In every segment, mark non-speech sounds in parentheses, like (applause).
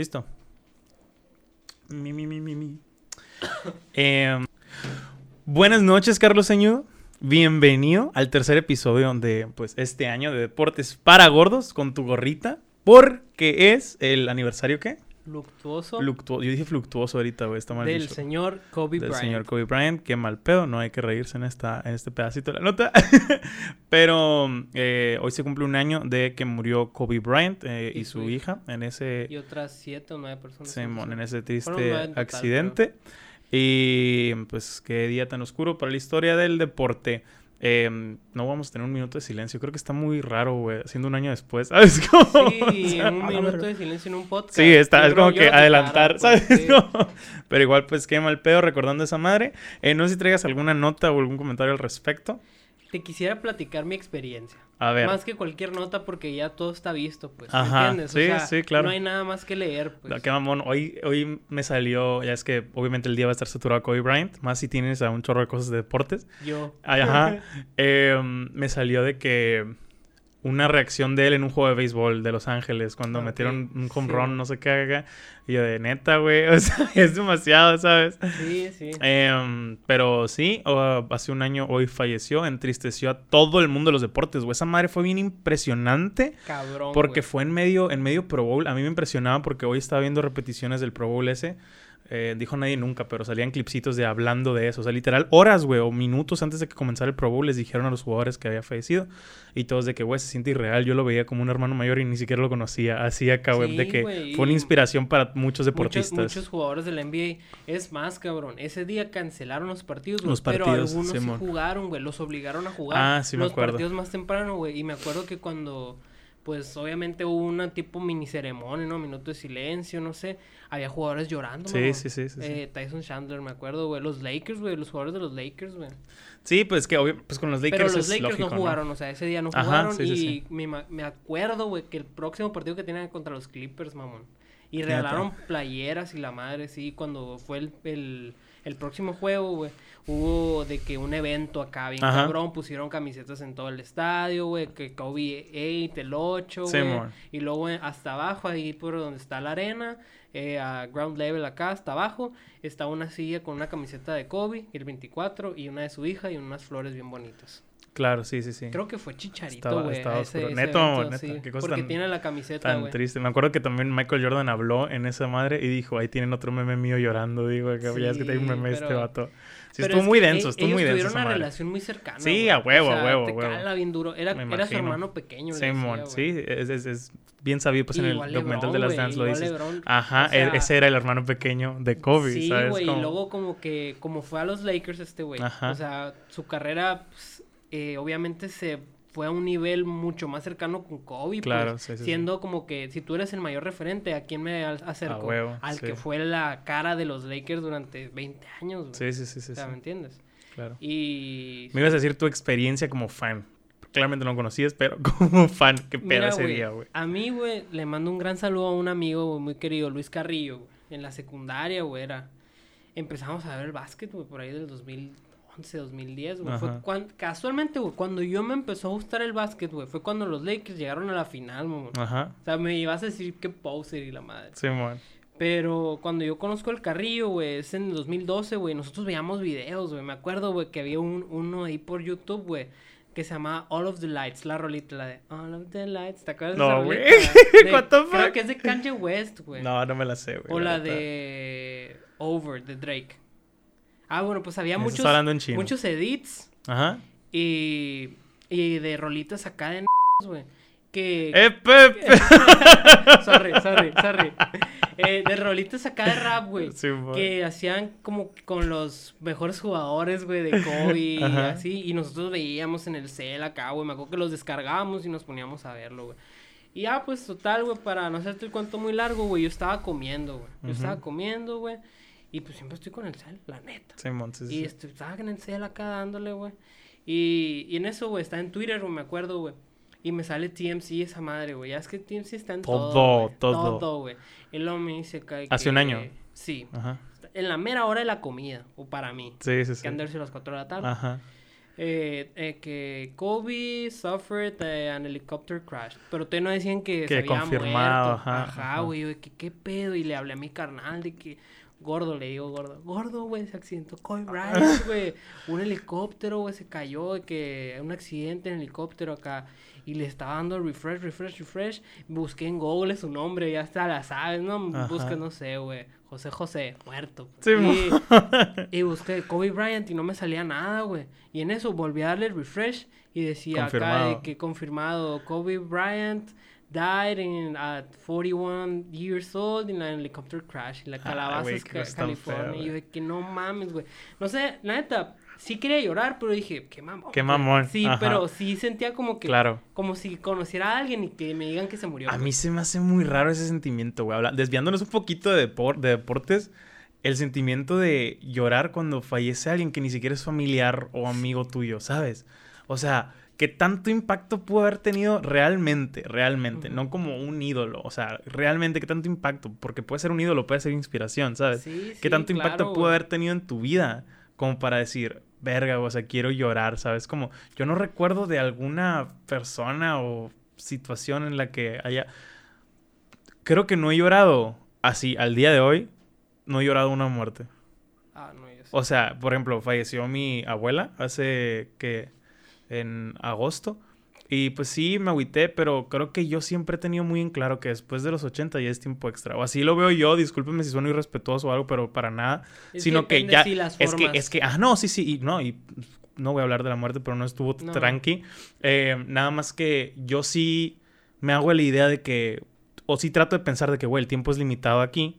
Listo. Mi, mi, mi, mi, mi. (coughs) Em, buenas noches, Carlos Señudo. Bienvenido al tercer episodio de pues, este año de Deportes para Gordos con tu gorrita. Porque es el aniversario, ¿qué? Luctuoso Fluctuoso. Yo dije fluctuoso ahorita, güey. Está mal del dicho. señor Kobe del Bryant. señor Kobe Bryant. Qué mal pedo, no hay que reírse en, esta, en este pedacito de la nota. (laughs) Pero eh, hoy se cumple un año de que murió Kobe Bryant eh, y, Y su hija en ese, Y otras siete o nueve personas. Simón, en ese triste total, accidente. Y pues qué día tan oscuro para la historia del deporte. Eh, no vamos a tener un minuto de silencio. Creo que está muy raro, güey. Siendo un año después. (laughs) ¿Sabes cómo? Sí, O sea, un a minuto de silencio en un podcast. Sí, está, es como que adelantar, pues, ¿sabes? (laughs) No. Pero igual, pues qué mal pedo recordando esa madre. Eh, no sé si traigas alguna nota o algún comentario al respecto. Te quisiera platicar mi experiencia. A ver. Más que cualquier nota porque ya todo está visto, pues. ¿me Ajá, ¿Entiendes? sí, o sea, sí, claro. No hay nada más que leer, pues. Qué mamón. Hoy, hoy me salió, ya es que obviamente el día va a estar saturado Kobe Bryant, más si tienes a un chorro de cosas de deportes. Yo. Ajá. (laughs) Eh, me salió de que una reacción de él en un juego de béisbol de Los Ángeles cuando metieron un home Sí. run, no sé qué haga. Y yo de neta, güey. (laughs) O sea, es demasiado, ¿sabes? Sí, sí. Em, pero sí, hace un año hoy falleció, entristeció a todo el mundo de los deportes, güey. Esa madre fue bien impresionante Cabrón. porque güey. fue en medio, en medio Pro Bowl. A mí me impresionaba porque hoy estaba viendo repeticiones del Pro Bowl ese. Eh, dijo nadie nunca, pero salían clipsitos de hablando de eso. O sea, literal, horas, güey, o minutos antes de que comenzara el Pro Bowl les dijeron a los jugadores que había fallecido. Y todos de que, güey, se siente irreal. Yo lo veía como un hermano mayor y ni siquiera lo conocía. Así acá, güey, Sí, de que güey, fue una inspiración para muchos Muchos, deportistas. muchos jugadores de la NBA. Es más, cabrón. Ese día cancelaron los partidos, güey. Los Pero algunos sí jugaron, güey. Los obligaron a jugar. Ah, sí me los acuerdo. partidos más temprano, güey. Y me acuerdo que cuando, pues, obviamente hubo una tipo mini ceremonia, ¿no? Minuto de silencio, no sé. Había jugadores llorando, Sí, sí, sí, sí, sí. Eh, Tyson Chandler, me acuerdo, güey. Los Lakers, güey. Los jugadores de los Lakers, güey. Sí, pues que obvio- pues con los Lakers Pero los es Lakers lógico, no jugaron, o sea, ese día no Ajá, jugaron. sí, y. Me, me acuerdo, güey, que el próximo partido que tenían contra los Clippers, mamón. Y regalaron playeras y la madre, sí, cuando fue el, el, el próximo juego, güey. Hubo de que un evento acá bien Ajá. cabrón, pusieron camisetas en todo el estadio, güey, que Kobe 8, el 8, güey. Y luego eh, hasta abajo, ahí por donde está la arena, eh, a ground level acá, hasta abajo, está una silla con una camiseta de Kobe, el 24, y una de su hija y unas flores bien bonitas. Claro, sí, sí, sí. Creo que fue Chicharito, güey. estaba ese- Neto, evento, sí, qué cosa Porque tan- tiene la camiseta, Tan triste. Me acuerdo que también Michael Jordan habló en esa madre y dijo, ahí tienen otro meme mío llorando. Digo, que ya es que tiene un Sí, meme este vato. Sí, estuvo es muy denso, e- estuvo muy denso tuvieron una madre. relación muy cercana. Sí, a huevo, O a huevo, te huevo. cala bien duro. Era, su hermano pequeño. Simón, sí, es, es, es bien sabido pues en el documental de las Dance lo dices. LeBron. Ajá, O sea, e- ese era el hermano pequeño de Kobe, Sí, ¿sabes? güey, y luego como que, como fue a los Lakers este güey, o sea, su carrera, pues, eh, obviamente se fue a un nivel mucho más cercano con Kobe, Claro, pues, sí, sí, sí. siendo como que si tú eres el mayor referente, ¿a quién me acerco? huevo, Al que fue la cara de los Lakers durante 20 años, güey. Sí, sí, sí, sí, o sea, sí, ¿me entiendes? claro. Y... Me ibas a decir tu experiencia como fan. Claramente no conocías, pero (laughs) como fan, qué pedo ese güey, día, güey. A mí, güey, le mando un gran saludo a un amigo güey, muy querido, Luis Carrillo, güey. En la secundaria, güey, era... Empezamos a ver el básquet, güey, por ahí del 2011, 2010, güey. Fue Ajá. cuan- Casualmente, güey, cuando yo me empezó a gustar el básquet, güey, fue cuando los Lakers llegaron a la final, mamón. Ajá, O sea, me ibas a decir que poser y la madre. Simón. Pero cuando yo conozco el Carrillo, güey, es en el 2012, güey, nosotros veíamos videos, güey. Me acuerdo, güey, que había un, uno ahí por YouTube, güey, que se llamaba All of the Lights, la rolita, la de All of the Lights, ¿te acuerdas de No, esa güey. rolita? (laughs) De- What the Creo que es de Kanye West, güey. No, no me la sé, güey. o la de Over, de Drake. Ah, bueno, pues había muchos, hablando en chino. muchos edits Ajá. y, y de rolitas acá de güey. Que, ¡Eh, Pep! (laughs) sorry, sorry, sorry. Eh, de rolitas acá de rap, güey. Simón. que hacían como con los mejores jugadores, güey, de Kobe y así. Y nosotros veíamos en el cel acá, güey. Me acuerdo que los descargábamos y nos poníamos a verlo, güey. Y ya, pues, total, güey, para no hacerte el cuento muy largo, güey, yo estaba comiendo, güey. Yo estaba comiendo, güey. Y pues siempre estoy con el cel, la neta. Sí, sí, Y este, estaba en el cel acá dándole, güey. Y, y en eso, güey, está en Twitter, güey, me acuerdo, güey. Y me sale TMC esa madre, güey. Ya es que TMC está en todo. Todo, güey. todo. Todo, güey. Y luego me dice que... ¿Hace un que- año? Sí. Ajá. En la mera hora de la comida, o para mí. Sí, sí, sí. Que haber sido las 4 de la tarde. Ajá. eh, eh, que Kobe suffered an helicopter crash. Pero todavía no decían que, Que se había confirmado, muerto. ajá, Ajá, ajá. güey, que qué pedo. Y le hablé a mi carnal de que, gordo, le digo, gordo, gordo, güey, se accidentó Kobe Bryant, güey. (laughs) Un helicóptero, güey, se cayó, de que un accidente en helicóptero acá. Y le estaba dando refresh, refresh, refresh. Busqué en Google su nombre, ya está, la sabes, ¿no? Ajá. Busca, no sé, güey. José José, muerto. Sí, y, (laughs) y busqué Kobe Bryant y no me salía nada, güey. Y en eso volví a darle refresh y decía acá de que confirmado Kobe Bryant died in, at 41 years old in an helicopter crash en la Calabazas, Ca- California. y yo de que no mames, güey. No sé, la neta, sí quería llorar, pero dije, qué mamón. Qué güey". mamón, Sí, ajá. pero sí sentía como que, Claro. como si conociera a alguien y que me digan que se murió. A güey. mí se me hace muy raro ese sentimiento, güey. Desviándonos un poquito de, depor- de deportes, el sentimiento de llorar cuando fallece alguien que ni siquiera es familiar o amigo tuyo, ¿sabes? O sea, ¿qué tanto impacto pudo haber tenido realmente, realmente? No como un ídolo, o sea, realmente, ¿qué tanto impacto? Porque puede ser un ídolo, puede ser inspiración, ¿sabes? Sí, ¿Qué sí, tanto impacto pudo haber tenido en tu vida como para decir, verga, o sea, quiero llorar, ¿sabes? Como, yo no recuerdo de alguna persona o situación en la que haya... Creo que no he llorado así, al día de hoy, no he llorado una muerte. Ah, no, yo sé. O sea, por ejemplo, falleció mi abuela hace que en agosto. Y pues sí, me agüité, pero creo que yo siempre he tenido muy en claro que después de los 80 ya es tiempo extra. O así lo veo yo, discúlpeme si sueno irrespetuoso o algo, pero para nada. Es sino que, ya... las es que, es que, ah, no, sí, sí, y no, y no voy a hablar de la muerte, pero no estuvo No. tranqui. Eh, nada más que yo sí me hago la idea de que, o sí trato de pensar de que, güey, el tiempo es limitado aquí.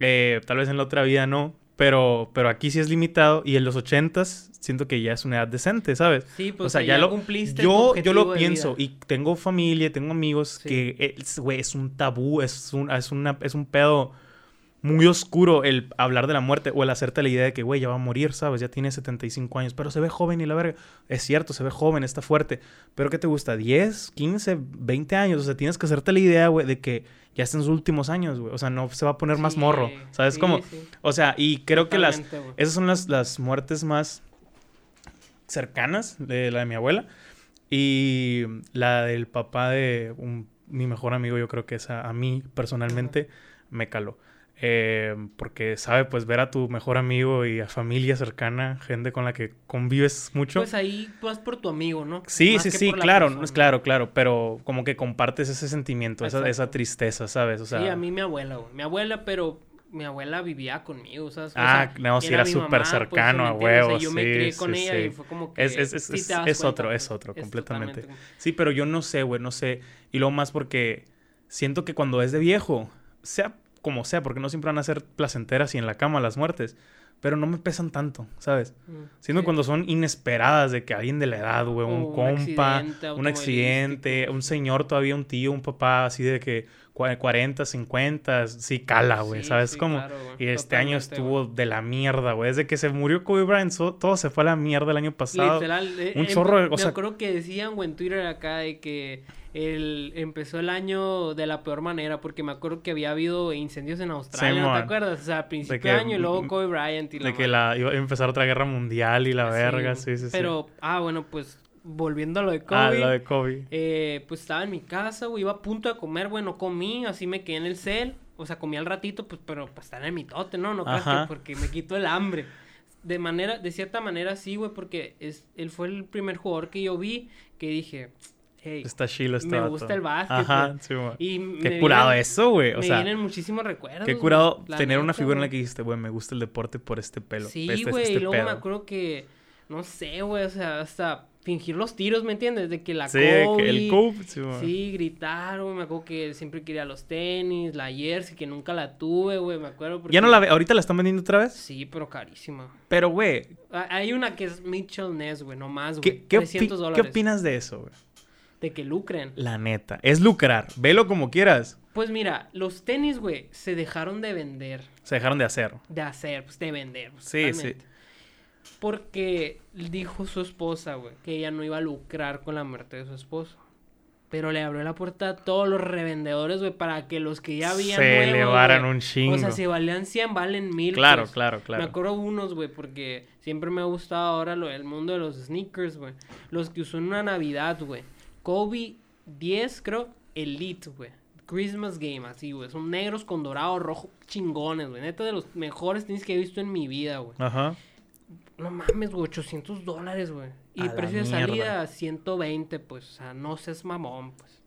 Eh, tal vez en la otra vida no, pero, pero aquí sí es limitado y en los 80s siento que ya es una edad decente, ¿sabes? Sí, pues o sea, ya, lo cumpliste yo yo lo pienso vida. y tengo familia, tengo amigos Sí. que es, güey, es un tabú, es un es una es un pedo muy oscuro el hablar de la muerte o el hacerte la idea de que, güey, ya va a morir, ¿sabes? Ya tiene 75 años, pero se ve joven y la verga. Es cierto, se ve joven, está fuerte. Pero ¿qué te gusta? ¿10, 15, 20 años? O sea, tienes que hacerte la idea, güey, de que ya está en sus últimos años, güey. O sea, no se va a poner más morro, ¿sabes sí, cómo? sí. O sea, y creo que las... Esas son las, las muertes más cercanas de la de mi abuela. Y la del papá de un- mi mejor amigo, yo creo que esa a mí personalmente me caló. Eh, porque sabe, pues ver a tu mejor amigo y a familia cercana, gente con la que convives mucho. Pues ahí vas por tu amigo, ¿no? sí, Más sí, sí, claro, no es claro, claro, pero como que compartes ese sentimiento, esa, esa tristeza, ¿sabes? O sea, sí, a mí mi abuela, güey. Mi abuela, pero mi abuela vivía conmigo, ¿sabes? O Ah, sea, no, sí era súper pues, cercano, ¿me a entiendes? O sea, huevo, yo me sí, crié con sí, ella sí. y fue como que Es- es- es- sí es- te otro, es otro, completamente. totalmente. Sí, pero yo no sé, güey, no sé. Y luego más porque siento que cuando es de viejo, sea como sea, porque no siempre van a ser placenteras y en la cama las muertes, pero no me pesan tanto, ¿sabes? Mm, Siendo sí. cuando son inesperadas de que alguien de la edad, güey, un un compa, accidente un accidente, un señor todavía, un tío, un papá, así de que cua- 40, 50, sí cala, güey, Sí, ¿sabes sí, cómo? claro, güey, y este año estuvo de la mierda, güey. Desde que se murió Kobe Bryant, so- todo se fue a la mierda el año pasado. Literal, eh, un eh, chorro de- o sea- acuerdo que decían, güey, en Twitter acá de que el, empezó el año de la peor manera, porque me acuerdo que había habido incendios en Australia, ¿no Simón. te acuerdas? O sea, a principio que, de año y luego Kobe Bryant y la De que la, iba a empezar otra guerra mundial y la Sí, verga, sí, sí, sí. Pero, ah, bueno, pues, volviendo a lo de Kobe. Ah, lo de Kobe. Eh, pues estaba en mi casa, güey, iba a punto de comer, güey, no comí, así me quedé en el cel, o sea, comí al ratito, pues, pero pues estar en el mitote, ¿no? No creas que Ajá. porque me quito el hambre. De manera, de cierta manera sí, güey, porque es, él fue el primer jugador que yo vi que dije, hey, Está chilo este me vato. gusta el básquet, Ajá, sí, güey. y Qué me curado vienen- eso, güey. O me sea, vienen muchísimos recuerdos. qué curado tener una figura en la que dijiste, güey, me gusta el deporte por este pelo. Sí, este, güey, este y luego me acuerdo que, no sé, güey, o sea, hasta fingir los tiros, ¿me entiendes? De que la Sí, que Kobe, el Kobe, sí, güey. Sí, gritar, güey. Me acuerdo que siempre quería los tenis, la jersey, que nunca la tuve, güey. Me acuerdo. Porque... Ya no la ve, ahorita la están vendiendo otra vez. Sí, pero carísima. Pero, güey, Hay una que es Mitchell Ness, güey, no más, güey. ¿qué, qué, opi- 300 qué dólares. opinas de eso, güey? De que lucren. La neta. Es lucrar. Velo como quieras. Pues mira, los tenis, güey, se dejaron de vender. Se dejaron de hacer. De hacer, pues de vender. pues, Sí, sí. Porque dijo su esposa, güey, que ella no iba a lucrar con la muerte de su esposo. pero le abrió la puerta a todos los revendedores, güey, para que los que ya habían Se elevaran un chingo. O sea, si valían 100, valen 1000. Claro, pues. claro, claro. Me acuerdo unos, güey, porque siempre me ha gustado ahora lo, el mundo de los sneakers, güey. Los que usó en una Navidad, güey. Kobe 10, creo, Elite, güey. Christmas Game, así, güey. Son negros con dorado, rojo, chingones, güey. Neta de los mejores tenis que he visto en mi vida, güey. Ajá. No mames, güey, 800 dólares, güey. Y A precio de salida, 120, pues. O sea, no seas mamón, pues.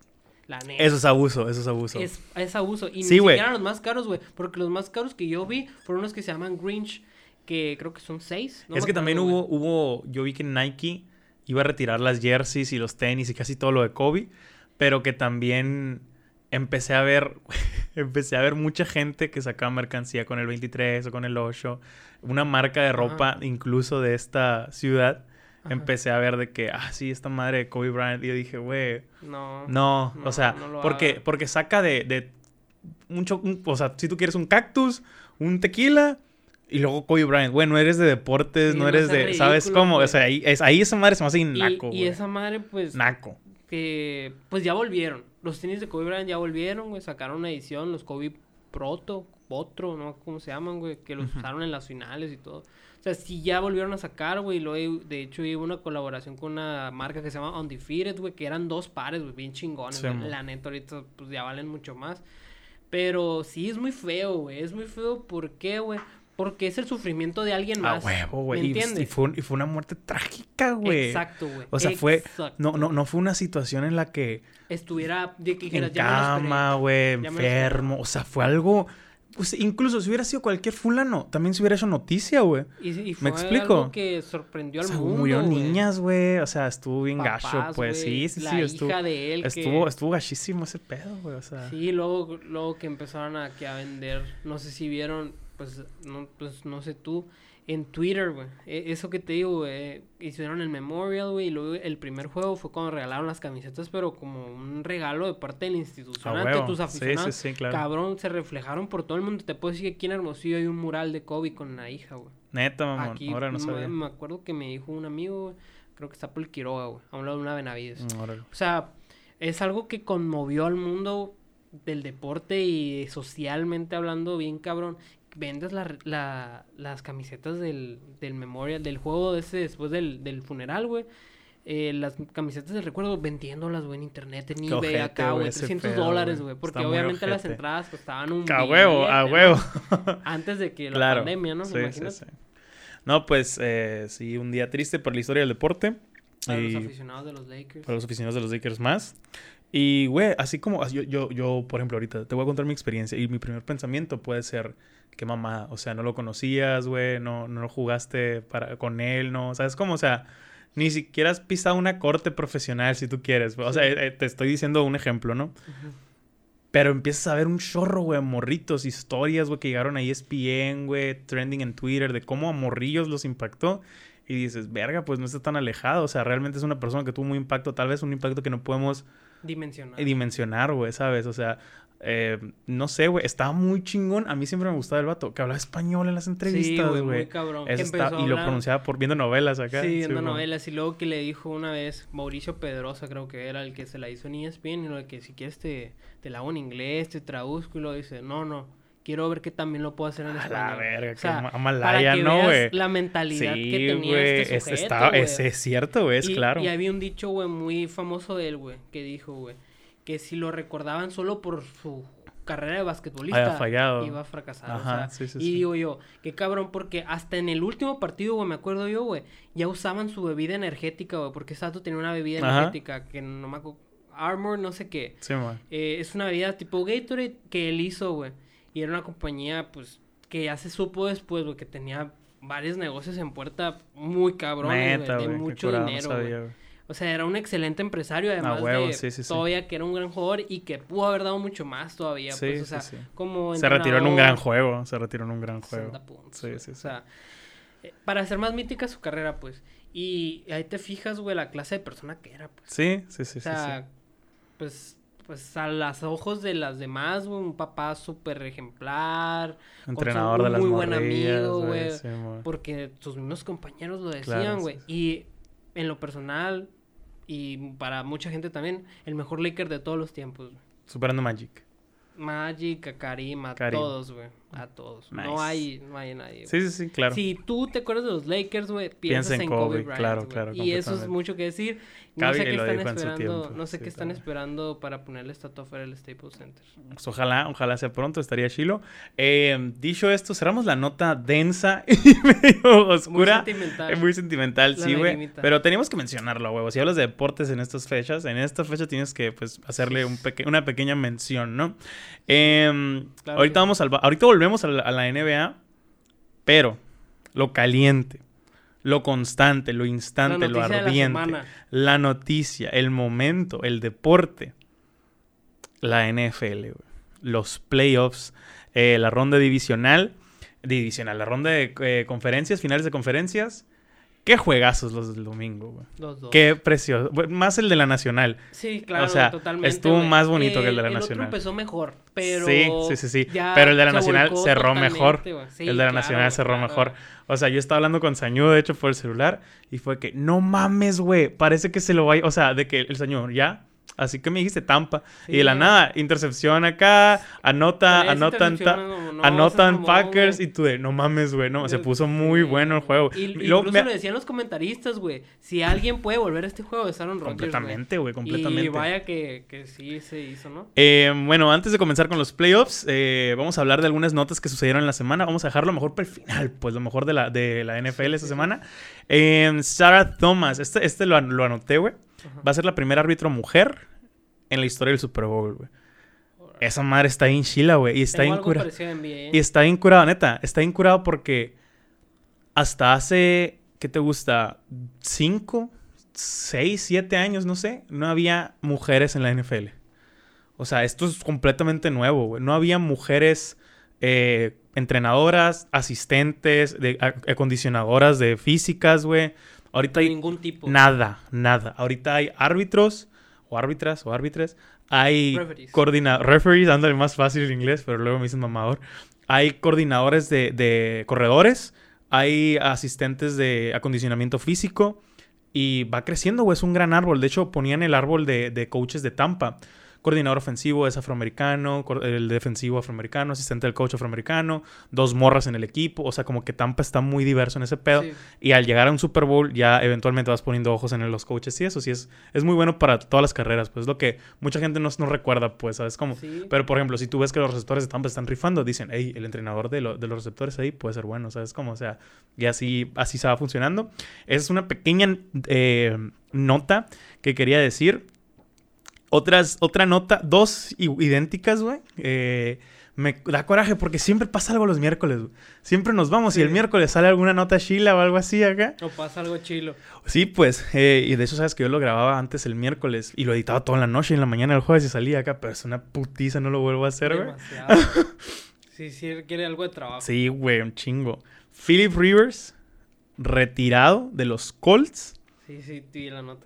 La neta. Eso es abuso, eso es abuso. Es, es abuso. Y Sí, ni siquiera los más caros, güey. Porque los más caros que yo vi fueron unos que se llaman Grinch, que creo que son seis. no es me que también hubo, hubo, yo vi que Nike iba a retirar las jerseys y los tenis y casi todo lo de Kobe, pero que también empecé a ver, (laughs) empecé a ver mucha gente que sacaba mercancía con el 23 o con el 8, una marca de ropa incluso de esta ciudad. Ajá. Empecé a ver de que, ah, sí, esta madre de Kobe Bryant. Y yo dije, güey. No. no, No, o sea, no porque, haga. porque saca de, de mucho, un- o sea, si tú quieres un cactus, un tequila y luego Kobe Bryant, bueno, no eres de deportes, Sí, no eres de, ¿sabes cómo? güey. O sea, ahí, es, ahí esa madre se me hace naco, y güey. esa madre, pues, Naco. que pues ya volvieron. Los tenis de Kobe Bryant ya volvieron, güey. Sacaron una edición, los Kobe Proto, Potro, no cómo se llaman, güey. Que los usaron en las finales y todo. O sea, sí ya volvieron a sacar, güey. luego, de hecho, hubo una colaboración con una marca que se llama Undefeated, güey. Que eran dos pares, güey, bien chingones. Sí, güey. La neta, ahorita, pues ya valen mucho más. Pero sí es muy feo, güey. Es muy feo. ¿Por qué, güey? Porque es el sufrimiento de alguien más. huevo, güey. ¿Me entiendes? y fue, un- y fue una muerte trágica, güey. Exacto, güey. O sea, fue. No, no, no fue una situación en la que Estuviera de que en dijeras, "Ya me lo esperé". cama, güey, me enfermo. O sea, fue algo. Pues incluso si hubiera sido cualquier fulano, también se hubiera hecho noticia, güey. Y, y ¿Me fue explico? algo que sorprendió O al sea, mundo. murieron güey. niñas, güey. O sea, estuvo bien Papás, gacho, pues. Sí, sí, la sí. Estuvo, de él que- estuvo, estuvo gachísimo ese pedo, güey. O sea. Sí, luego, luego que empezaron a, que a vender, no sé si vieron, pues no, pues, no sé tú, en Twitter, güey. E- Eso que te digo, güey. Hicieron el Memorial, güey. Y luego el primer juego fue cuando regalaron las camisetas, pero como un regalo de parte de la institución ante tus Sí, aficionados. sí, sí, claro. Cabrón, se reflejaron por todo el mundo. Te puedo decir que aquí en Hermosillo hay un mural de Kobe con la hija, güey. Neta, mamón. Aquí Ahora no sabía. me acuerdo que me dijo un amigo, güey, creo que está por el Quiroga, güey, a un lado de una Benavides. Mm, órale. O sea, es algo que conmovió al mundo del deporte y socialmente hablando bien cabrón. Vendes la, la- las camisetas del, del memorial, del juego ese después del, del funeral, güey. Eh, las camisetas del recuerdo vendiéndolas, güey, en internet, en eBay, ojete, acá, güey, güey, ese 300 pedo, dólares, güey. Porque Está obviamente las entradas costaban un A huevo, a (laughs) huevo. Antes de que la claro. pandemia, ¿no? Sí, sí. No, pues eh, sí, un día triste por la historia del deporte. Para y los aficionados de los Lakers. para los aficionados de los Lakers más. Y, güey, así como yo, yo, yo, por ejemplo, ahorita te voy a contar mi experiencia. Y mi primer pensamiento puede ser, qué mamá, o sea, no lo conocías, güey, no, no lo jugaste para, con él, no, ¿sabes cómo? O sea, ni siquiera has pisado una corte profesional, si tú quieres. O sea, eh, eh, te estoy diciendo un ejemplo, ¿no? Ujú. Pero empiezas a ver un chorro, güey, morritos, historias, güey, que llegaron a ESPN, güey, trending en Twitter, de cómo a morrillos los impactó. Y dices, verga, pues no está tan alejado. O sea, realmente es una persona que tuvo un impacto, tal vez un impacto que no podemos Dimensional. eh, dimensionar, güey, ¿sabes? O sea, eh, no sé, güey, estaba muy chingón. A mí siempre me gustaba el vato, que hablaba español en las Sí, entrevistas, güey, muy cabrón. Está- a y lo pronunciaba por viendo novelas acá. Sí, viendo novelas. Y luego que le dijo una vez, Mauricio Pedrosa creo que era el que se la hizo en ESPN, y lo de que si quieres te, te la hago en inglés, te traduzco, y lo dice, no, no, quiero ver que también lo puedo hacer en A español. la verga, O sea, que Malaya, ¿no, güey? la mentalidad Sí, que tenía güey, este es, sujeto, está- güey. es, es cierto, güey, es y, claro. Y había un dicho, güey, muy famoso de él, güey, que dijo, güey, que si lo recordaban solo por su carrera de basquetbolista, fallado. iba a fracasar. o sea, sí, sí, y sí. digo yo, qué cabrón, porque hasta en el último partido, güey, me acuerdo yo, güey, ya usaban su bebida energética, güey, porque Sato tenía una bebida Ajá. energética que no me acuerdo, Armor, no sé qué. Sí, man. Eh, es una bebida tipo Gatorade que él hizo, güey. Y era una compañía, pues, que ya se supo después, güey, que tenía varios negocios en puerta muy cabrones, Neta, de mucho curado, dinero, güey. O sea, era un excelente empresario, además huevo, de sí, sí, sí. todavía que era un gran jugador y que pudo haber dado mucho más todavía, Sí, pues, o sea, como Se retiró en un gran juego. Se retiró en un gran juego. 60 puntos, Sí, sí, O sea, eh, para hacer más mítica su carrera, pues. Y ahí te fijas, güey, la clase de persona que era, pues. Sí, sí, sí, sí, o sea, pues, pues a los ojos de las demás, güey, un papá súper ejemplar. Entrenador de un las muy buen amigo, güey. sí, porque sus mismos compañeros lo Claro, decían, güey. sí. Y en lo personal, y para mucha gente también, el mejor Laker de todos los tiempos. Superando Magic. Magic, a Karim, a Karim. todos, güey. A todos. No hay, no hay nadie. güey. Sí, sí, sí, claro. Si tú te acuerdas de los Lakers, güey, Piensa piensas en en Kobe, Kobe, Bryant, claro, güey. claro, Y eso es mucho que decir. No Cabe sé qué están esperando, tiempo, no sé sí, qué están también. esperando para ponerle estatua fuera del Staples Center. Pues ojalá, ojalá sea pronto, estaría chilo. Eh, dicho esto, cerramos la nota densa (laughs) y medio oscura. Muy sentimental. Es muy sentimental, La sí, güey. Pero teníamos que mencionarlo, huevo. Si hablas de deportes en estas fechas, en esta fecha tienes que, pues, hacerle un peque- una pequeña mención, ¿no? Em, Claro ahorita vamos al, ahorita volvemos a la, a la NBA, pero lo caliente, lo constante, lo instante, lo la ardiente, la noticia, el momento, el deporte, la NFL, güey. los playoffs, eh, la ronda divisional, divisional, la ronda de eh, conferencias, finales de conferencias. Qué juegazos los del domingo, güey. Los dos. Qué precioso. Más el de la nacional. Sí, claro, O sea, totalmente. estuvo güey. más bonito que el de la El Nacional. otro empezó mejor, pero. Sí, sí, sí, sí. Pero el de la se Nacional cerró mejor. Sí, el de la claro, Nacional cerró claro. mejor. O sea, yo estaba hablando con Sañudo, de hecho, por el celular. Y fue que, no mames, güey. Parece que se lo va a... O sea, de que el señor, ya. Así que me dijiste Tampa. y de la nada, intercepción acá. Anota, anotan, no, no, anotan Packers. Y tú de, no mames, güey. No, se puso muy bueno el juego. Y, Y y luego incluso me- lo decían los comentaristas, güey. Si alguien puede volver a este juego, es Aaron Rodgers. Completamente, güey, completamente. Y vaya que, que sí se hizo, ¿no? Eh, bueno, antes de comenzar con los playoffs, eh, vamos a hablar de algunas notas que sucedieron en la semana. Vamos a dejarlo mejor para el final, pues lo mejor de la, de la NFL esta sí, semana. Eh, Sarah Thomas, este, este lo, lo anoté, güey. Ajá. Va a ser la primera árbitro mujer en la historia del Super Bowl, güey. Esa madre está bien chila, güey. Y está bien curada. Y está bien neta. Está bien porque hasta hace, ¿qué te gusta? ¿Cinco? ¿Seis? ¿Siete años? No sé. No había mujeres en la NFL. O sea, esto es completamente nuevo, güey. No había mujeres eh, entrenadoras, asistentes, de, acondicionadoras de físicas, güey. Ahorita de hay ningún tipo. Nada, nada. Ahorita hay árbitros o árbitras o árbitras. Hay Referees. coordinadores, referees, ándale más fácil en inglés, pero luego me dicen mamador. Hay coordinadores de, de corredores, hay asistentes de acondicionamiento físico y va creciendo, güey. Es un gran árbol. De hecho, ponían el árbol de, de coaches de Tampa. Coordinador ofensivo es afroamericano, el defensivo afroamericano, asistente del coach afroamericano, dos morras en el equipo. O sea, como que Tampa está muy diverso en ese pedo. Sí. Y al llegar a un Super Bowl, ya eventualmente vas poniendo ojos en los coaches y eso sí es, es muy bueno para todas las carreras. Pues es lo que mucha gente no, no recuerda, pues, ¿sabes cómo? Sí. Pero, por ejemplo, si tú ves que los receptores de Tampa están rifando, dicen, hey, el entrenador de, lo- de los receptores ahí puede ser bueno, ¿sabes cómo? O sea, y así, así se va funcionando. Esa es una pequeña eh, nota que quería decir. Otras, otra nota, dos idénticas, güey. Eh, me da coraje porque siempre pasa algo los miércoles, güey. Siempre nos vamos y el miércoles sale alguna nota chila o algo así acá. O pasa algo chilo. Sí, pues, eh, y de eso sabes que yo lo grababa antes el miércoles y lo editaba toda la noche y en la mañana del jueves y salía acá, pero es una putiza, no lo vuelvo a hacer, güey. (laughs) Sí, sí, quiere algo de trabajo. Sí, güey, un chingo. Philip Rivers, retirado de los Colts Sí, sí, vi la nota.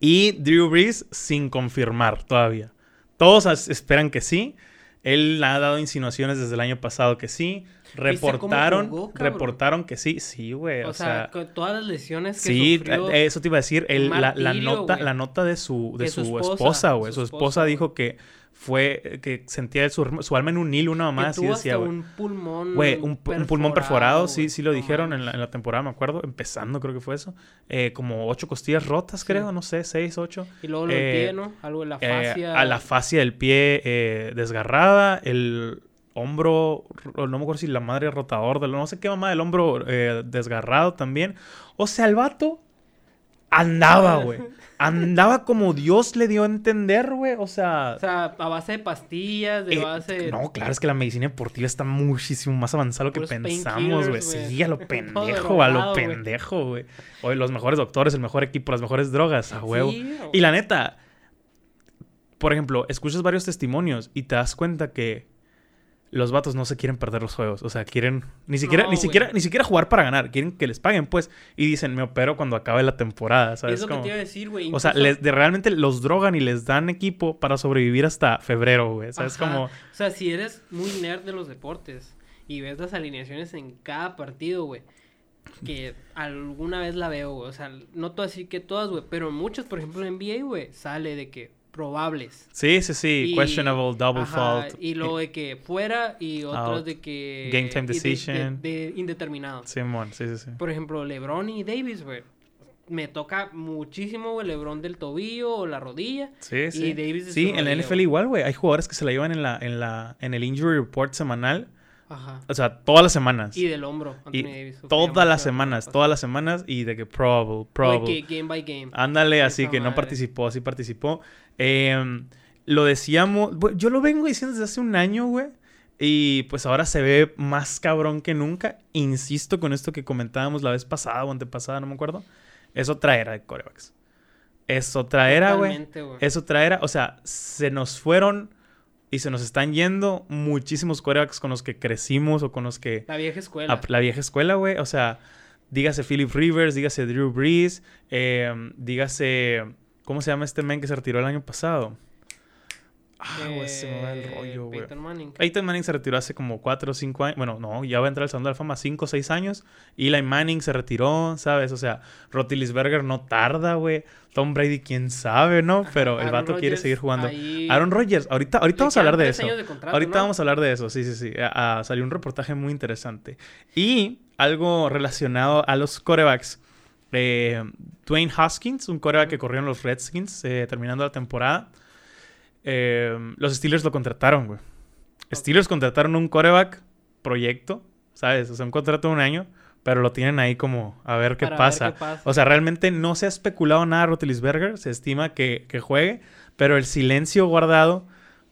Y Drew Brees sin confirmar todavía. Todos esperan que sí. Él ha dado insinuaciones desde el año pasado que sí. Reportaron, jugó, reportaron que sí. Sí, güey. O, O, sea, todas las lesiones que sí, sufrió. eh, eso te iba a decir. el- la, nota, la nota de su, de su, su esposa, güey. su Su esposa, dijo que fue eh, que sentía su, su alma en un hilo, una mamá así decía, güey. un pulmón. Güey, un, pu- un pulmón perforado, sí, sí lo dijeron en la, en la temporada, me acuerdo. Empezando, creo que fue eso. Eh, como ocho costillas rotas, Sí. creo, no sé, seis, ocho. Y luego lo eh, pie, ¿no? Algo de la Eh, fascia. a la fascia del pie desgarrada, el hombro, ro- no me acuerdo si la madre rotador, del, no sé qué mamá, del hombro desgarrado también. O sea, el vato andaba, güey. Andaba como Dios le dio a entender, güey. O sea... O sea, a base de pastillas, de eh, base... no, claro, es que la medicina deportiva está muchísimo más avanzada de lo que pensamos, güey. Sí, a lo (laughs) pendejo, a lo pendejo, güey. Oye, los mejores doctores, el mejor equipo, las mejores drogas, a huevo. Sí. Y la neta, por ejemplo, escuchas varios testimonios y te das cuenta que los vatos no se quieren perder los juegos. O sea, quieren ni siquiera, No, ni güey. siquiera, ni siquiera jugar para ganar. Quieren que les paguen, pues. Y dicen, me opero cuando acabe la temporada. ¿Sabes? Es lo que te iba a decir, güey. O sea, les, de, realmente los drogan y les dan equipo para sobrevivir hasta febrero, güey. ¿Sabes? Ajá. Como... O sea, si eres muy nerd de los deportes y ves las alineaciones en cada partido, güey. que alguna vez la veo, güey. O sea, no todo así que todas, güey. Pero muchas, por ejemplo, en NBA, güey, sale de que probables. Sí, sí, sí. Questionable, double fault. Y luego de que fuera y otros Out. de que... Game time y de- decision. De, de indeterminado. Simón, sí, sí, sí. Por ejemplo, LeBron y Davis, güey. Me toca muchísimo, güey, LeBron del tobillo o la rodilla. Sí, sí. Davis de sí, en la rodilla, NFL güey. igual, güey. Hay jugadores que se la llevan en la, en la, en el injury report semanal. Ajá. O sea, todas las semanas. Y del hombro, Y Anthony Davis. sufría todas las semanas, todas las semanas y de que probable, probable. game by game. Ándale, así que no participó, sí participó. Eh, lo decíamos, yo lo vengo diciendo desde hace un año, güey. Y pues ahora se ve más cabrón que nunca. Insisto con esto que comentábamos la vez pasada o antepasada, no me acuerdo. Es otra era de corebacks. Es otra era, güey. Totalmente, güey. Es otra era. O sea, se nos fueron y se nos están yendo muchísimos corebacks con los que crecimos o con los que La vieja escuela. a la vieja escuela, güey. O sea, dígase Philip Rivers, dígase Drew Brees, eh, dígase. ¿Cómo se llama este men que se retiró el año pasado? Ah, güey, se me va el rollo, güey. Peyton Manning. Peyton Manning se retiró hace como 4 o 5 años. Bueno, no, ya va a entrar al Salón de la Fama 5 o 6 años. Eli Manning se retiró, ¿sabes? O sea, Rotilisberger no tarda, güey. Tom Brady, quién sabe, ¿no? Pero el vato quiere seguir jugando. ahí- Aaron Rodgers, ahorita, ahorita vamos a hablar de eso. años de contrato, ahorita ¿no? vamos a hablar de eso, sí, sí, sí. Salió un reportaje muy interesante. Y algo relacionado a los corebacks. Eh, Dwayne Haskins, un coreback que corrió en los Redskins eh, terminando la temporada. Eh, los Steelers lo contrataron, güey. Steelers contrataron un coreback proyecto, ¿sabes? O sea, un contrato de un año, pero lo tienen ahí como a ver qué, ver pasa. qué pasa. O sea, realmente no se ha especulado nada a Roethlisberger. Se estima que, que juegue, pero el silencio guardado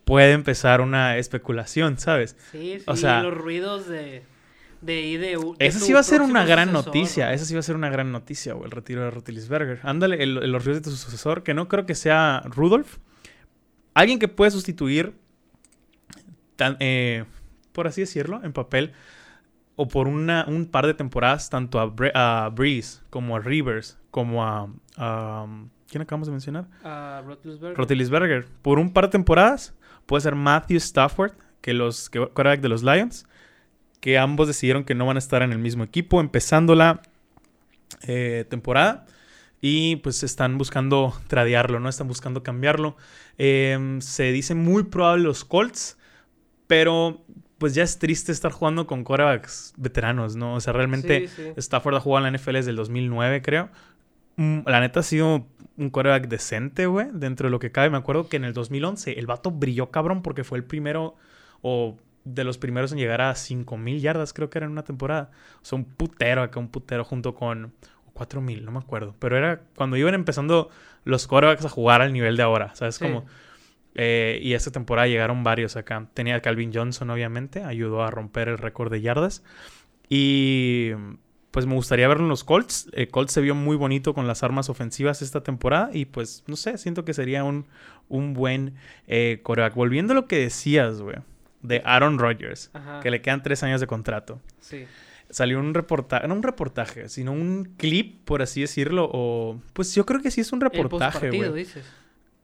puede empezar una especulación, ¿sabes? Sí, sí, o sea- los ruidos de... De, de, de Esa sí va a ser una gran sucesor, noticia. güey. Esa sí va a ser una gran noticia, güey, el retiro de Roethlisberger. Ándale, el- el- los ríos de tu sucesor, que no creo que sea Rudolph. Alguien que puede sustituir, tan- eh, por así decirlo, en papel, o por una, un par de temporadas, tanto a, Bre- a Breeze, como a Rivers, como a... a- ¿Quién acabamos de mencionar? Ah, Roethlisberger. Roethlisberger. Por un par de temporadas puede ser Matthew Stafford, que los que quarterback de los Lions, que ambos decidieron que no van a estar en el mismo equipo empezando la eh, temporada y pues están buscando tradearlo, no están buscando cambiarlo. Eh, se dice muy probable los Colts, pero pues ya es triste estar jugando con quarterbacks veteranos, ¿no? O sea, realmente Sí, sí. Stafford ha jugado en la NFL desde el 2009, creo. Mm, La neta ha sido un quarterback decente, güey, dentro de lo que cabe. Me acuerdo que en el 2011 el vato brilló cabrón porque fue el primero o de los primeros en llegar a 5000 yardas, creo que era en una temporada. O sea, un putero acá, un putero junto con o 4000, no me acuerdo. Pero era cuando iban empezando los quarterbacks a jugar al nivel de ahora, ¿sabes? Sí. Como eh, y esta temporada llegaron varios acá. Tenía a Calvin Johnson, obviamente, ayudó a romper el récord de yardas. Y pues me gustaría verlo en los Colts. Eh, Colts se vio muy bonito con las armas ofensivas esta temporada. Y pues, no sé, siento que sería un, un buen eh, coreback. Volviendo a lo que decías, güey, de Aaron Rodgers, Ajá. que le quedan tres años de contrato. Sí. Salió un reportaje, no un reportaje, sino un clip, por así decirlo. O pues yo creo que sí es un El reportaje, güey.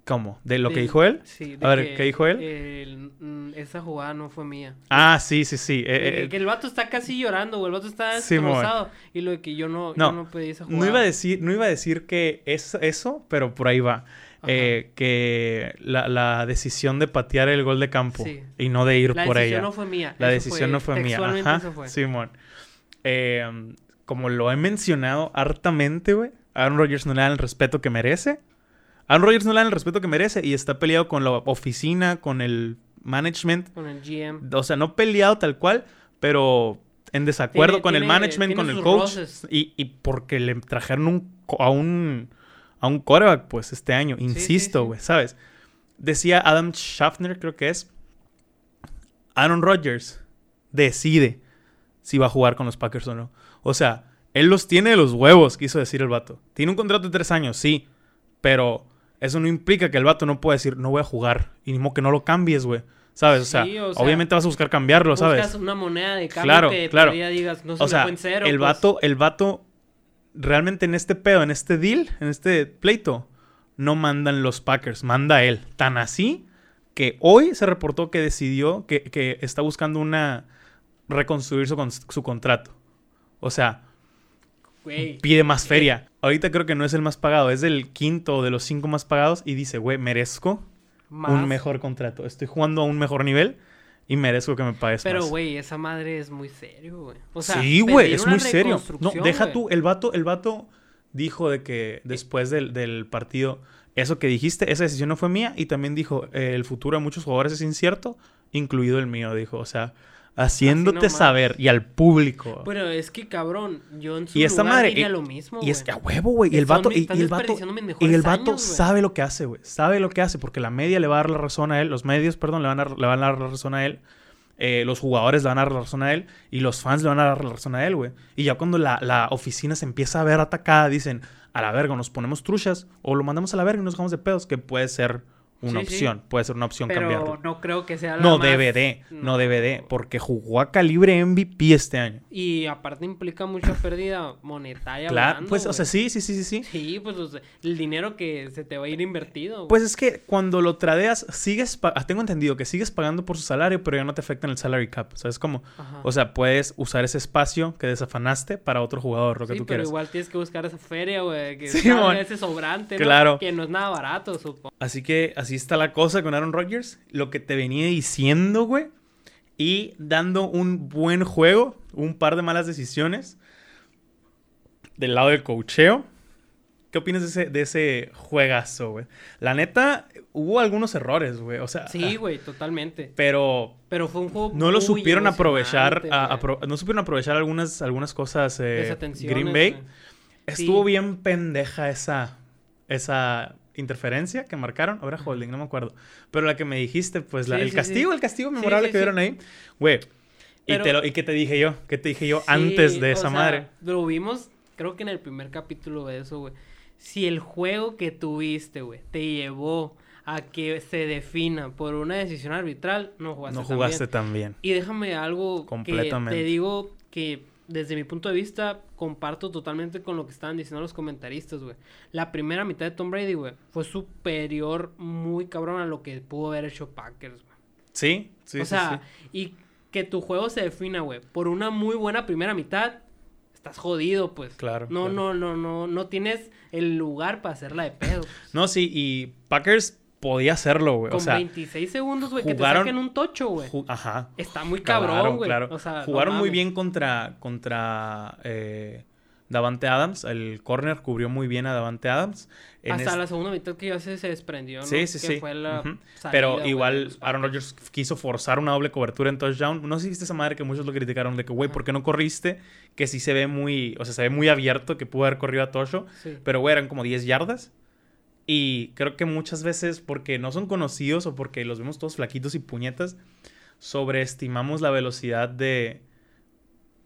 ¿Cómo? ¿De lo que dijo él? Sí. A ver, ¿qué dijo él? el- mm, esa jugada no fue mía. Ah, sí, sí, sí. eh, Eh, eh, que el vato está casi llorando, güey. El vato está destrozado. y lo de que yo no, No, yo no pedí esa jugada. No iba a decir, no iba a decir que es eso, pero por ahí va. Eh, que la, la decisión de patear el gol de campo Sí. y no de ir La por decisión ella. no fue mía. la eso decisión no fue mía. Ajá. Simón. Eh, como lo he mencionado hartamente, güey, Aaron Rodgers no le dan el respeto que merece. Aaron Rodgers no le dan el respeto que merece y está peleado con la oficina, con el management. Con el GM. O sea, no peleado tal cual, pero en desacuerdo Tiene- con el management, con el coach. Y, y porque le trajeron un, a un a un quarterback, pues, este año. sí, Insisto, sí. güey, ¿sabes? Decía Adam Schaffner, creo que es. Aaron Rodgers decide si va a jugar con los Packers o no. O sea, él los tiene de los huevos, quiso decir el vato. Tiene un contrato de tres años, sí. Pero eso no implica que el vato no pueda decir, no voy a jugar. Y ni modo que no lo cambies, güey. ¿Sabes? O sea, Sí, o sea, obviamente vas a buscar cambiarlo, ¿sabes? Buscas una moneda de cambio Claro, que claro. todavía digas, no se O sea, fue en cero. el pues. vato, el vato, realmente en este pedo, en este deal, en este pleito, no mandan los Packers, manda él. Tan así que hoy se reportó que decidió que, que está buscando una reconstruir su, con- su contrato. O sea, pide más feria. Ahorita creo que no es el más pagado, es el quinto de los cinco más pagados y dice, güey, merezco Más. un mejor contrato. Estoy jugando a un mejor nivel y merezco que me pagues Pero, más. güey, esa madre es muy serio, güey. O sea, sí, güey, es muy serio. No, deja tú, el vato, el vato dijo de que después del, del partido, eso que dijiste, esa decisión no fue mía y también dijo, eh, el futuro de muchos jugadores es incierto, incluido el mío, dijo, o sea, haciéndote saber y al público. Pero es que, cabrón, yo en su Y esta lugar madre, y- lo mismo, Y es que a huevo, güey. Y el vato, y, el vato, y el vato sabe lo que hace, güey. Sabe lo que hace, porque la media le va a dar la razón a él, los medios, perdón, le van a, le van a dar la razón a él. eh, los jugadores le van a dar la razón a él y los fans le van a dar la razón a él, güey. Y ya cuando la, la oficina se empieza a ver atacada, dicen, a la verga, nos ponemos truchas o lo mandamos a la verga y nos dejamos de pedos, que puede ser una Sí, sí. opción, puede ser una opción Pero cambiarlo. no creo que sea la No más- DVD, no DVD, porque jugó a calibre MVP este año. Y aparte implica mucha pérdida monetaria Claro, hablando, pues, o sea, sí, sí, sí, sí, sí. Sí, pues o sea, el dinero que se te va a ir invertido. Pues es que cuando lo tradeas, sigues, ah, tengo entendido que sigues pagando por su salario, pero ya no te afecta en el salary cap. ¿Sabes cómo? Ajá. O sea, puedes usar ese espacio que desafanaste para otro jugador, lo que sí, tú pero quieras. igual tienes que buscar esa feria, güey, que Sí, ese sobrante, ¿no? Claro. Que no es nada barato, supongo. Así que así está la cosa con Aaron Rodgers. Lo que te venía diciendo, güey. Y dando un buen juego, un par de malas decisiones. Del lado del cocheo. ¿Qué opinas de ese, de ese juegazo, güey? La neta, hubo algunos errores, güey. O sea, Sí, ah, güey, totalmente. pero Pero fue un juego no lo supieron aprovechar. a- no supieron aprovechar algunas, algunas cosas. eh, Green Bay. Estuvo Sí. bien pendeja esa, esa interferencia que marcaron. Ahora holding, no me acuerdo. Pero la que me dijiste, pues la- Sí, el sí, castigo, sí. el castigo memorable que dieron ahí. Güey. Y, te lo- ¿Y qué te dije yo? ¿Qué te dije yo antes de o esa sea, madre? Lo vimos, creo que en el primer capítulo de eso, güey. Si el juego que tuviste, güey, te llevó a que se defina por una decisión arbitral, no jugaste No jugaste tan bien. Y déjame algo Completamente. que te digo que desde mi punto de vista comparto totalmente con lo que estaban diciendo los comentaristas, güey. La primera mitad de Tom Brady, güey, fue superior muy cabrón a lo que pudo haber hecho Packers, güey. Sí, sí, o sí, sea, sí. y que tu juego se defina, güey, por una muy buena primera mitad, estás jodido, pues. Claro, No, claro. no, no, no, no tienes el lugar para hacerla de pedo. pues. No, sí, y Packers podía hacerlo, güey. Con O sea, 26 segundos, güey, que te saquen un tocho, güey. ju- ajá. Está muy Claro, cabrón, güey. claro. O sea, no Jugaron muy bien contra, contra eh, Davante Adams. El corner cubrió muy bien a Davante Adams. En Hasta la segunda mitad que ya se, se desprendió, ¿no? Sí, sí, que sí. fue la salida, Pero igual Aaron. Rodgers quiso forzar una doble cobertura en touchdown. No sé si viste esa madre que muchos lo criticaron de que, güey. ¿por qué no corriste? Que sí se ve muy, o sea, se ve muy abierto que pudo haber corrido a Tosho. Sí. Pero, güey, eran como 10 yardas. Y creo que muchas veces, porque no son conocidos o porque los vemos todos flaquitos y puñetas, sobreestimamos la velocidad de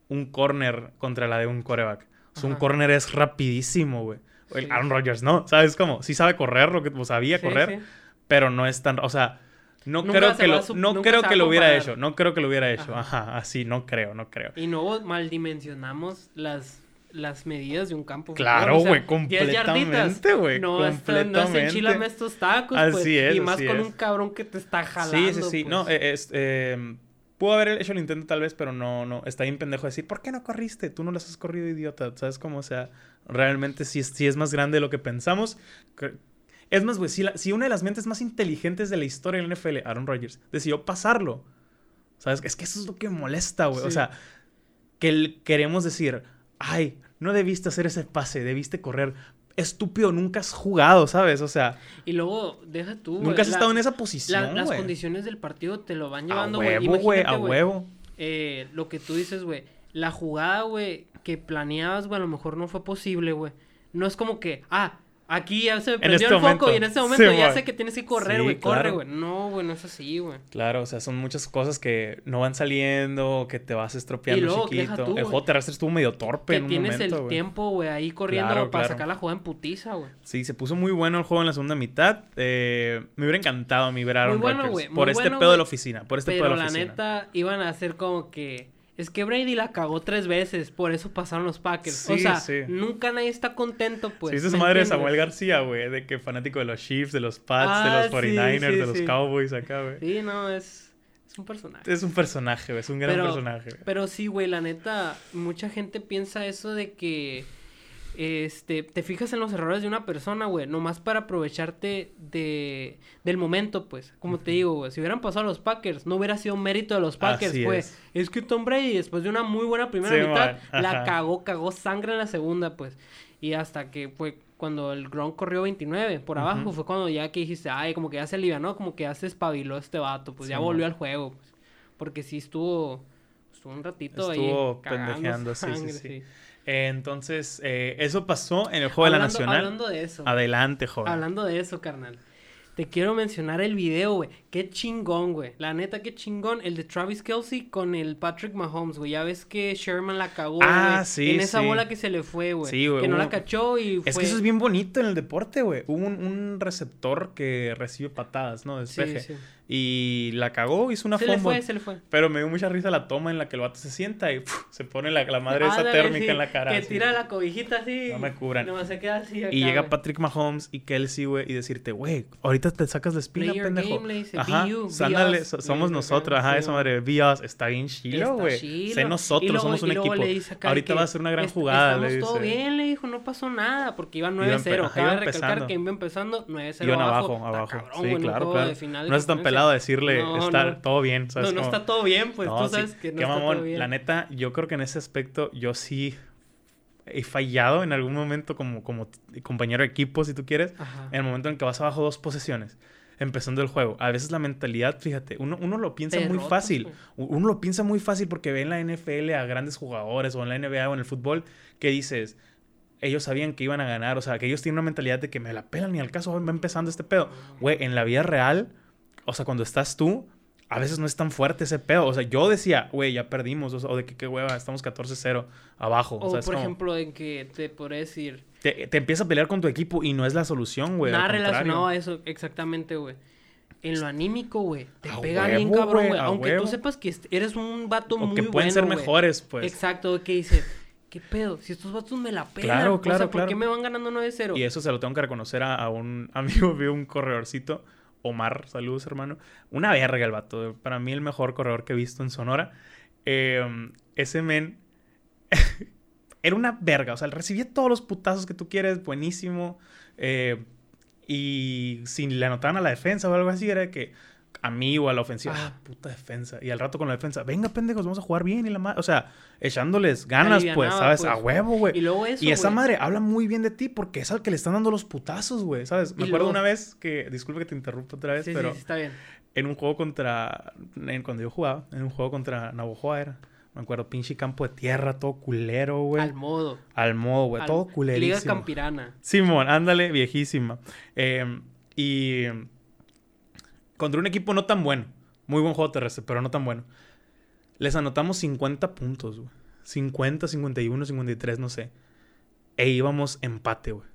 un corner contra la de un coreback. O sea, un corner es rapidísimo, güey. El Sí. Aaron Rodgers no, ¿sabes cómo? Sí sabe correr, lo que o sabía Sí, correr, sí. pero no es tan, o sea, no Nunca creo que lo, no creo que lo hubiera comparar. hecho, no creo que lo hubiera hecho, Ajá. ajá, así, no creo, no creo. Y no maldimensionamos las, las medidas de un campo. Claro, fútbol, o sea, güey, 10 yarditas. completamente, güey, No, esto- no es completamente. enchilame estos tacos, Así pues. es, y más así con es. un cabrón que te está jalando. Sí, sí, sí. pues. No, eh, es, eh, pudo haber hecho el intento tal vez, pero no, no. Está bien pendejo decir, ¿por qué no corriste? Tú no las has corrido, idiota. ¿Sabes cómo? O sea, realmente sí, es- sí es más grande de lo que pensamos. Es más, güey, si, la- si una de las mentes más inteligentes de la historia del NFL, Aaron Rodgers, decidió pasarlo. ¿Sabes? Es que eso es lo que molesta, güey. O sea, que queremos decir, ay, no debiste hacer ese pase, debiste correr. Estúpido, nunca has jugado, ¿sabes? O sea, Y luego, deja tú, güey, nunca has la- estado en esa la- posición, las condiciones del partido te lo van A llevando, güey. huevo, güey, a huevo. eh, lo que tú dices, güey. La jugada, güey, que planeabas, güey, a lo mejor no fue posible, güey. No es como que, ah, aquí ya se me prendió este el foco momento. y en este momento Sí, ya sé que tienes que correr, Sí, güey. corre, claro. güey. No, güey, no es así, güey. Claro, o sea, son muchas cosas que no van saliendo, que te vas estropeando Y luego, deja chiquito. tú, el juego terrestre estuvo medio torpe Que en un tienes momento, el güey. tiempo, güey, ahí corriendo Claro, para claro. sacar la jugada en putiza, güey. Sí, se puso muy bueno el juego en la segunda mitad. Eh, me hubiera encantado a mí ver a Aaron Muy bueno, güey, muy por este bueno, pedo de la oficina, por este pedo de la la oficina. neta, iban a hacer como que. Es que Brady la cagó tres veces, por eso pasaron los Packers. o sea, sí. nunca nadie está contento, pues. sí, esa es ¿me madre de? Samuel García, güey, de que fanático de los Chiefs, de los Pats, de Ah, los sí, 49ers, sí, de los. Cowboys acá, güey. Sí, no, es. Es un personaje. Es un personaje, güey, es un gran Pero- personaje. Pero sí, güey, la neta, mucha gente piensa eso de que este, te fijas en los errores de una persona, güey, nomás para aprovecharte de, del momento, pues. Como te digo, güey, si hubieran pasado los Packers, no hubiera sido mérito de los Packers, Así pues. es. Es. que Tom Brady, después de una muy buena primera Sí, mitad, la cagó, cagó sangre en la segunda, pues. Y hasta que fue cuando el Gronk corrió 29 por abajo, fue cuando ya que dijiste, ay, como que ya se alivianó, como que ya se espabiló este vato, pues ya volvió man. al juego, pues. Porque sí estuvo, estuvo un ratito ahí. Estuvo pendejeando, sí, sí, sangre, sí. Entonces, eh, eso pasó en el juego de la Nacional. Hablando de eso. Adelante, joven. Hablando de eso, carnal. Te quiero mencionar el video, güey. Qué chingón, güey. La neta, qué chingón. El de Travis Kelsey con el Patrick Mahomes, güey. Ya ves que Sherman la cagó, Ah, güey, sí, En esa sí. bola que se le fue, güey. Sí, güey, Que no la cachó y fue... Es que eso es bien bonito en el deporte, güey. Hubo un, un receptor que recibe patadas, ¿no? Despeje. sí. Y la cagó, hizo una Se le fumble. fue, se le fue. Pero me dio mucha risa la toma en la que el vato se sienta y ¡puf! se pone la, la madre esa Ándale, térmica en la cara. Que así. tira la cobijita así. No me cubran. Nomás se queda así acá, Y llega güey. Patrick Mahomes y Kelsey, güey, y decirte, güey, ahorita te sacas la espina, pendejo. game, le dice, ajá, be you, be ándale, us. so- Le somos nosotros, ajá, esa madre, be us, está bien chilo, Está güey. Sé nosotros, luego- somos un equipo. le Ahorita va a ser una gran "Est- jugada, le Estamos todo dice. bien, le dijo, no pasó nada, porque iban Iban 9-0. empe- ajá, Cabe recalcar que iban empezando 9-0 Iban abajo, Está abajo. cabrón, sí, claro, claro. de no es tan pelado decirle, No, estar no. todo bien, ¿sabes? No, no está todo bien, pues No, tú sí, sabes que no qué está mamón. todo bien. La neta, yo creo que en ese aspecto yo sí he fallado en algún momento como, como compañero de equipo, si tú quieres, Ajá. en el momento en que vas abajo dos posesiones, empezando el juego. A veces la mentalidad, fíjate, uno, uno lo piensa muy fácil. Uno lo piensa muy fácil porque ve en la NFL a grandes jugadores o en la NBA o en el fútbol que dices, ellos sabían que iban a ganar, o sea, que ellos tienen una mentalidad de que me la pelan ni al caso, va empezando este pedo. Güey, en la vida real, o sea, cuando estás tú, a veces no es tan fuerte ese pedo. O sea, yo decía, güey, ya perdimos, o, sea, o de que qué hueva, estamos 14-0 abajo. O, o sea, es por como- ejemplo, en que te podría decir... te, te empieza a pelear con tu equipo y no es la solución, güey. Nada relacionado a eso, exactamente, güey. En lo anímico, güey. Te A pega bien cabrón, güey, Aunque huevo. tú sepas que eres un vato O muy que bueno, pueden ser mejores, pues. Exacto, que dices, ¿qué pedo? Si estos vatos me la pelan. Claro, o claro, sea, ¿por claro. qué me van ganando 9-0? Y eso se lo tengo que reconocer a, a un (laughs) amigo, vi un corredorcito, Omar, saludos hermano. Una verga el vato, para mí el mejor corredor que he visto en Sonora. Eh, ese men (laughs) era una verga, o sea, recibía todos los putazos que tú quieres, buenísimo. eh, y si le anotaban a la defensa o algo así, era que a mí o a la ofensiva, Ah. ah, puta defensa. Y al rato con la defensa, venga pendejos, vamos a jugar bien y la madre. O sea, echándoles ganas, pues, ¿sabes? pues. A huevo, güey. Y luego eso, Y esa madre habla muy bien de ti porque es al que le están dando los putazos, güey, ¿sabes? Me acuerdo luego- una vez que, disculpe que te interrumpa otra vez, Sí, pero sí, sí, está bien. en un juego contra, en- cuando yo jugaba, en un juego contra Navojoa era, me acuerdo, pinche campo de tierra, todo culero, güey. Al modo. Al modo, güey, Al- todo Liga culerísimo. Campirana. Simón, ándale, viejísima. Eh, y contra un equipo no tan bueno. Muy buen juego terrestre, pero no tan bueno. Les anotamos 50 puntos, güey. 50, 51, 53, no sé. E íbamos empate, güey.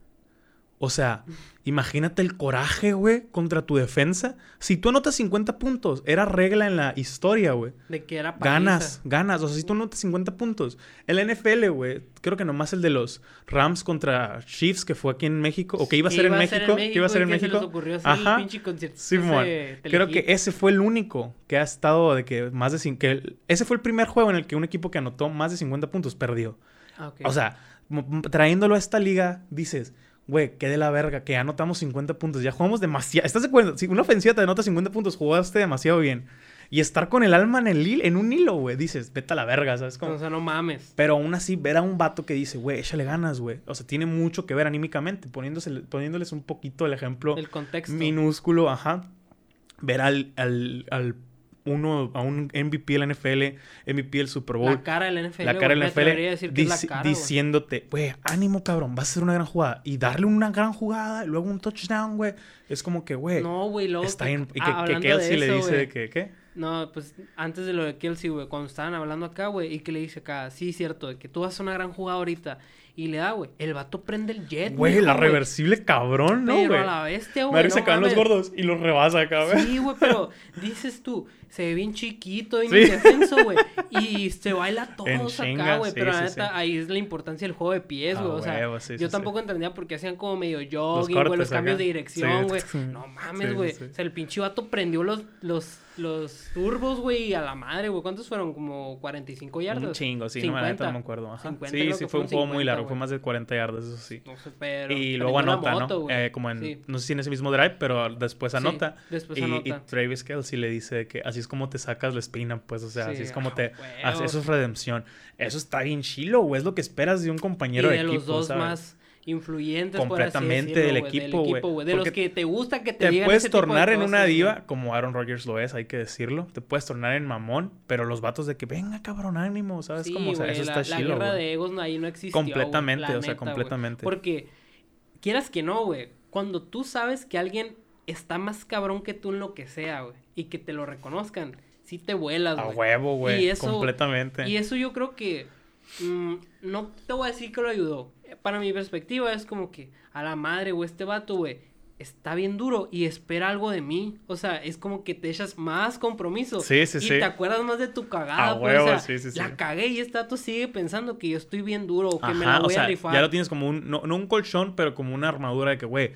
O sea, imagínate el coraje, güey, contra tu defensa. Si tú anotas 50 puntos, era regla en la historia, güey. De que era Ganas, paliza. ganas. O sea, si tú anotas 50 puntos. El NFL, güey, creo que nomás el de los Rams contra Chiefs, que fue aquí en México, o que iba a ser en México, que iba a ser en que se les México. ocurrió Ajá. pinche concierto ese creo que ese fue el único que ha estado de que más de que el- ese fue el primer juego en el que un equipo que anotó más de 50 puntos perdió. Ah. O sea, trayéndolo a esta liga, dices, güey, qué de la verga, que anotamos 50 puntos. Ya jugamos demasiado. ¿Estás de acuerdo? Si una ofensiva te anota 50 puntos, jugaste demasiado bien. Y estar con el alma en el en un hilo, güey, dices, vete a la verga, ¿sabes? Como- O sea, no mames. Pero aún así, ver a un vato que dice, güey, échale ganas, güey. O sea, tiene mucho que ver anímicamente, poniéndose, poniéndoles un poquito el ejemplo El contexto. minúsculo, ajá. Ver al, al, al uno, a un MVP de la NFL, MVP del Super Bowl. La cara del NFL. la cara NFL decir que es la cara, güey. diciéndote, güey, ánimo, cabrón, vas a hacer una gran jugada. Y darle una gran jugada, luego un touchdown, güey. Es como que, güey, No, güey, luego... está bien. Y ah, que, que de Kelsey le dice de que, ¿qué? No, pues antes de lo de Kelsey, güey, cuando estaban hablando acá, güey, y que le dice acá, sí, cierto, de que tú vas a una gran jugada ahorita. Y le da, güey, el vato prende el jet, Güey, la reversible, cabrón, ¿no, Pero güey? a la bestia, güey. Parece no que van los gordos y los rebasa acá, güey. Sí, güey, pero dices tú, se ve bien chiquito, bien Sí. indefenso, güey. (laughs) Y se baila todos acá, chinga, güey. sí, pero la neta, sí. ahí es la importancia del juego de pies, Ah, güey. O sea, huevo, sí, yo tampoco entendía por qué hacían como medio jogging, güey, los cambios acá. de dirección, güey. (laughs) No mames, güey. O sea, el pinche vato prendió los, los los turbos, güey, a la madre, güey. ¿Cuántos fueron? Como 45 yardas. Un chingo, sí, no, la neta no me acuerdo. Ajá. sí, sí, fue un juego muy largo, fue más de 40 yardas, eso sí. No sé, pero. Y luego anota, ¿no? Eh, como en, no sé si en ese mismo drive, pero después anota. Después y, anota. Y Travis Kelsey le dice que así es como te sacas la espina, pues, o sea, así es como ah, te. eso es redención. Eso está bien chilo, güey, es lo que esperas de un compañero de, de equipo, los dos más influyentes completamente del, equipo, güey. De los que te gusta que te, te puedes tornar en una diva, como Aaron Rodgers lo es, hay que decirlo. Te puedes tornar en mamón, pero los vatos de que venga, cabrón, ánimo, ¿sabes? como, o sea, eso está chido. La guerra de egos ahí no existe. Completamente, o sea, completamente. Porque, quieras que no, güey, cuando tú sabes que alguien está más cabrón que tú en lo que sea, güey, y que te lo reconozcan, sí te vuelas, güey. A huevo, güey. Completamente. Y eso yo creo que. Mm, no te voy a decir que lo ayudó para mi perspectiva es como que a la madre, güey, este vato, güey, está bien duro y espera algo de mí. O sea, es como que te echas más compromiso. Sí, sí, y sí. te acuerdas más de tu cagada. pues, sí, sí, la cagué y este vato sigue pensando que yo estoy bien duro o que me la voy o sea, a rifar. Ya lo tienes como un, no, no un colchón, pero como una armadura de que, güey,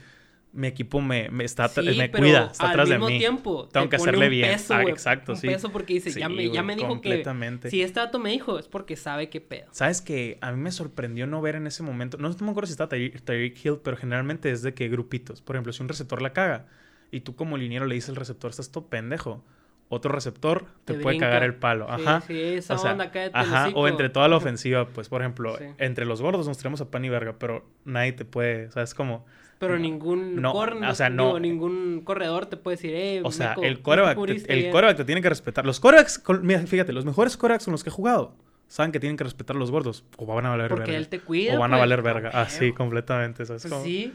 mi equipo me, me está me cuida, está atrás de mí. tiempo, tengo que hacerle bien. Peso, ah, exacto, un sí. peso porque dice, ya me, ya me dijo que si este dato me dijo es porque sabe qué pedo. Sabes que a mí me sorprendió no ver en ese momento, no, me acuerdo si está Tyreek Hill, pero generalmente es de que grupitos. Por ejemplo, si un receptor la caga y tú como liniero le dices al receptor, estás todo pendejo otro receptor te, puede cagar el palo. Ajá. Sí, esa o onda Ajá. O entre toda la ofensiva, pues, por ejemplo, entre los gordos nos tenemos a pan y verga, pero nadie te puede, o sea, es como pero ningún, no, o sea, no, ningún corredor te puede decir, eh, O sea, el coreback, te, el coreback te tiene que respetar. Los corebacks, mira, fíjate, los mejores corebacks con los que he jugado saben que tienen que respetar a los gordos o van a valer Porque verga. él te cuida. O van a pues. valer verga. Ah, sí, completamente. ¿sabes? Pues sí,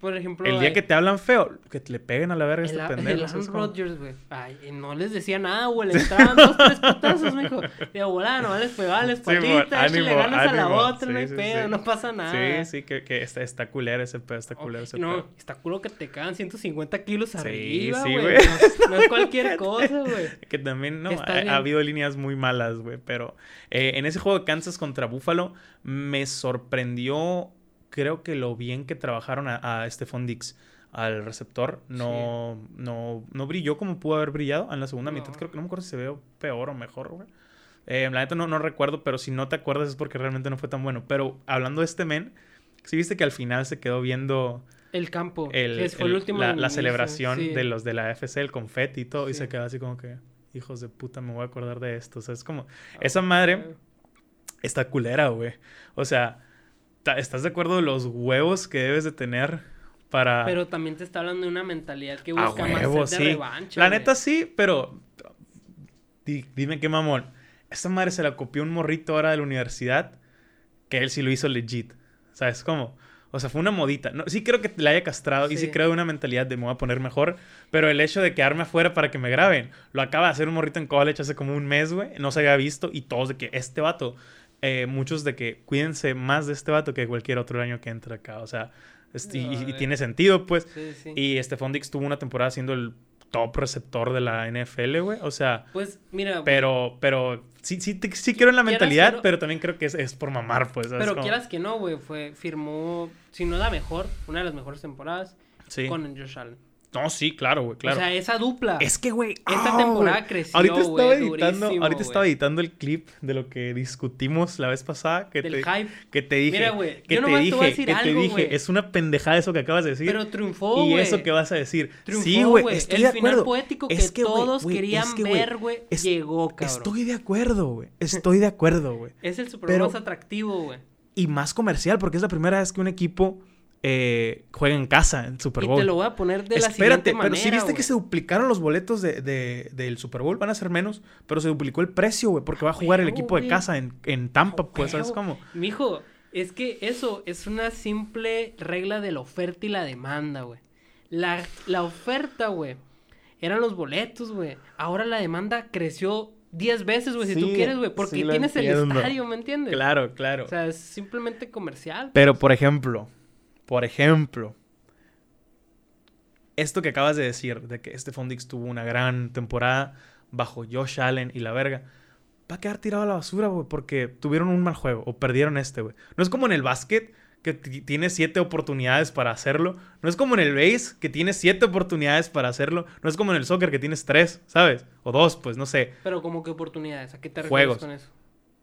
por ejemplo. El día que te hablan feo, que le peguen a la verga a este pendejo. El Aaron Rodgers, güey. Ay, no les decía nada, güey. Le entraban dos, tres putazos, mijo. Y volá, no les pegales (laughs) patitas, sí, le ganas a la otra, no hay pedo, no pasa nada. Sí, sí, que, que está, está culero ese pedo, está culero ese pedo. No, está culo que te cagan 150 kilos arriba, güey. güey. No, es cualquier (laughs) cosa, güey. Que también, no, ha, habido líneas muy malas, güey, pero eh, en ese juego Kansas contra Buffalo, me sorprendió, creo que lo bien que trabajaron a, a Stephon Dix al receptor. No, no, no brilló como pudo haber brillado en la segunda mitad. Creo que no me acuerdo si se ve peor o mejor, güey. Eh, la neta no, no recuerdo, pero si no te acuerdas es porque realmente no fue tan bueno. Pero hablando de este men, si viste que al final se quedó viendo... El campo. El, fue el último la, celebración de los de la FC, el confeti y todo. Y se quedó así como que, hijos de puta, me voy a acordar de esto. O sea, es como... esa madre está culera, güey. O sea, ¿estás de acuerdo de los huevos que debes de tener para... Pero también te está hablando de una mentalidad que busca más de revancha. La neta sí, pero... dime qué mamón. Esta madre se la copió un morrito ahora de la universidad que él sí lo hizo legit. ¿Sabes cómo? O sea, fue una modita. No, sí creo que la haya castrado y sí creo una mentalidad de me voy a poner mejor. Pero el hecho de quedarme afuera para que me graben, lo acaba de hacer un morrito en college hace como un mes, güey. No se había visto y todos de que este vato eh, muchos de que cuídense más de este vato que cualquier otro año que entra acá. O sea, y, tiene sentido, pues. Y Stephon Dix tuvo una temporada siendo el top receptor de la NFL, güey. O sea. Pues mira. Pero, pero sí, sí, sí quiero en la mentalidad, pero también creo que es, por mamar, pues. Pero quieras que no, güey. Fue, firmó, si no la mejor, una de las mejores temporadas con Josh Allen. No, sí, claro, güey, claro. O sea, esa dupla. Es que, güey. Esta temporada creció, Ahorita estaba editando, ahorita estaba editando el clip de lo que discutimos la vez pasada. Que Del te, hype. Que te dije. Mira, güey. Que te dije, que te dije. Es una pendejada eso que acabas de decir. Pero triunfó, güey. Y eso que vas a decir. Triunfó, sí, güey. Estoy el de acuerdo. final poético es que todos querían ver, güey, llegó, cabrón. Estoy de acuerdo, güey. Estoy de acuerdo, güey. (laughs) es el Super más atractivo, güey. Y más comercial, porque es la primera vez que un equipo eh, juega en casa en Super Bowl. Y te lo voy a poner de la siguiente manera, pero si viste que se duplicaron los boletos de, del Super Bowl, van a ser menos, pero se duplicó el precio, güey, porque va a jugar el equipo de casa en, en Tampa, pues, ¿sabes cómo? Mijo, es que eso es una simple regla de la oferta y la demanda, güey. La, la oferta, güey, eran los boletos, güey. Ahora la demanda creció 10 veces, güey, si tú quieres, güey, porque tienes el estadio, ¿me entiendes? Claro, claro. O sea, es simplemente comercial. Pero, por ejemplo, por ejemplo, esto que acabas de decir, de que este Fondix tuvo una gran temporada bajo Josh Allen y la verga, va a quedar tirado a la basura, güey, porque tuvieron un mal juego o perdieron este, güey. No es como en el básquet, que t- tienes siete oportunidades para hacerlo. No es como en el base, que tienes siete oportunidades para hacerlo. No es como en el soccer, que tienes tres, ¿sabes? O dos, pues no sé, Pero como que oportunidades, ¿a qué te refieres Juegos. con eso?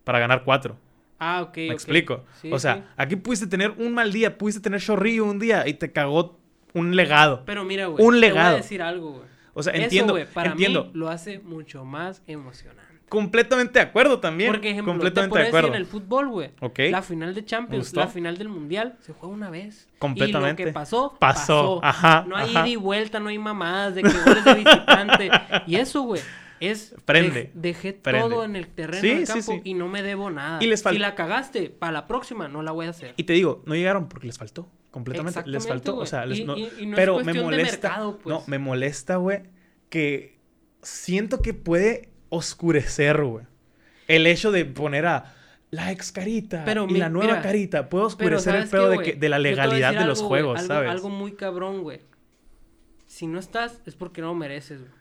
para ganar cuatro. Ah, ok, ¿Me explico? Sí, o sea, sí. aquí pudiste tener un mal día, pudiste tener chorrillo un día y te cagó un legado. Pero mira, güey. Un Te legado. voy a decir algo, güey. O sea, Eso, entiendo, güey, para entiendo. mí lo hace mucho más emocionante. Completamente de acuerdo también. Por ejemplo, completamente te de acuerdo. en el fútbol, güey. Ok. La final de Champions, la final del Mundial, se juega una vez. Completamente. Y lo que pasó, Pasó. pasó. Ajá, No hay ajá. ida y vuelta, no hay mamadas de que goles de visitante. (laughs) y eso, güey, es... Prende, dej- dejé prende. todo en el terreno Sí, del campo sí. y no me debo nada. Y les Si la cagaste, para la próxima no la voy a hacer. Y te digo, no llegaron porque les faltó. Completamente. Les faltó. O sea, les- Y- no- y- y no es pero me de molesta. mercado, pues. No, me molesta, güey, que siento que puede oscurecer, güey. El hecho de poner a la ex carita Pero y mi- la nueva mira, carita puede oscurecer el ¿sabes pedo qué, de, güey? que, de la legalidad de los algo, güey, juegos, algo, ¿sabes? Algo muy cabrón, güey. Si no estás, es porque no lo mereces, güey.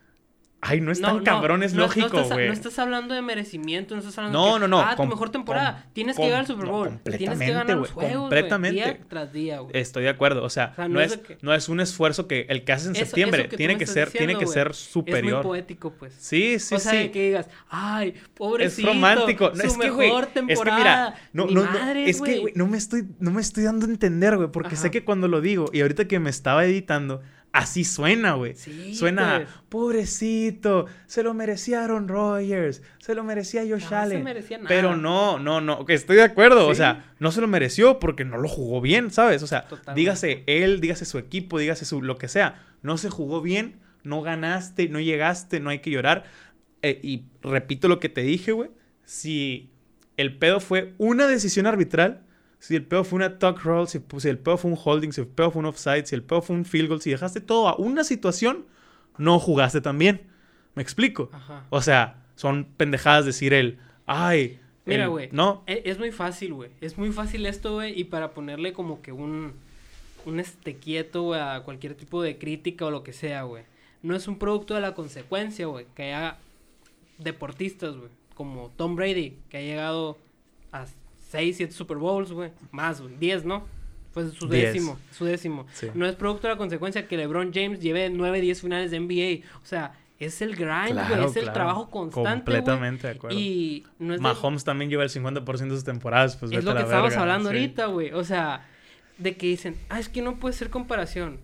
Ay, no es No, tan no, cabrón, es no- lógico, güey. No estás hablando de merecimiento, no estás hablando No, de que, no, no, ah, tu mejor temporada, tienes que llegar al Super Bowl, tienes que ganar los juegos, día tras día, güey. Estoy de acuerdo, o sea, O sea, no, es que- no es un esfuerzo que el que haces en Eso- septiembre eso que tiene que ser tiene diciendo, que güey, ser Es superior. muy poético, pues. Sí, sí, o sea, sí. que digas, ay, pobrecito, es romántico. No, su es que, mejor güey, es que temporada. mira, no, no, madre, es que, güey, no me estoy, no me estoy dando a entender, güey, porque sé que cuando lo digo y ahorita que me estaba editando, así suena, güey. Sí, suena, pues. pobrecito, se lo merecía Aaron Rodgers, se lo merecía Josh No se merecía nada. Pero no, no, no, estoy de acuerdo, o sea, no se lo mereció porque no lo jugó bien, ¿sabes? O sea, Totalmente. dígase él, dígase su equipo, dígase su lo que sea, no se jugó bien, no ganaste, no llegaste, no hay que llorar. Eh, y repito lo que te dije, güey, si el pedo fue una decisión arbitral, si el pedo fue una tuck roll, si, si el pedo fue un holding, si el pedo fue un offside, si el pedo fue un field goal, si dejaste todo a una situación, no jugaste tan bien. ¿Me explico? Ajá. O sea, son pendejadas decir el, ay, Mira, güey. no, e- Es, muy fácil, güey. Es muy fácil esto, güey. Y para ponerle como que un. Un este quieto, güey, a cualquier tipo de crítica o lo que sea, güey. No es un producto de la consecuencia, güey. Que haya deportistas, güey. Como Tom Brady, que ha llegado a 6, 7 Super Bowls, güey. Más, güey. 10, ¿no? Fue su Diez. décimo. Su décimo. Sí. No es producto de la consecuencia que LeBron James lleve 9, 10 finales de NBA. O sea, es el grind, güey. Claro, es el trabajo constante, güey. Completamente de acuerdo. Y no es de- Mahomes también lleva el 50% de sus temporadas, pues es vete lo que la estábamos verga, hablando sí. ahorita, güey. O sea, de que dicen, ah, es que no puede ser comparación.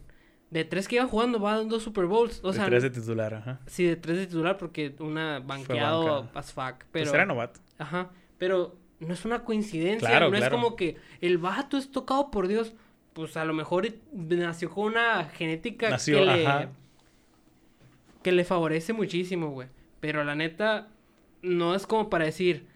De tres que iba jugando, va dando Super Bowls. O De sea, tres de titular, ajá. sí, de tres de titular porque una banqueado as fuck. Pero... Pero, era novato. ajá, pero no es una coincidencia. Claro, no claro. es como que el vato es tocado por Dios. Pues a lo mejor nació con una genética Nació, que le, que le favorece muchísimo, güey. Pero la neta, no es como para decir,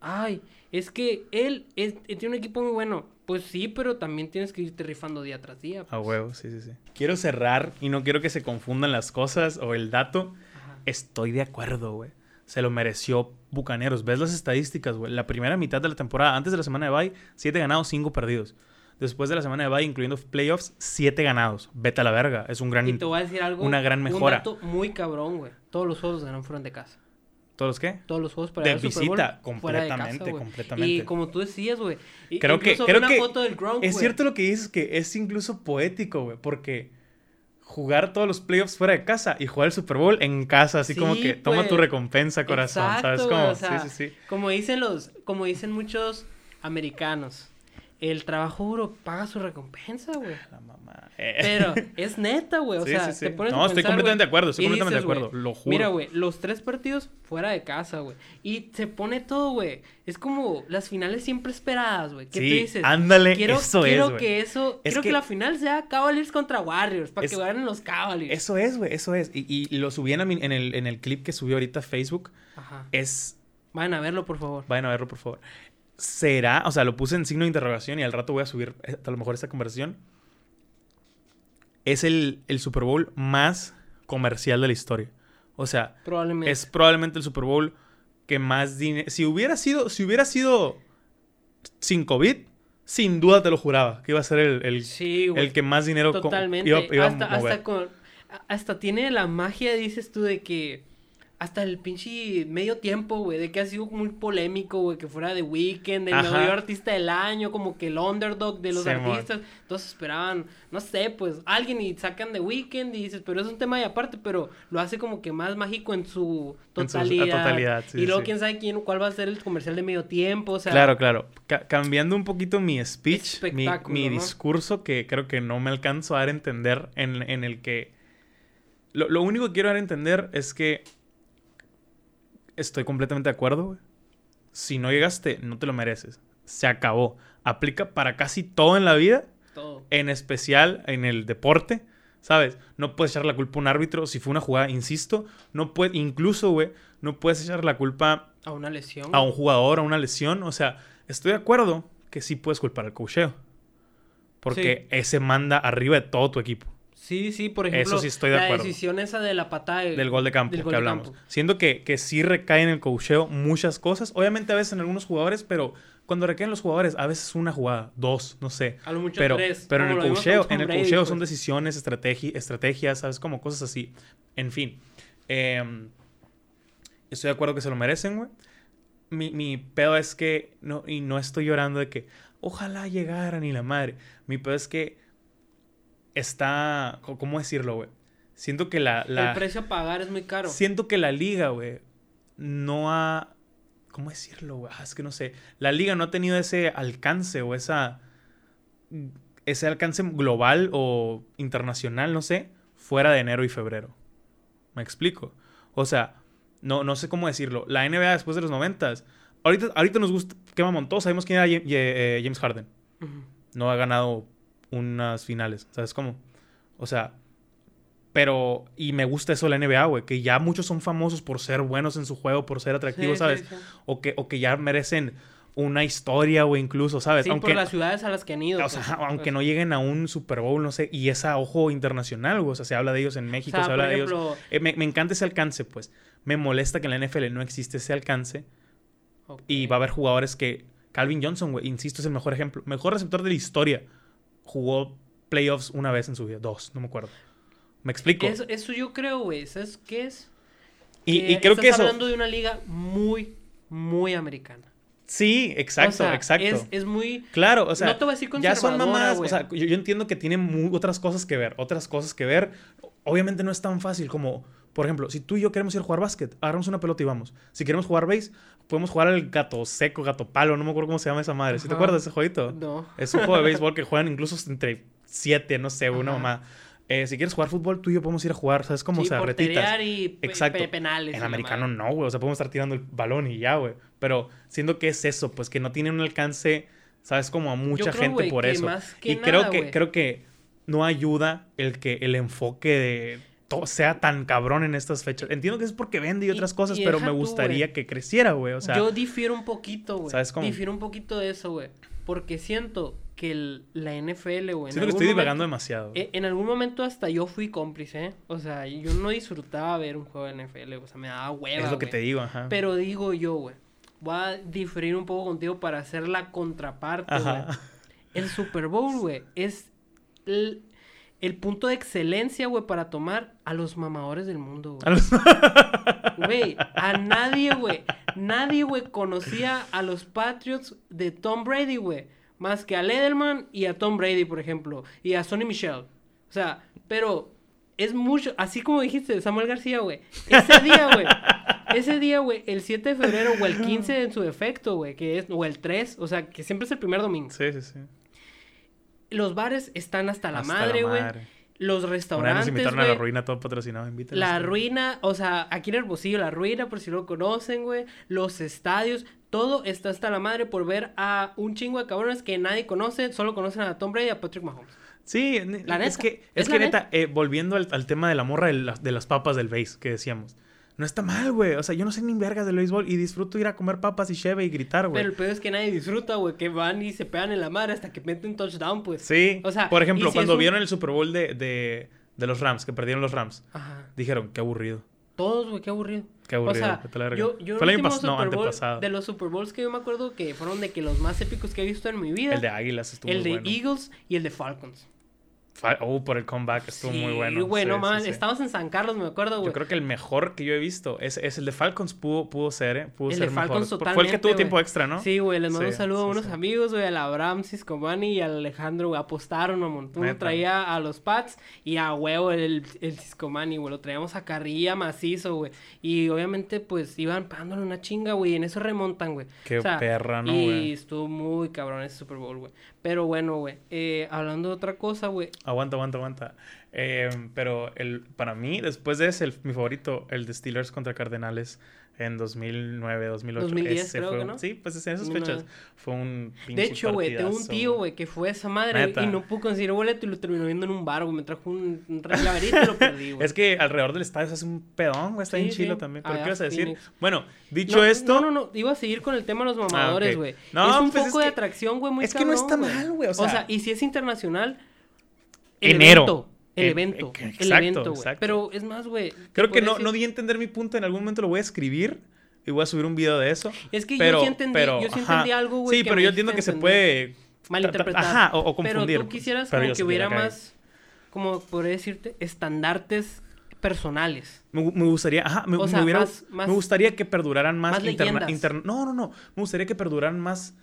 ay, es que él, es- tiene un equipo muy bueno. Pues sí, pero también tienes que irte rifando día tras día. A pues. huevo, sí, sí, sí. Quiero cerrar y no quiero que se confundan las cosas o el dato. Ajá. Estoy de acuerdo, güey. Se lo mereció Bucaneros. ¿Ves las estadísticas, güey? La primera mitad de la temporada, antes de la semana de bye, 7 ganados, 5 perdidos. Después de la semana de bye, incluyendo playoffs, 7 ganados. Vete a la verga. Es un gran... Y te voy a decir algo. una gran mejora. Un dato muy cabrón, güey. Todos los juegos ganaron fueron de casa. ¿Todos los qué? Todos los juegos para De ir al Super Bowl, visita, fuera de completamente, casa, completamente. Y como tú decías, güey. Creo que, creo una que foto del Gronk, es cierto lo que dices, que es incluso poético, güey, porque jugar todos los playoffs fuera de casa y jugar el Super Bowl en casa, así como que toma pues. tu recompensa, corazón, Exacto, ¿sabes cómo? o sea, sí, sí, sí. Como dicen los, como dicen muchos americanos, el trabajo duro paga su recompensa, güey. Eh. Pero (laughs) es neta, güey. O Sí, sea, sí, sí. te pones a No, estoy completamente de acuerdo, estoy completamente de acuerdo, lo juro. Mira, güey, los tres partidos fuera de casa, güey. Y se pone todo, güey. Es como las finales siempre esperadas, güey. ¿Qué Sí, tú dices? ándale, quiero, eso quiero es, que eso, Es quiero que... que- la final sea Cavaliers contra Warriors, para Es- que ganen los Cavaliers. Eso es, güey, eso es. Y, y lo subí en el, en el clip que subió ahorita a Facebook. Ajá. Es Vayan a verlo, por favor. Vayan a verlo, por favor. ¿Será? O sea, lo puse en signo de interrogación y al rato voy a subir eh, a lo mejor esta conversación. Es el, el Super Bowl más comercial de la historia. O sea, Probablemente. es probablemente el Super Bowl que más dinero... Si hubiera sido, si hubiera sido sin COVID, sin duda te lo juraba, que iba a ser el, el, Sí, güey. el que más dinero Totalmente. iba, iba hasta, a mover. hasta, con, a- hasta tiene la magia, dices tú, de que hasta el pinche medio tiempo, güey, de que ha sido muy polémico, güey, que fuera de Weekend, el mejor artista del año, como que el underdog de los Sí, artistas. Todos esperaban, no sé, pues, alguien y sacan de Weekend y dices, pero es un tema de aparte, pero lo hace como que más mágico en su En su- a totalidad. sí, y luego sí. quién sabe quién, cuál va a ser el comercial de medio tiempo, o sea. Claro, claro. Ca- cambiando un poquito mi speech, mi, mi ¿no? discurso que creo que no me alcanzo a dar a entender en, en el que... Lo, lo único que quiero dar a entender es que estoy completamente de acuerdo, güey. Si no llegaste, no te lo mereces. Se acabó. Aplica para casi todo en la vida, Todo. en especial en el deporte, ¿sabes? No puedes echar la culpa a un árbitro si fue una jugada, insisto. No puedes, incluso, güey, no puedes echar la culpa A una lesión. a un jugador, a una lesión. O sea, estoy de acuerdo que sí puedes culpar al cocheo. Porque ese manda arriba de todo tu equipo. Sí, sí, por ejemplo. Eso sí estoy de la acuerdo. decisión esa de la patada. de- Del gol de campo del gol que de hablamos. campo. Siento que, que sí recae en el cocheo muchas cosas. Obviamente a veces en algunos jugadores, pero cuando recaen los jugadores, a veces una jugada, dos, no sé. A lo mucho Pero, tres. pero en el cocheo, en el Brady, cocheo pues. son decisiones, estrategi- estrategias, ¿sabes? Como cosas así. En fin. Em, estoy de acuerdo que se lo merecen, güey. Mi, mi pedo es que, no, y no estoy llorando de que ojalá llegaran y la madre. Mi pedo es que está, ¿cómo decirlo, güey? Siento que la... la El precio a pagar es muy caro. Siento que la liga, güey, no ha... ¿Cómo decirlo, güey? Ah, es que no sé. La liga no ha tenido ese alcance o esa... Ese alcance global o internacional, no sé, fuera de enero y febrero. ¿Me explico? O sea, no, no sé cómo decirlo. La NBA después de los noventas... Ahorita, ahorita nos gusta... ¿Qué mamón? Todos sabemos quién era eh, James Harden no ha ganado unas finales, ¿sabes cómo? O sea, pero, y me gusta eso de la NBA, güey, que ya muchos son famosos por ser buenos en su juego, por ser atractivos, Sí, ¿sabes? sí, sí. O, que, o que ya merecen una historia, güey, incluso, ¿sabes? Aunque, por las ciudades a las que han ido. o pues. sea, aunque Pues, no lleguen a un Super Bowl, no sé, y es a ojo internacional, güey, o sea, se habla de ellos en o México, sea, se habla de ellos. Eh, me, me encanta ese alcance, pues. Me molesta que en la NFL no existe ese alcance y va a haber jugadores que. Calvin Johnson, güey, insisto, es el mejor ejemplo. Mejor receptor de la historia. Jugó playoffs una vez en su vida. Dos, no me acuerdo. ¿Me explico? Eso, eso yo creo, güey. ¿Sabes qué es? y, y creo que eso. hablando de una liga muy, muy americana. Sí, exacto, O sea, exacto. Es, es muy... Claro, o sea, No te voy a decir ya son güey. O sea, yo, yo entiendo que tienen otras cosas que ver, otras cosas que ver. Obviamente no es tan fácil como, por ejemplo, si tú y yo queremos ir a jugar básquet, agarramos una pelota y vamos. Si queremos jugar base, podemos jugar al gato seco, gato palo, no me acuerdo cómo se llama esa madre. ¿Sí te acuerdas de ese jueguito? No. Es un juego de béisbol que juegan incluso entre siete, no sé, una mamá. Eh, si quieres jugar fútbol, tú y yo podemos ir a jugar, ¿sabes cómo? sí, o sea, retitas. y Exacto. pe- penales. En americano madre. no, güey. O sea, podemos estar tirando el balón y ya, güey. Pero siento que es eso, pues que no tiene un alcance, ¿sabes? Como a mucha creo, gente güey, por que eso. más que y creo que creo que no ayuda el que el enfoque de sea tan cabrón en estas fechas. Entiendo que es porque vende y Y- otras cosas, y pero me gustaría que creciera, güey. O sea, Yo difiero un poquito, güey. ¿Sabes cómo? Difiero un poquito de eso, güey. Porque siento que el- la NFL, güey. en siento que estoy divagando demasiado. eh, En algún momento hasta yo fui cómplice, ¿eh? O sea, yo no disfrutaba ver un juego de NFL, o sea, me daba hueva, es lo que te digo, ajá. Pero digo yo, güey, voy a diferir un poco contigo para hacer la contraparte, güey. El Super Bowl, güey, es el, el punto de excelencia, güey, para tomar a los mamadores del mundo, güey. A los- (laughs) Güey, a nadie, güey. Nadie, güey, conocía a los Patriots de Tom Brady, güey. Más que a Edelman y a Tom Brady, por ejemplo. Y a Sonny Michel. O sea, pero es mucho. Así como dijiste Samuel García, güey. Ese día, güey. Ese día, güey, el 7 de febrero o el 15 en su defecto, güey, que es, o el 3, o sea, que siempre es el primer domingo. sí, sí, sí. Los bares están hasta la madre, güey. Los vez nos restaurantes, invitaron a la ruina todo patrocinado. Invítalos. La ruina, o sea, aquí en Hermosillo, la ruina, por si lo conocen, güey. Los estadios, todo está hasta la madre por ver a un chingo de cabrones que nadie conoce, solo conocen a Tom Brady y a Patrick Mahomes. Sí, La es neta, que, es que neta, eh, volviendo al, al tema de la morra de las, de las papas del base que decíamos. No está mal, güey. O sea, yo no sé ni vergas del béisbol y disfruto ir a comer papas y cheve y gritar, güey. Pero el peor es que nadie disfruta, güey, que van y se pegan en la madre hasta que meten touchdown, pues. Sí. O sea, Por ejemplo, si cuando un- vieron el Super Bowl de, de, de los Rams, que perdieron los Rams, Ajá. dijeron, qué aburrido. Todos, güey, qué aburrido. Qué aburrido. O sea, yo, yo Fue el año último pas- no, antepasado. de los Super Bowls que yo me acuerdo que fueron de que los más épicos que he visto en mi vida. El de Águilas estuvo el de bueno. Eagles y el de Falcons. Oh, por el comeback, estuvo muy bueno. güey, Sí, no sí. Estábamos en San Carlos, me acuerdo, güey. Yo creo que el mejor que yo he visto es, es el de Falcons, pudo, pudo ser, ¿eh? Pudo El ser de Falcons mejor. Fue el que tuvo tiempo extra, ¿no? Sí, güey, les mando un saludo a unos amigos, güey, al Abraham Ciscomani y al Alejandro, güey, apostaron, mamón. Uno Neta. traía a los Pats y a huevo el, el Ciscomani, güey, lo traíamos a carrilla macizo, güey. Y obviamente, pues, iban pegándole una chinga, güey, y en eso remontan, güey. Qué perra, ¿no, Y güey? estuvo muy cabrón ese Super Bowl, güey. Pero bueno, güey, eh, hablando de otra cosa, güey, Aguanta, aguanta, aguanta. Eh, pero el, para mí, después de ese, el- mi favorito, el de Steelers contra Cardenales en 2009, 2008. 2010 ese creo fue que no. Sí, pues en esas fechas fue un De pinche hecho, güey, tengo un tío, güey, que fue esa madre Neta. y no pudo conseguir boleto y lo terminó viendo en un bar, güey. Me trajo un, un llaverito y lo perdí, (laughs) güey. Es que alrededor del estadio se hace un pedón, güey. Está Sí, bien sí. chilo también. ¿Pero Allá qué ibas a decir? Phoenix. Bueno, dicho No, esto... No, no, no. Iba a seguir con el tema de los mamadores, Ah, ok. güey. No, es un pues poco es de que- atracción, güey, muy es que no está cabrón, mal, güey, o sea- y si es internacional, el Enero. evento. El evento. el evento, güey. exacto. Pero es más, güey. Creo que no, decir- no di a entender mi punto. En algún momento lo voy a escribir y voy a subir un video de eso. Es que pero, yo sí entendí, pero, yo sí entendí algo, güey. Sí, que pero yo entiendo que se puede... Malinterpretar. Ajá, o, o confundir. Pero tú pues. quisieras Pero como yo que hubiera más, como podría decirte, estandartes personales. Me, gu- me gustaría, ajá, me, O me sea, hubiera- más- más- me gustaría que perduraran más, más interna- inter- no, no, no, me gustaría que perduraran más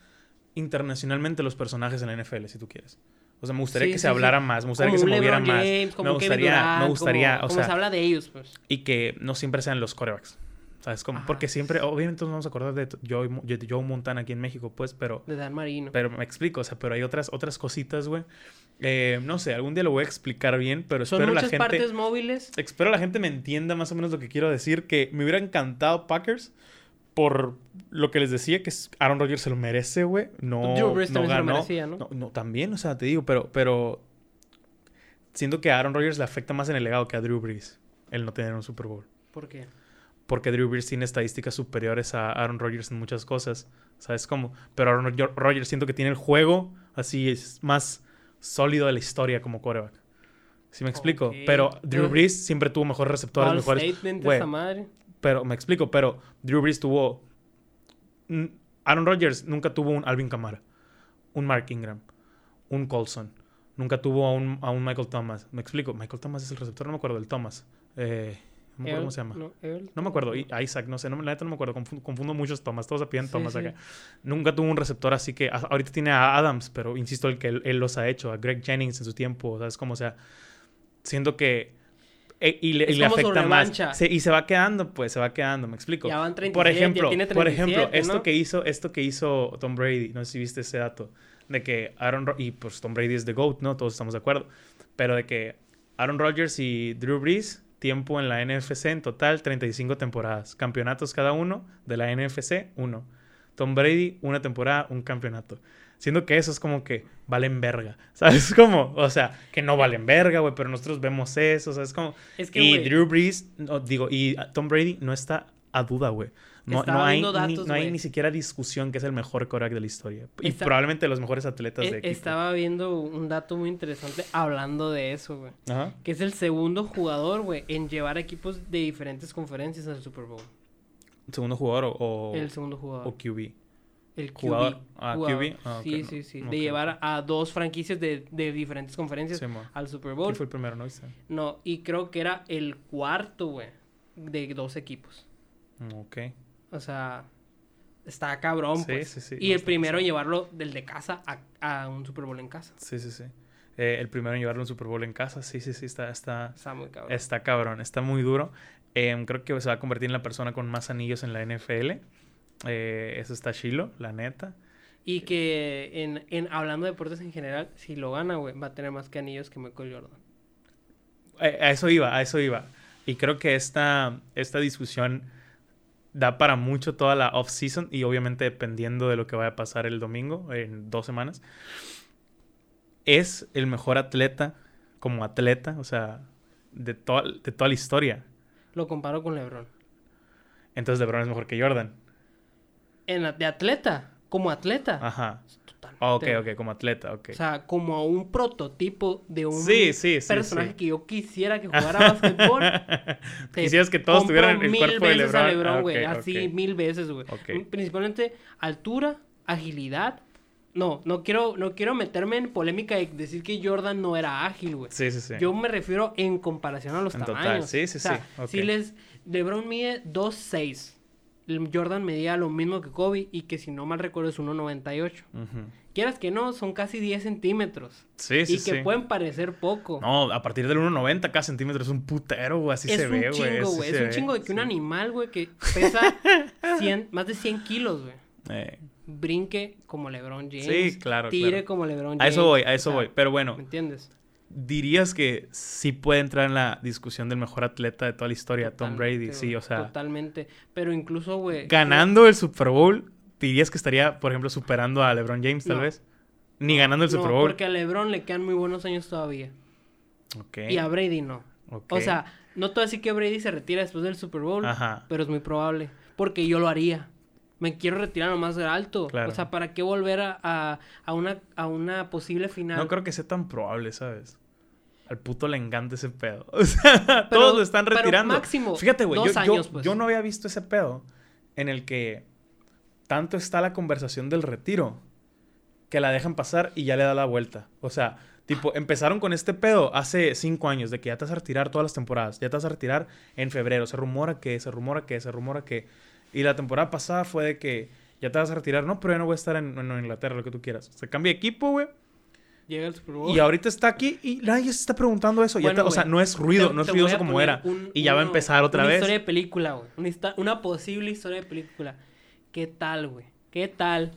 internacionalmente los personajes en la NFL, si tú quieres. O sea, me gustaría Sí, que sí, se sí. hablara más, me gustaría Como que se moviera más. James, como me gustaría, Durant, me gustaría, como, o como sea, se habla de ellos, pues. y que no siempre sean los corebacks. ¿Sabes? Como, Ajá, porque siempre, obviamente nos vamos a acordar de Joe, Joe Montana aquí en México, pues, pero, De Dan Marino. pero me explico, o sea, pero hay otras, otras cositas, güey. Eh, no sé, algún día lo voy a explicar bien, pero Son espero la muchas gente... partes móviles. Espero la gente me entienda más o menos lo que quiero decir. Que me hubiera encantado Packers por lo que les decía, que Aaron Rodgers se lo merece, güey. No, Drew Brees no también se lo ganó. merecía, ¿no? no, también, o sea, te digo, pero, pero siento que a Aaron Rodgers le afecta más en el legado que a Drew Brees el no tener un Super Bowl. ¿Por qué? Porque Drew Brees tiene estadísticas superiores a Aaron Rodgers en muchas cosas. ¿Sabes cómo? Pero Aaron Rodgers- siento que tiene el juego así es más sólido de la historia como quarterback. ¿Sí me explico? Pero Drew Brees siempre tuvo mejores receptores, All mejores... statement Güey, esa madre. Pero me explico, pero Drew Brees tuvo. Aaron Rodgers nunca tuvo un Alvin Kamara, un Mark Ingram, un Colson. Nunca tuvo a un, a un Michael Thomas. Me explico. Michael Thomas es el receptor, no me acuerdo del Thomas. Eh, no me acuerdo cómo se llama. No, me acuerdo. Y Isaac, no sé, no, la neta no me acuerdo. Confundo, confundo muchos Thomas. Todos se piden Sí, Thomas sí. acá. Nunca tuvo un receptor así que. a- ahorita tiene a Adams, pero insisto, el que él, él los ha hecho. A Greg Jennings en su tiempo. ¿Sabes cómo? O sea, siento que. Eh, y le, y afecta más. Se- y se va quedando, pues se va quedando, me explico. Ya van 37, por ya ejemplo, por ejemplo, 37, esto que hizo, esto que hizo Tom Brady, no sé si viste ese dato, de que Aaron Ro- y pues Tom Brady es the GOAT, ¿no? Todos estamos de acuerdo. Pero de que Aaron Rodgers y Drew Brees, tiempo en la NFC en total 35 temporadas. Campeonatos cada uno de la NFC, uno. Tom Brady, una temporada, un campeonato. Siendo que eso es como que valen verga. (laughs) ¿Sabes cómo? O sea, que no valen verga, güey, pero nosotros vemos eso, ¿sabes cómo? Es que, y Drew Brees, no, digo, y Tom Brady no está a duda, güey. No, no hay, ni, no hay ni siquiera discusión que es el mejor quarterback de la historia. Y probablemente los mejores atletas eh, de equipo. estaba viendo un dato muy interesante hablando de eso, güey. Ajá. Que es el segundo jugador, güey, en llevar equipos de diferentes conferencias al Super Bowl. ¿Segundo jugador o, o, el segundo jugador. o QB? El QB. Jugador- ah. QB. Ah, sí, no. sí, sí. De llevar a dos franquicias de, de diferentes conferencias Sí, al Super ¿Quién Bowl. fue el primero, no viste? No, y creo que era el cuarto, güey, de dos equipos. Ok. O sea, está cabrón, Sí, pues. sí, sí, Y no, el primero en llevarlo del de casa a, a un Super Bowl en casa. Sí, sí, sí. Eh, el primero en llevarlo a un Super Bowl en casa. Sí, sí, sí. Está, está, Está muy cabrón. está cabrón. Está muy duro. Em, creo que se va a convertir en la persona con más anillos en la NFL. Eh, eso está chilo, la neta. Y que en, en hablando de deportes en general, si lo gana, güey, va a tener más que anillos que Michael Jordan. Eh, A eso iba, a eso iba. Y creo que esta, esta discusión da para mucho toda la off-season y obviamente dependiendo de lo que vaya a pasar el domingo, en dos semanas. Es el mejor atleta como atleta, o sea, de, de toda la historia. Lo comparo con LeBron. Entonces LeBron es mejor que Jordan. En de atleta, como atleta. Ajá. totalmente. Ok, ok, como atleta, ok. O sea, como un prototipo de un Sí, sí, sí, personaje que yo quisiera que jugara (laughs) básquetbol. (laughs) Quisieras que todos tuvieran el mil cuerpo de veces a LeBron. Ah, güey. ok, así ok. mil veces, güey. Ok. Principalmente altura, agilidad, No, no quiero, no quiero meterme en polémica y decir que Jordan no era ágil, güey. Sí, sí, sí. Yo me refiero en comparación a los En total, tamaños. sí, sí, O sea, sí. Si les... LeBron mide 2'6". Jordan medía lo mismo que Kobe y que si no mal recuerdo es 1.98. Ujú. Quieras que no, son casi 10 centímetros. Sí, sí, y que sí. pueden parecer poco. No, a partir del 1.90 cada centímetro es un putero, güey. Así es se un ve, güey. chingo, así güey. se Es un chingo de que un animal, güey, que pesa (laughs) 100, más de 100 kilos, güey. Eh, Brinque como LeBron James. Sí, claro, Tire claro. como LeBron James. A eso voy, a eso voy. Pero bueno, ¿Me entiendes? Dirías que sí puede entrar en la discusión del mejor atleta de toda la historia, Tom Brady. Sí, o sea, Totalmente. Pero incluso, güey. ganando el Super Bowl, dirías que estaría, por ejemplo, superando a LeBron James, tal No. vez. Ni ganando el no, Super Bowl. porque a LeBron le quedan muy buenos años todavía. Ok. Y a Brady no. ok. O sea, no todo así que Brady se retira después del Super Bowl. Ajá. Pero es muy probable. Porque yo lo haría. Me quiero retirar lo más alto. Claro. O sea, ¿para qué volver a, a, a una, a una posible final? No creo que sea tan probable, ¿sabes? Al puto le encanta ese pedo. (laughs) O sea, Pero- todos lo están pero retirando. máximo Fíjate, güey, yo, pues. yo no había visto ese pedo en el que tanto está la conversación del retiro que la dejan pasar y ya le da la vuelta. O sea, tipo, empezaron con este pedo hace cinco años de que ya te vas a retirar todas las temporadas, ya te vas a retirar en febrero. Se rumora que, se rumora que, se rumora que. Y la temporada pasada fue de que ya te vas a retirar, no, pero ya no voy a estar en, en Inglaterra, lo que tú quieras. Se cambia de equipo, güey. Llega el Super Bowl. Y ahorita está aquí y nadie se está preguntando eso. Ya Bueno, te- o sea, no es ruido, Te- no es ruidoso como era. un- y ya va a uno- empezar otra una vez. historia de película, güey. Una, una posible historia de película. ¿Qué tal, güey? ¿Qué tal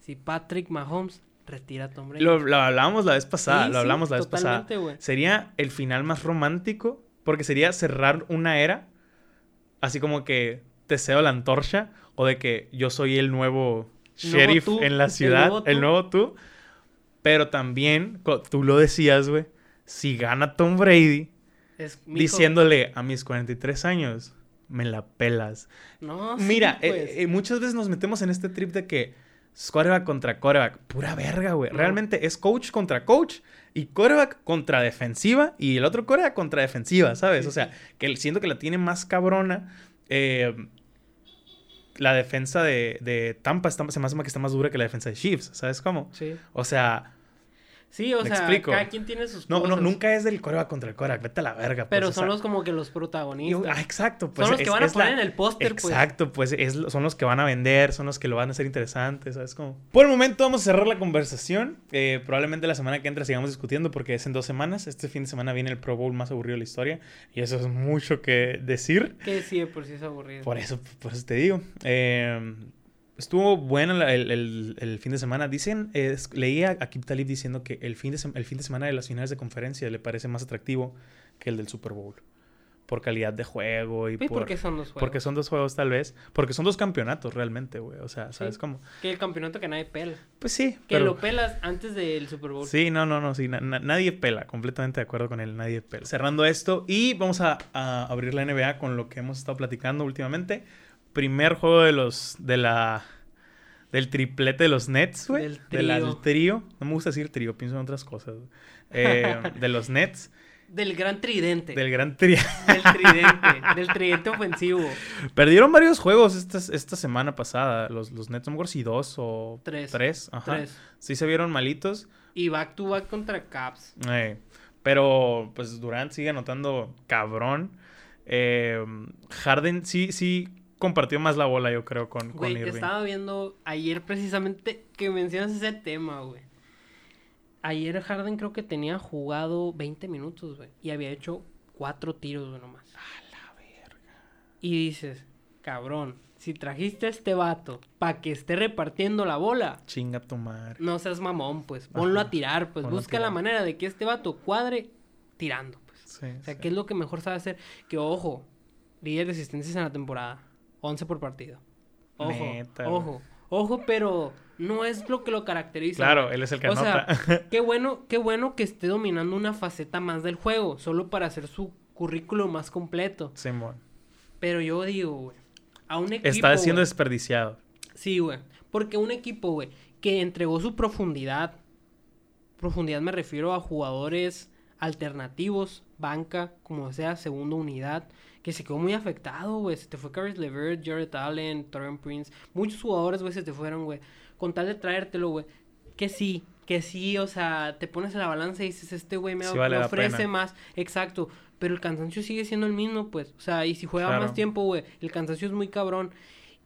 si Patrick Mahomes retira a Tom Brady? Lo, lo hablábamos la vez pasada, Sí, lo sí, hablamos la vez pasada. güey. Sería el final más romántico porque sería cerrar una era, así como que te cedo la antorcha o de que yo soy el nuevo sheriff tú, en la el ciudad, nuevo tú. el nuevo tú. Pero también, tú lo decías, güey, si gana Tom Brady Es, diciéndole a mis 43 años, me la pelas. No, sí, Mira, eh, pues. eh, muchas veces nos metemos en este trip de que es quarterback contra quarterback. Pura verga, güey. No. Realmente es coach contra coach y quarterback contra defensiva y el otro quarterback contra defensiva, ¿sabes? Sí, o sea, sí. que siento que la tiene más cabrona. eh, la defensa de, de Tampa está, se me hace que está más dura que la defensa de Chiefs, ¿sabes cómo? Sí. O sea, Sí, o Me sea, explico. cada quien tiene sus no, no, nunca es del quarterback contra el quarterback, vete a la verga. pues, Pero o son sea, los como que los protagonistas. ah, exacto, pues son los que van a la- poner en el póster, pues. Exacto, pues es- son los que van a vender, son los que lo van a hacer interesante, ¿sabes cómo? Por el momento vamos a cerrar la conversación. Eh, probablemente la semana que entra sigamos discutiendo porque es en dos semanas. Este fin de semana viene el Pro Bowl más aburrido de la historia y eso es mucho que decir. Que sí, por sí es aburrido. Por eso, por eso te digo. Eh, estuvo bueno el, el- el fin de semana. Dicen, eh, es- leí a, Kip Talib diciendo que el fin, de, el fin de semana de las finales de conferencia le parece más atractivo que el del Super Bowl. Por calidad de juego y ¿Y por... por qué son los juegos? Porque son dos juegos, tal vez. Porque son dos campeonatos, realmente, güey. O sea, ¿sabes Sí. cómo? Que el campeonato que nadie pela. Pues sí, Que pero... lo pelas antes del Super Bowl. Sí, no, no, no, sí. na- na- nadie pela. Completamente de acuerdo con él. Nadie pela. Cerrando esto y vamos a, a abrir la NBA con lo que hemos estado platicando últimamente. Primer juego de los... De la... Del triplete de los Nets, güey. Del De trío. del trío. No me gusta decir trío, pienso en otras cosas. Eh, de los Nets. Del gran tridente. Del gran trío. Del tridente. del tridente ofensivo. Perdieron varios juegos esta, esta semana pasada. Los, los Nets, no me acuerdo si dos o Tres. tres. Ajá. Tres. Sí se vieron malitos. Y back to back contra Caps. eh, pero pues Durant sigue anotando cabrón. Eh, Harden sí, sí compartió más la bola, yo creo, con, con Güey, Irving. estaba viendo ayer precisamente que mencionas ese tema, güey. Ayer Harden creo que tenía jugado 20 minutos, güey. Y había hecho cuatro tiros, güey, nomás. A la verga. Y dices, cabrón, si trajiste a este vato para que esté repartiendo la bola, Chinga tu madre. no seas mamón, pues. Ponlo Ajá, a tirar, pues. ponlo Busca la manera de que este vato cuadre tirando, pues. Sí, O sea, sí. ¿qué es lo que mejor sabe hacer? Que, ojo, líder de asistencias en la temporada. 11 por partido. Ojo, Neta, ojo, ojo, pero no es lo que lo caracteriza. Claro, él es el que O sea, (laughs) qué bueno, qué bueno que esté dominando una faceta más del juego, solo para hacer su currículo más completo. Simón. Pero yo digo, güey, a un equipo... Está siendo güey, desperdiciado. Sí, güey. Porque un equipo, güey, que entregó su profundidad. Profundidad me refiero a jugadores alternativos, banca, como sea, segunda unidad, que se quedó muy afectado, güey. Se te fue Caris LeVert, Jared Allen, Torrent Prince. Muchos jugadores, güey, se te fueron, güey. Con tal de traértelo, güey. que sí, que sí, o sea, te pones en la balanza y dices, este güey me, Sí vale ofrece más, exacto, pero el cansancio sigue siendo el mismo, pues, o sea, y si juega Claro. más tiempo, güey, el cansancio es muy cabrón,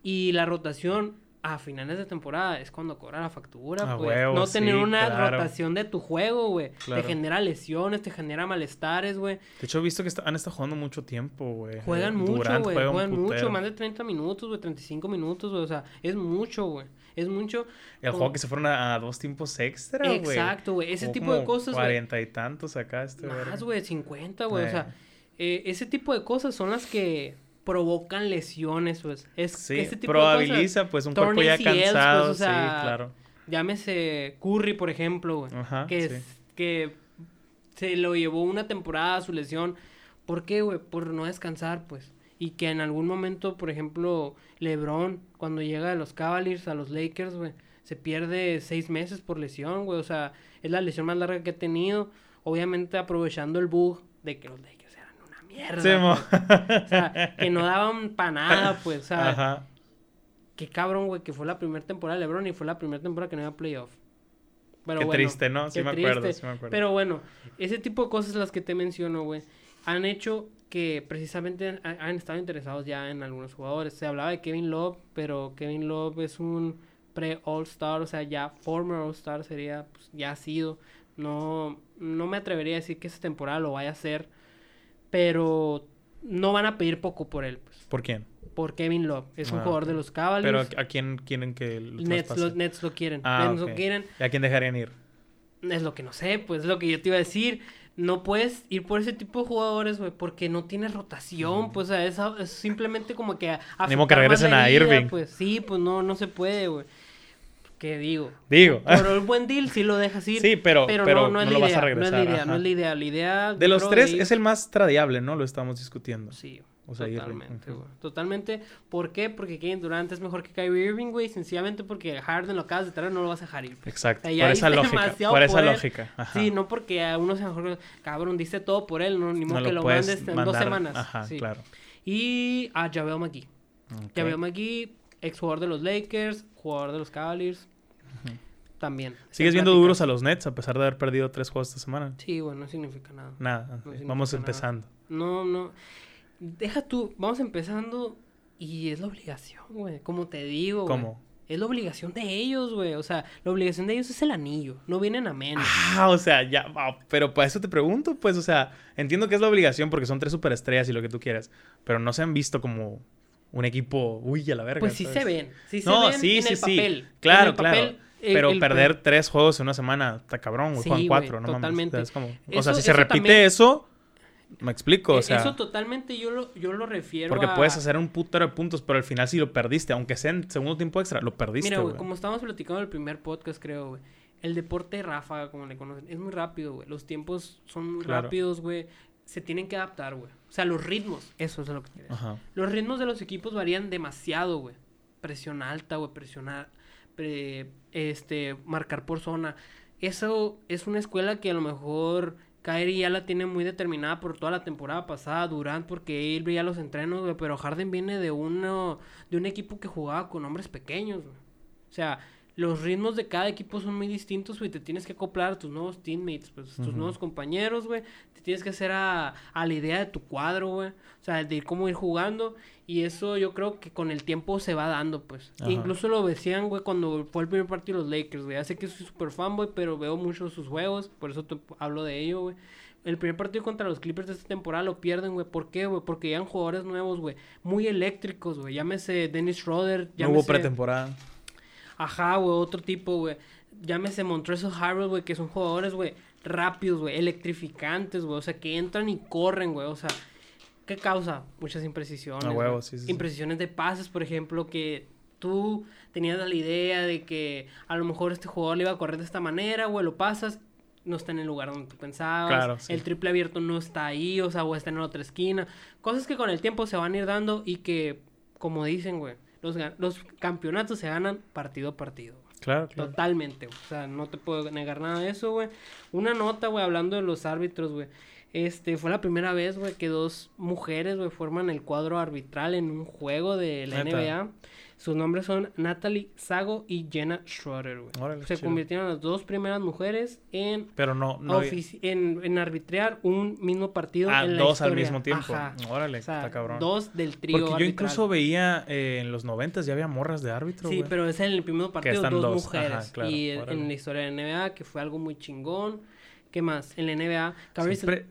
y la rotación a finales de temporada es cuando cobra la factura, A pues, huevo, no tener sí, una claro. rotación de tu juego, güey, Claro. te genera lesiones, te genera malestares, güey, De hecho, he visto que está- han estado jugando mucho tiempo, güey. Juegan mucho, güey. Juegan mucho, más de 30 minutos, güey. 35 minutos, güey. O sea, es mucho, güey. Es mucho. El como- juego que se fueron a, a dos tiempos extra, güey. Exacto, güey. Ese tipo de como cosas, güey. Cuarenta y tantos acá este, Más, verga. güey. 50, güey. O sea, eh, ese tipo de cosas son las que provocan lesiones, pues. Es Sí, ese tipo de cosas. probabiliza, pues, un Torn cuerpo ya pues, cansado, o sea, sí, claro. Llámese Curry, por ejemplo, güey. Ajá, que, sí. que se lo llevó una temporada a su lesión. ¿Por qué, güey? Por no descansar, pues. Y que en algún momento, por ejemplo, LeBron, cuando llega a los Cavaliers, a los Lakers, güey, se pierde seis meses por lesión, güey. O sea, es la lesión más larga que ha tenido. Obviamente aprovechando el bug de que los Lakers mierda. Sí, mo. O sea, que no (laughs) daban para nada, pues. O sea, Ajá. qué cabrón, güey, que fue la primera temporada de LeBron y fue la primera temporada que no iba a playoff. Pero Qué bueno, triste, ¿no? Sí me acuerdo, triste. sí me acuerdo. Pero bueno, ese tipo de cosas las que te menciono, güey, han hecho que precisamente han, han estado interesados ya en algunos jugadores. Se hablaba de Kevin Love, pero Kevin Love es un pre-All-Star, o sea, ya former All-Star sería, pues, ya ha sido. No, no me atrevería a decir que esta temporada lo vaya a hacer, pero no van a pedir poco por él, pues, ¿Por quién? por Kevin Love. Es un Ah, jugador de los Pero Cavaliers. ¿a quién quieren que lo Nets, los Nets lo quieren. Ah, Nets lo quieren. ¿Y a quién dejarían ir? Es lo que no sé, pues es lo que yo te iba a decir. No puedes ir por ese tipo de jugadores, güey, porque no tienes rotación, pues, o sea, es, a- es simplemente como que... a- Ni modo que regresen a Irving. Pues sí, pues no, no se puede, güey. ¿Qué digo? Digo. Por el buen deal sí lo dejas ir. Sí, pero- pero no, no no es lo la vas a idea, regresar, No es la idea, ajá. no es la idea. La idea... De los tres es el más tradeable, ¿no? Lo estamos discutiendo. Sí, O sea, totalmente, güey. Totalmente. ¿Por qué? Porque Kevin Durant es mejor que Kyrie Irving, güey. Sencillamente porque Harden lo acabas de traer, no lo vas a dejar ir. pues. Exacto. O sea, por esa (laughs) lógica. Por esa lógica. Ajá. Sí, no porque a uno se mejor, cabrón, diste todo por él, no, ni modo No que lo lo mandes en dos mandar- semanas. Ajá, Sí. claro. Y a Javel McGee. Ok. Javel McGee, ex jugador de los Lakers, jugador de los Cavaliers. También. ¿Sigues viendo duros a los Nets a pesar de haber perdido tres juegos esta semana? Sí, bueno, no significa nada. Nada. No ok. significa Vamos nada. empezando. No, no. Deja tú, vamos empezando y es la obligación, güey. Como te digo, güey. ¿Cómo? Es la obligación de ellos, güey. O sea, la obligación de ellos es el anillo. No vienen a menos. Ah, o sea, ya, ah, pero para eso te pregunto, pues, o sea, entiendo que es la obligación porque son tres superestrellas y lo que tú quieras, pero no se han visto como un equipo, uy, a la verga. Pues sí ¿sabes? se ven. Sí no, se ven sí, en sí, el papel. Claro, En el papel, claro. el- pero el- perder tres juegos en una semana está cabrón, güey. Juegan cuatro, no totalmente. mames. Es como- o Eso- sea, si se repite también- eso, me explico, o Eh, sea, Eso totalmente yo lo, yo lo refiero porque a... puedes hacer un putero de puntos, pero al final si lo perdiste, aunque sea en segundo tiempo extra, lo perdiste, Mira, güey, como estábamos platicando en el primer podcast, creo, güey. El deporte ráfaga, como le conocen, es muy rápido, güey. Los tiempos son muy Claro. rápidos, güey. Se tienen que adaptar, güey. O sea, los ritmos, eso es lo que quieres. Ajá. Los ritmos de los equipos varían demasiado, güey. Presión alta, güey, presionar, pre- este, marcar por zona. Eso es una escuela que a lo mejor Kyrie ya la tiene muy determinada por toda la temporada pasada, Durant porque él veía los entrenos, güey, pero Harden viene de uno de un equipo que jugaba con hombres pequeños, güey. O sea, los ritmos de cada equipo son muy distintos, güey. Te tienes que acoplar a tus nuevos teammates, pues, tus Ujú. nuevos compañeros, güey. Te tienes que hacer a, a la idea de tu cuadro, güey. O sea, de cómo ir jugando. Y eso yo creo que con el tiempo se va dando, pues. Incluso lo decían, güey, cuando fue el primer partido de los Lakers, güey. Ya sé que soy súper fanboy, pero veo mucho sus juegos. Por eso te hablo de ello, güey. El primer partido contra los Clippers de esta temporada lo pierden, güey. ¿Por qué, güey? Porque llegan jugadores nuevos, güey. Muy eléctricos, güey. Llámese Dennis Schroeder. No hubo pretemporada. Ajá, güey, otro tipo, güey. Llámese Montrezl Harrell, güey, que son jugadores, güey, rápidos, güey, electrificantes, güey. O sea, que entran y corren, güey. O sea, ¿qué causa? Muchas imprecisiones. Huevo, sí, sí, sí. Imprecisiones de pases, por ejemplo, que tú tenías la idea de que a lo mejor este jugador le iba a correr de esta manera, güey, lo pasas, no está en el lugar donde tú pensabas. Claro, sí. El triple abierto no está ahí, o sea, o está en la otra esquina. Cosas que con el tiempo se van a ir dando y que, como dicen, güey, los, los campeonatos se ganan partido a partido. Claro, claro. Totalmente, güey. O sea, no te puedo negar nada de eso, güey. Una nota, güey, hablando de los árbitros, güey. Este, fue la primera vez, güey, que dos mujeres, güey, forman el cuadro arbitral en un juego de la Neta. NBA. Sus nombres son Natalie Sago y Jenna Schroeder, güey. Se chido. convirtieron las dos primeras mujeres en, Pero no, en, en arbitrar un mismo partido Ah, en la dos al mismo tiempo. Ajá. Órale, O sea, está cabrón. dos del trío Porque yo incluso veía eh, en los noventas ya había morras de árbitro, Sí, pero es en el primer partido dos, dos, mujeres. ajá, claro, y en- órale. en la historia de NBA, que fue algo muy chingón. ¿Qué más? En la NBA, Caris... Siempre-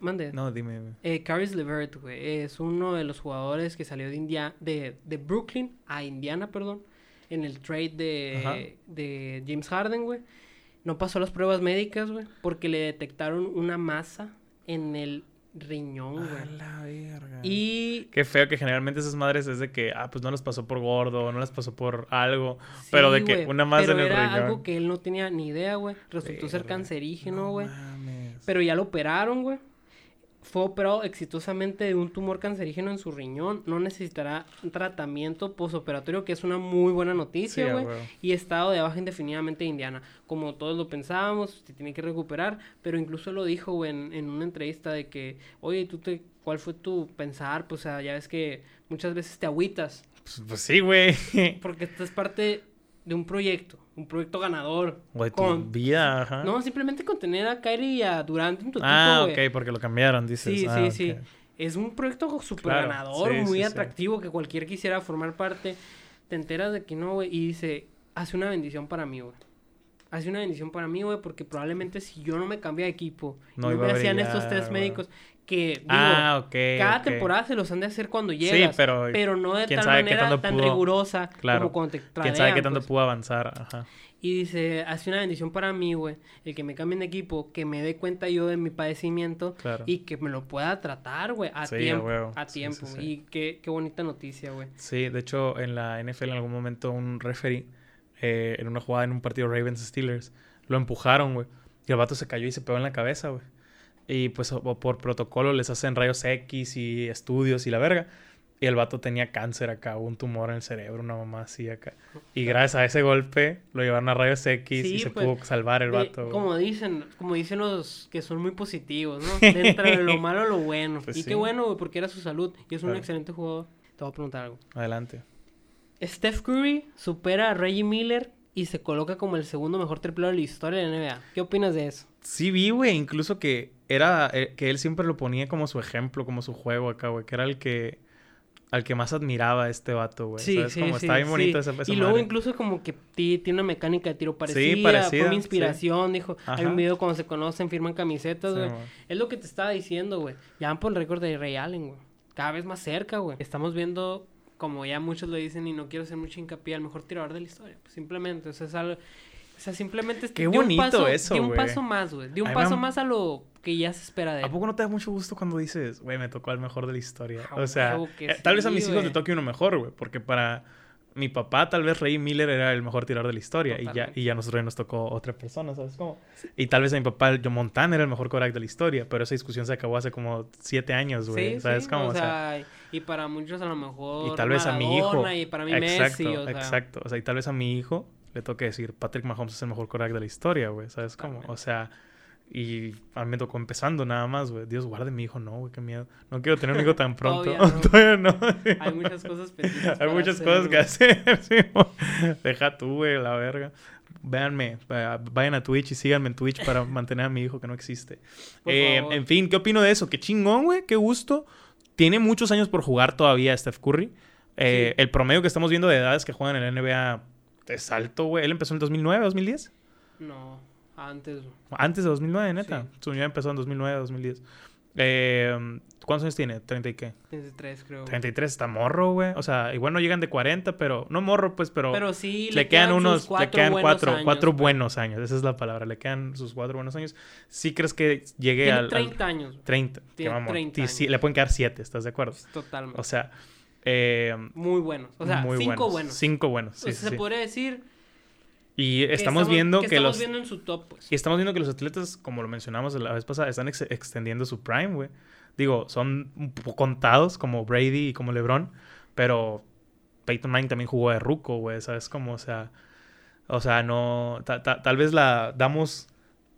Mande. No, dime. Eh, Caris LeVert, güey, es uno de los jugadores que salió de, India de, de Brooklyn a Indiana, perdón, en el trade de, de James Harden, güey. No pasó las pruebas médicas, güey, porque le detectaron una masa en el riñón, A güey. la verga. Y Qué feo que generalmente esas madres es de que, ah, pues no las pasó por gordo, no las pasó por algo. pero de que una más pero en el era riñón. algo que él no tenía ni idea, güey. Resultó ser cancerígeno, No güey. mames. pero ya lo operaron, güey. Fue operado exitosamente de un tumor cancerígeno en su riñón. No necesitará tratamiento posoperatorio, que es una muy buena Sí, noticia, güey. huevo. y estado de baja indefinidamente de Indiana. Como todos lo pensábamos, se tiene que recuperar. Pero incluso lo dijo, güey, en, en una entrevista de que, oye, ¿tú te, ¿cuál fue tu pensar? Pues, o sea, ya ves que muchas veces te agüitas. Pues, pues sí, güey. Porque estás parte de un proyecto, un proyecto ganador. Güey, tu con- vida, ajá. No, simplemente con tener a Kyrie y a Durant en tu ah, equipo, ok, porque lo cambiaron, dices. Sí, Ah, sí, sí. Es un proyecto Claro, ganador, sí, muy sí, sí. atractivo, que cualquier quisiera formar parte. Te enteras de que no, güey, y dice, hace una bendición para mí, güey. Hace una bendición para mí, güey, porque probablemente si yo no me cambié de equipo, No me hacían brillar, estos test médicos, que digo, Ah, cada temporada se los han de hacer cuando llegas, pero no de tal manera tan pudo- rigurosa claro, como cuando te Quién sabe tradean, qué tanto pues. pudo avanzar. Ajá. Y dice, hace una bendición para mí, güey, el que me cambien de equipo, que me dé cuenta yo de mi padecimiento Claro. y que me lo pueda tratar, güey, a Sí, tiempo, a Sí, tiempo. Y qué, qué bonita noticia, güey. Sí, de hecho, en la NFL en algún momento un referee, eh, en una jugada en un partido Ravens-Steelers, lo empujaron, güey. Y el vato se cayó y se pegó en la cabeza, güey. Y pues o- por protocolo les hacen rayos X y estudios y la verga. Y el vato tenía cáncer acá, un tumor en el cerebro, una mamá así acá. Y gracias a ese golpe lo llevaron a rayos X y Sí, se pues, pudo salvar el vato. como dicen, como dicen los que son muy positivos, ¿no? (laughs) Dentro de lo malo, lo bueno. Pues y sí. qué bueno, güey, porque era su salud. Y es un Claro. excelente jugador. Te voy a preguntar algo. Adelante. Steph Curry supera a Reggie Miller y se coloca como el segundo mejor triplero de la historia de la NBA. ¿Qué opinas de eso? Sí vi, güey, incluso que era eh, que él siempre lo ponía como su ejemplo, como su juego acá, güey, que era el que al que más admiraba este vato, güey. ¿Sabes? Como está bien bonito esa, esa Y luego madre. incluso como que ti- tiene una mecánica de tiro parecida, parecida, fue mi sí. inspiración, dijo, hay un video cuando se conocen, firman camisetas, Sí, güey. güey. es lo que te estaba diciendo, güey. Ya van por el récord de Ray Allen, güey. Cada vez más cerca, güey. Estamos viendo, como ya muchos lo dicen, y no quiero hacer mucho hincapié, al mejor tirador de la historia. Pues simplemente, o sea, es algo... O sea, simplemente es Qué de un bonito paso, eso, de un paso más, güey. De un paso más a lo que ya se espera de él. ¿A poco no te da mucho gusto cuando dices, güey, me tocó al mejor de la historia? Ah, o sea, eh, tal vez a mis hijos le toque uno mejor, güey, porque para mi papá tal vez Ray Miller era el mejor tirador de la historia y ya, y ya a nosotros nos tocó otra persona, ¿sabes cómo? Y tal vez a mi papá John Montana era el mejor quarterback de la historia, pero esa discusión se acabó hace como siete años, güey, Sí, ¿sabes sí, cómo? o O sea, sea, y para muchos a lo mejor y tal vez a mi hijo. Y para mí exacto, Messi, o sea, exacto. O sea, y tal vez a mi hijo le toque decir, Patrick Mahomes es el mejor quarterback de la historia, güey. ¿Sabes cómo? O sea, y me tocó empezando nada más, güey. Dios guarde mi hijo, no, güey, qué miedo. No quiero tener un hijo tan pronto. Todavía (laughs) no. Todavía no. Hay muchas cosas pendientes Hay muchas hacer, cosas que hacer, (laughs) sí. Deja tú, güey, la verga. Véanme, va- vayan a Twitch y síganme en Twitch para mantener a mi hijo que no existe. Eh, en fin, ¿qué opino de eso? Qué chingón, güey, qué gusto. Tiene muchos años por jugar todavía Steph Curry. Eh, Sí. El promedio que estamos viendo de edades que juegan en la NBA es alto, güey. Él empezó en 2009, 2010. No, antes. Antes de 2009, neta. Sí. Su universidad empezó en 2009, 2010. Eh, ¿Cuántos años tiene? ¿30 y qué? 33 creo. güey. 33 está morro, güey. O sea, igual no llegan de 40, pero... No morro, pues, pero... Pero sí, le, quedan, sus unos... Le cuatro quedan buenos cuatro, años, cuatro güey. buenos años. Esa es la palabra. Le quedan sus cuatro buenos años. ¿Sí crees que llegue al... al 30 años. güey. 30. Qué Tiene mamón. 30 Y sí, años. le pueden quedar 7, ¿estás de acuerdo? Totalmente. O sea, eh, muy buenos. O sea, muy cinco buenos. buenos. Cinco buenos, sí, O sea, sí, se podría decir Y estamos, viendo que, estamos los... viendo en su top, pues. Y estamos viendo que los atletas, como lo mencionamos la vez pasada, están ex- extendiendo su prime, güey. Digo, son un poco contados como Brady y como LeBron, pero Peyton Manning también jugó de ruco, güey, ¿sabes? Como, o sea, o sea, no, ta- ta- tal vez la damos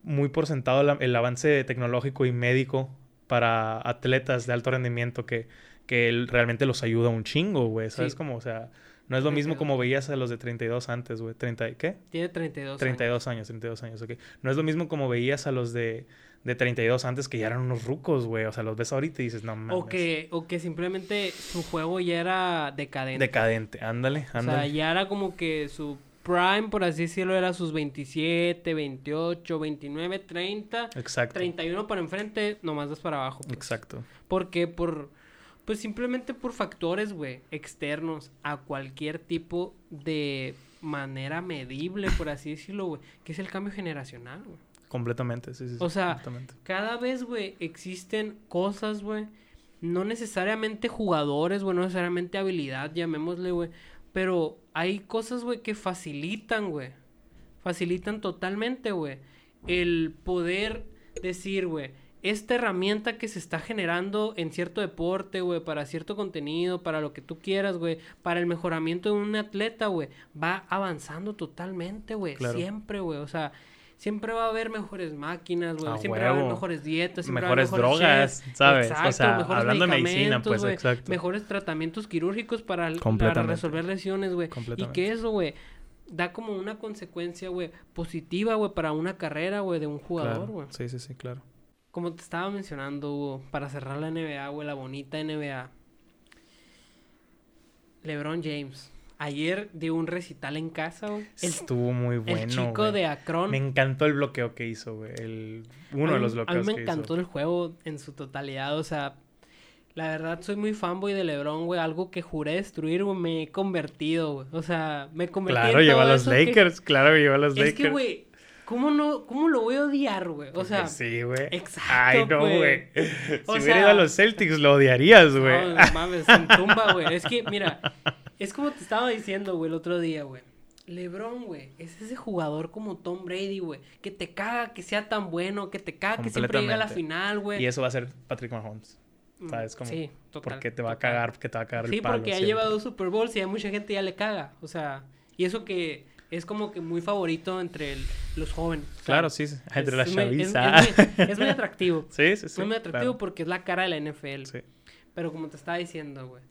muy por sentado la- el avance tecnológico y médico para atletas de alto rendimiento que, que realmente los ayuda un chingo, güey. ¿Sabes Sí. cómo? O sea, no es lo mismo 32. como veías a los de 32 antes, güey. 30, ¿Qué? Tiene 32 32 años, 32 años, ok. No es lo mismo como veías a los de, de 32 antes que ya eran unos rucos, güey. O sea, los ves ahorita y dices, no mames. O que, o que simplemente su juego ya era decadente. Decadente, ándale, o sea, ándale. ya era como que su prime, por así decirlo, era sus 27, 28, 29, 30. Exacto. 31 para enfrente, nomás das para abajo. pues. Exacto. ¿Por qué? Por, pues simplemente por factores, güey, externos a cualquier tipo de manera medible, por así decirlo, güey, que es el cambio generacional, güey. Completamente, sí, sí. sí, O sea. Cada vez, güey, existen cosas, güey, no necesariamente jugadores, güey, no necesariamente habilidad, llamémosle, güey, pero hay cosas, güey, que facilitan, güey, facilitan totalmente, güey, el poder decir, güey, esta herramienta que se está generando en cierto deporte, güey, para cierto contenido, para lo que tú quieras, güey, para el mejoramiento de un atleta, güey, va avanzando totalmente, güey, Claro. siempre, güey, o sea, siempre va a haber mejores máquinas, güey, siempre va a haber mejores dietas, siempre va a haber Mejores mejores drogas, chefs, ¿sabes? O exacto, sea, mejores hablando de medicina, pues, exacto. Mejores tratamientos quirúrgicos para, para resolver lesiones, güey. Y que eso, güey, da como una consecuencia, güey, positiva, güey, para una carrera, güey, de un jugador, Claro. güey. Sí, sí, sí, claro. Como te estaba mencionando, Hugo, para cerrar la NBA, güey, la bonita NBA. LeBron James. Ayer dio un recital en casa, güey. El, Estuvo muy el bueno. chico güey. de Akron. Me encantó el bloqueo que hizo, güey. El... Uno A de los A bloqueos mí me que encantó hizo. el juego en su totalidad, o sea, la verdad soy muy fanboy de LeBron, güey, algo que juré destruir, güey, me he convertido, güey. O sea, me convertí Claro, en lleva a los eso que- Lakers. Claro, lleva a los Es Lakers. que, güey, ¿cómo no cómo lo voy a odiar, güey? O sea, sí, güey. exacto, Ay, no, güey. Si O hubiera sea- ido a los Celtics, lo odiarías, güey. no, no mames, en tumba, güey. Es que, mira, es como te estaba diciendo, güey, el otro día, güey. LeBron, güey, es ese jugador como Tom Brady, güey, que te caga que sea tan bueno, que te caga que siempre llega a la final, güey. Y eso va a ser Patrick Mahomes. ¿Sabes cómo? Sí, total. Porque te va a cagar, porque te va a cagar Sí, el palo. porque ha siempre. llevado Super Bowls y a mucha gente ya le caga. O sea, y eso que es como que muy favorito entre el- los jóvenes. Claro, sí, sí. Entre la es muy- es- chaviza. Es, muy, es muy (laughs) atractivo. sí, sí, sí. es muy atractivo claro. porque es la cara de la NFL. Sí. Pero como te estaba diciendo, güey,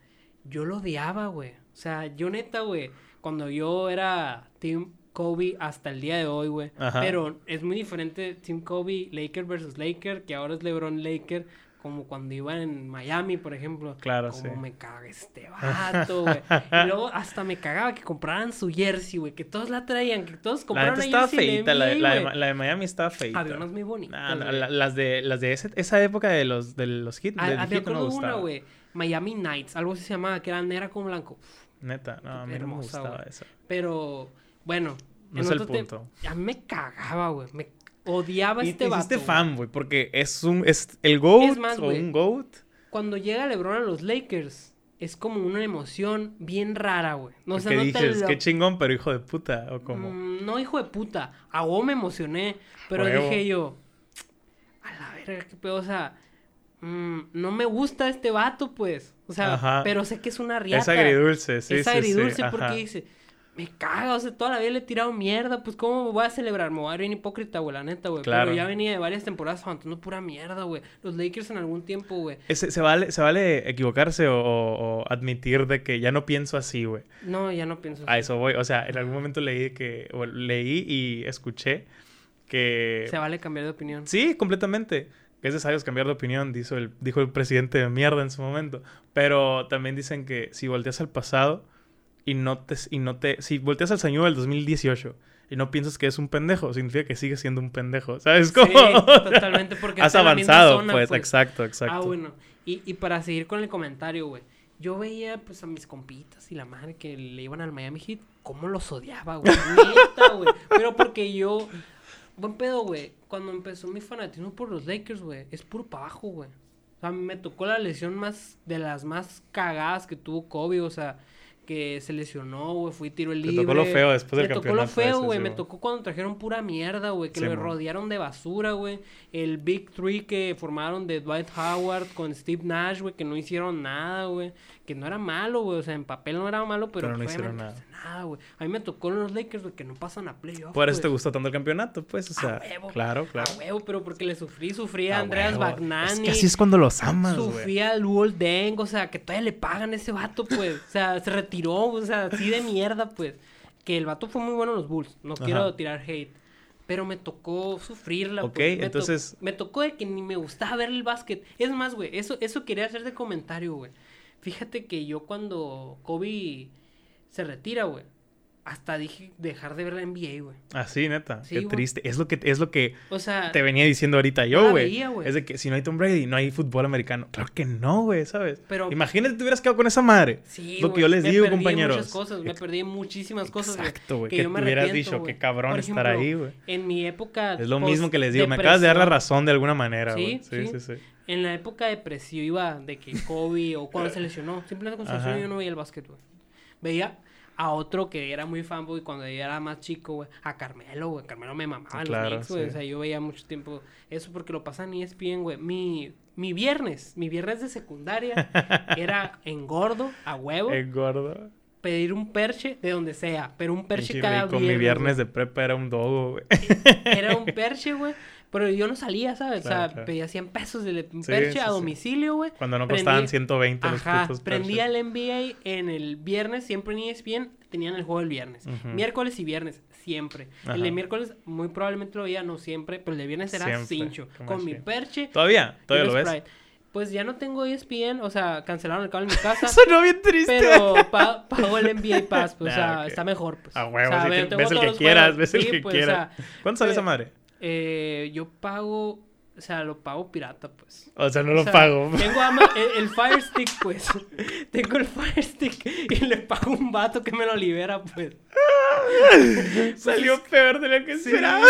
yo lo odiaba, güey. O sea, yo neta, güey, cuando yo era Team Kobe hasta el día de hoy, güey. Pero es muy diferente Team Kobe, Laker versus Laker, que ahora es LeBron Laker, como cuando iba en Miami, por ejemplo. Claro, como sí. me caga este vato, güey. y luego hasta me cagaba que compraran su jersey, güey. Que todos la traían, que todos compraran la estaba de feita, la, de- la de, la de Miami estaba feita. Había unas muy bonitas, Nah, no, la- las de, las de ese- esa época de los, de los hits, Ah, ah, me hit no una, güey. Miami Nights, algo así se llamaba, que era negra con blanco. Neta, no, a mí no me Hermosa, gustaba güey. eso. Pero, bueno. No en es el punto. A mí me cagaba, güey. Me odiaba Y este te vato. fan, güey, porque es un, es el GOAT Es más, o un GOAT. Cuando llega LeBron a los Lakers, es como una emoción bien rara, güey. No, o sea, no dices, lo- qué chingón, pero hijo de puta, o como. Mm, no, hijo de puta. A vos me emocioné. Pero Huevo. dije yo, a la verga, qué pedo. O sea, mm, no me gusta este vato, pues. O sea, Ajá. pero sé que es una riata. es agridulce, sí, es sí, agridulce sí. porque ajá. dice, me caga, o sea, toda la vida le he tirado mierda, pues cómo voy a celebrar, me voy a ver bien hipócrita, güey, la neta, güey. Claro. Pero ya venía de varias temporadas aguantando pura mierda, güey. Los Lakers en algún tiempo, güey. Se, vale, se vale equivocarse o, o- admitir de que ya no pienso así, güey. No, ya no pienso A así. eso voy. O sea, en algún momento leí que. o leí y escuché que. Se vale cambiar de opinión. Sí, completamente. Es necesario cambiar de opinión, dijo el, dijo el presidente de mierda en su momento. Pero también dicen que si volteas al pasado y no te... Y no te si volteas al señor del 2018 y no piensas que es un pendejo, significa que sigues siendo un pendejo. ¿Sabes cómo? Sí, (laughs) totalmente, porque Has avanzado, zona, pues, exacto, exacto. Ah, bueno. Y, y para seguir con el comentario, güey. Yo veía, pues, a mis compitas y la madre que le iban al Miami Heat. ¿Cómo los odiaba, güey? (laughs) Neta, güey. Pero porque yo... Buen pedo, güey. Cuando empezó mi fanatismo por los Lakers, güey, es puro para abajo, güey. O sea, me tocó la lesión más... De las más cagadas que tuvo Kobe, o sea... Que se lesionó, güey, fui tiro Te libre. tocó lo feo después del Me tocó lo campeonato feo, güey. Me tocó cuando trajeron pura mierda, güey. Que Sí, lo rodearon de basura, güey. El Big Three que formaron de Dwight Howard con Steve Nash, güey. Que no hicieron nada, güey. Que no era malo, güey. O sea, en papel no era malo, pero, Pero no hicieron nada. nada, güey. A mí me tocó los Lakers, güey, que no pasan a playoff. Por eso te gustó tanto el campeonato, pues, o sea, A huevo. claro, claro. A huevo, pero porque le sufrí, sufrí a A Andreas. Bagnani. Es que así es cuando los amas, güey. Sufrí al Deng, o sea, que todavía le pagan a ese vato, pues. O sea, se retiró, o sea, así de mierda, pues. Que el vato fue muy bueno en los Bulls. No quiero tirar hate. Pero me tocó sufrirla, Ok, pues. Me to- entonces- Me tocó de que ni me gustaba ver el básquet. Es más, güey, eso, eso quería hacer de comentario, güey. Fíjate que yo cuando Kobe se retira, güey, hasta dije dejar de ver la NBA, güey. Así, neta. Sí, Qué güey. triste. Es lo que, es lo que O sea, te venía diciendo ahorita yo, güey. veía, güey. Es de que si no hay Tom Brady, no hay fútbol americano. Claro que no, güey, ¿sabes? Pero- Imagínate te hubieras quedado con esa madre. Sí, lo que yo les me digo, perdí compañeros. muchas cosas, me perdí muchísimas cosas. Exacto, güey. que Que yo me hubieras dicho, qué cabrón estar ahí, güey. En mi época. Es lo mismo que les digo. Me acabas de dar la razón de alguna manera, Sí, güey. Sí, sí. sí, sí. En la época depresiva de que Kobe o cuando se lesionó. Simplemente lesionó Ajá. yo no veía el básquet, güey. Veía a otro que era muy fanboy cuando yo era más chico, güey. A Carmelo, güey. Carmelo me mamaba en Claro, los Knicks, güey. sí. O sea, yo veía mucho tiempo eso porque lo pasan en E ESPN, güey. Mi, mi viernes, mi viernes de secundaria (laughs) era engordo, a huevo, Eh, gordo. pedir un perche de donde sea. Pero un perche cada viernes. Mi viernes de prepa era un dogo, güey. Era un perche, güey. Pero yo no salía, ¿sabes? Claro, o sea, claro. pedía 100 pesos de perche sí, a sí. domicilio, güey. Cuando no Prendí- costaban 120 los Ajá, putos prendía el NBA en el viernes, siempre en ESPN tenían el juego el viernes. Miércoles y viernes, siempre. Ajá. El de miércoles muy probablemente lo veía, no siempre, pero el de viernes era Siempre, cincho. Con mi perche. ¿Todavía? ¿Todavía lo ves? Pues ya no tengo ESPN, o sea, cancelaron el cable en mi casa. (laughs) Sonó bien triste. Pero pa- pago el NBA Pass, pues, (laughs) o Ah, sea, ok. está mejor, pues. A huevo, O sea, ves el que los quieras, juegos. ves el Sí, que pues, o quieras. sea, ¿Cuánto sale esa pero- madre? Eh, yo pago, o sea, lo pago pirata, pues. O sea, no O lo sea, pago. Tengo ama- (laughs) el, el Fire Stick, pues. (laughs) tengo el Fire Stick y le pago un vato que me lo libera, pues. (laughs) Salió peor de lo que Sí, esperaba.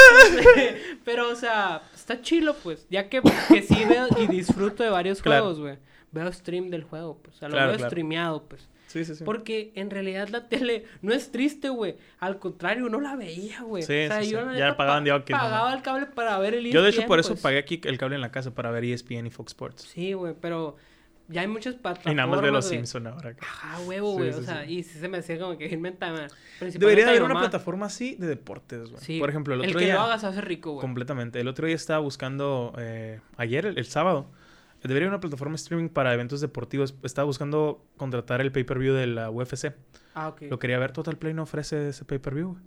pues, Pero, o sea, está chilo, pues. Ya que, que sí veo y disfruto de varios Claro. juegos, güey. Veo stream del juego, pues. O sea, lo Claro, veo claro. streameado, pues. Sí, sí, sí. Porque en realidad la tele no es triste, güey. Al contrario, no la veía, güey. Sí, o sea, sí, yo sí. la Ya pagaban pa- de ¿no? Pagaba el cable para ver el Yo de hecho ESPN, por eso pues. pagué aquí el cable en la casa para ver E ESPN y Fox Sports. Sí, güey, pero ya hay muchas plataformas. Y nada más veo los güey. Simpson ahora. Ajá, huevo, Sí, güey. sí, o sea, sí. y sí se me hacía como que inventa. principalmente Debería haber una plataforma así de deportes, güey. Sí. Por ejemplo, el otro que día... lo haga se hace rico, güey. Completamente. El otro día estaba buscando, eh, ayer, el, el sábado, debería haber una plataforma streaming para eventos deportivos. Estaba buscando contratar el pay-per-view de la UFC. Ah, ok. Lo quería ver. Total Play no ofrece ese pay-per-view.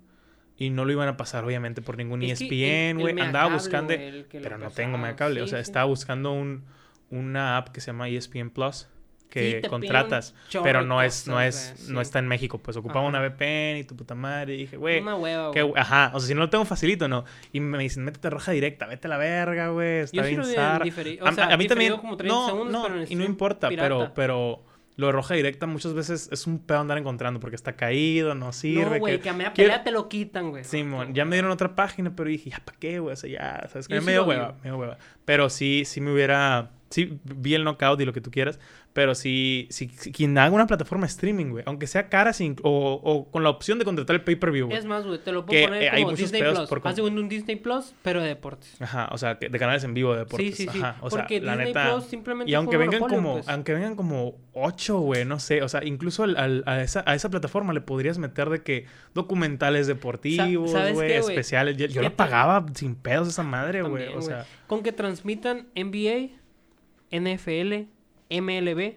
Y no lo iban a pasar, obviamente, por ningún E Es ESPN, el güey. Andaba buscando... Pero no pasaba. tengo Megacable. o Sí, sea, sí. estaba buscando un, una app que se llama E ESPN Plus que Sí, contratas, pero no es, no es, güey, no sí. está en México, pues ocupaba Ajá. una VPN y tu puta madre, y dije, güey, Una hueva, que, güey. ajá, o sea, si no lo tengo facilito, no, y me dicen, métete roja directa, vete a la verga, güey, está Yo sí bien diferi- o A- sea, a, mí también, como 30 no, segundos, no, pero y no importa, pero, pirata. pero lo de roja directa muchas veces es un pedo andar encontrando porque está caído, no sirve. no, güey, que- que a media quiero- pelea te lo quitan, güey. Simón, ya me dieron otra página, pero dije, ya, ¿para qué, güey? O sea, ya, ¿sabes? Que me sí dio hueva, me dio hueva. Pero sí, sí me hubiera... Sí, vi el knockout y lo que tú quieras, pero sí, sí, sí, quien haga una plataforma de streaming, güey, aunque sea cara sin, o, o con la opción de contratar el pay-per-view. Es más, güey, te lo Que, puedo poner eh, hay como muchos Disney pedos Plus. por de cuenta un Disney Plus, pero de deportes. Ajá, o sea, que- de canales en vivo de deportes. sí, sí, sí. Ajá, o sea, Porque la Disney neta... Plus simplemente Y aunque un vengan como, pues. aunque vengan como ocho, güey, no sé, o sea, incluso al- al- a, esa, a esa plataforma le podrías meter de que documentales deportivos, ¿sabes güey, especiales. Yo, yo Que la pagaba sin pedos esa madre, güey, o sea, Con que transmitan NBA, NFL, MLB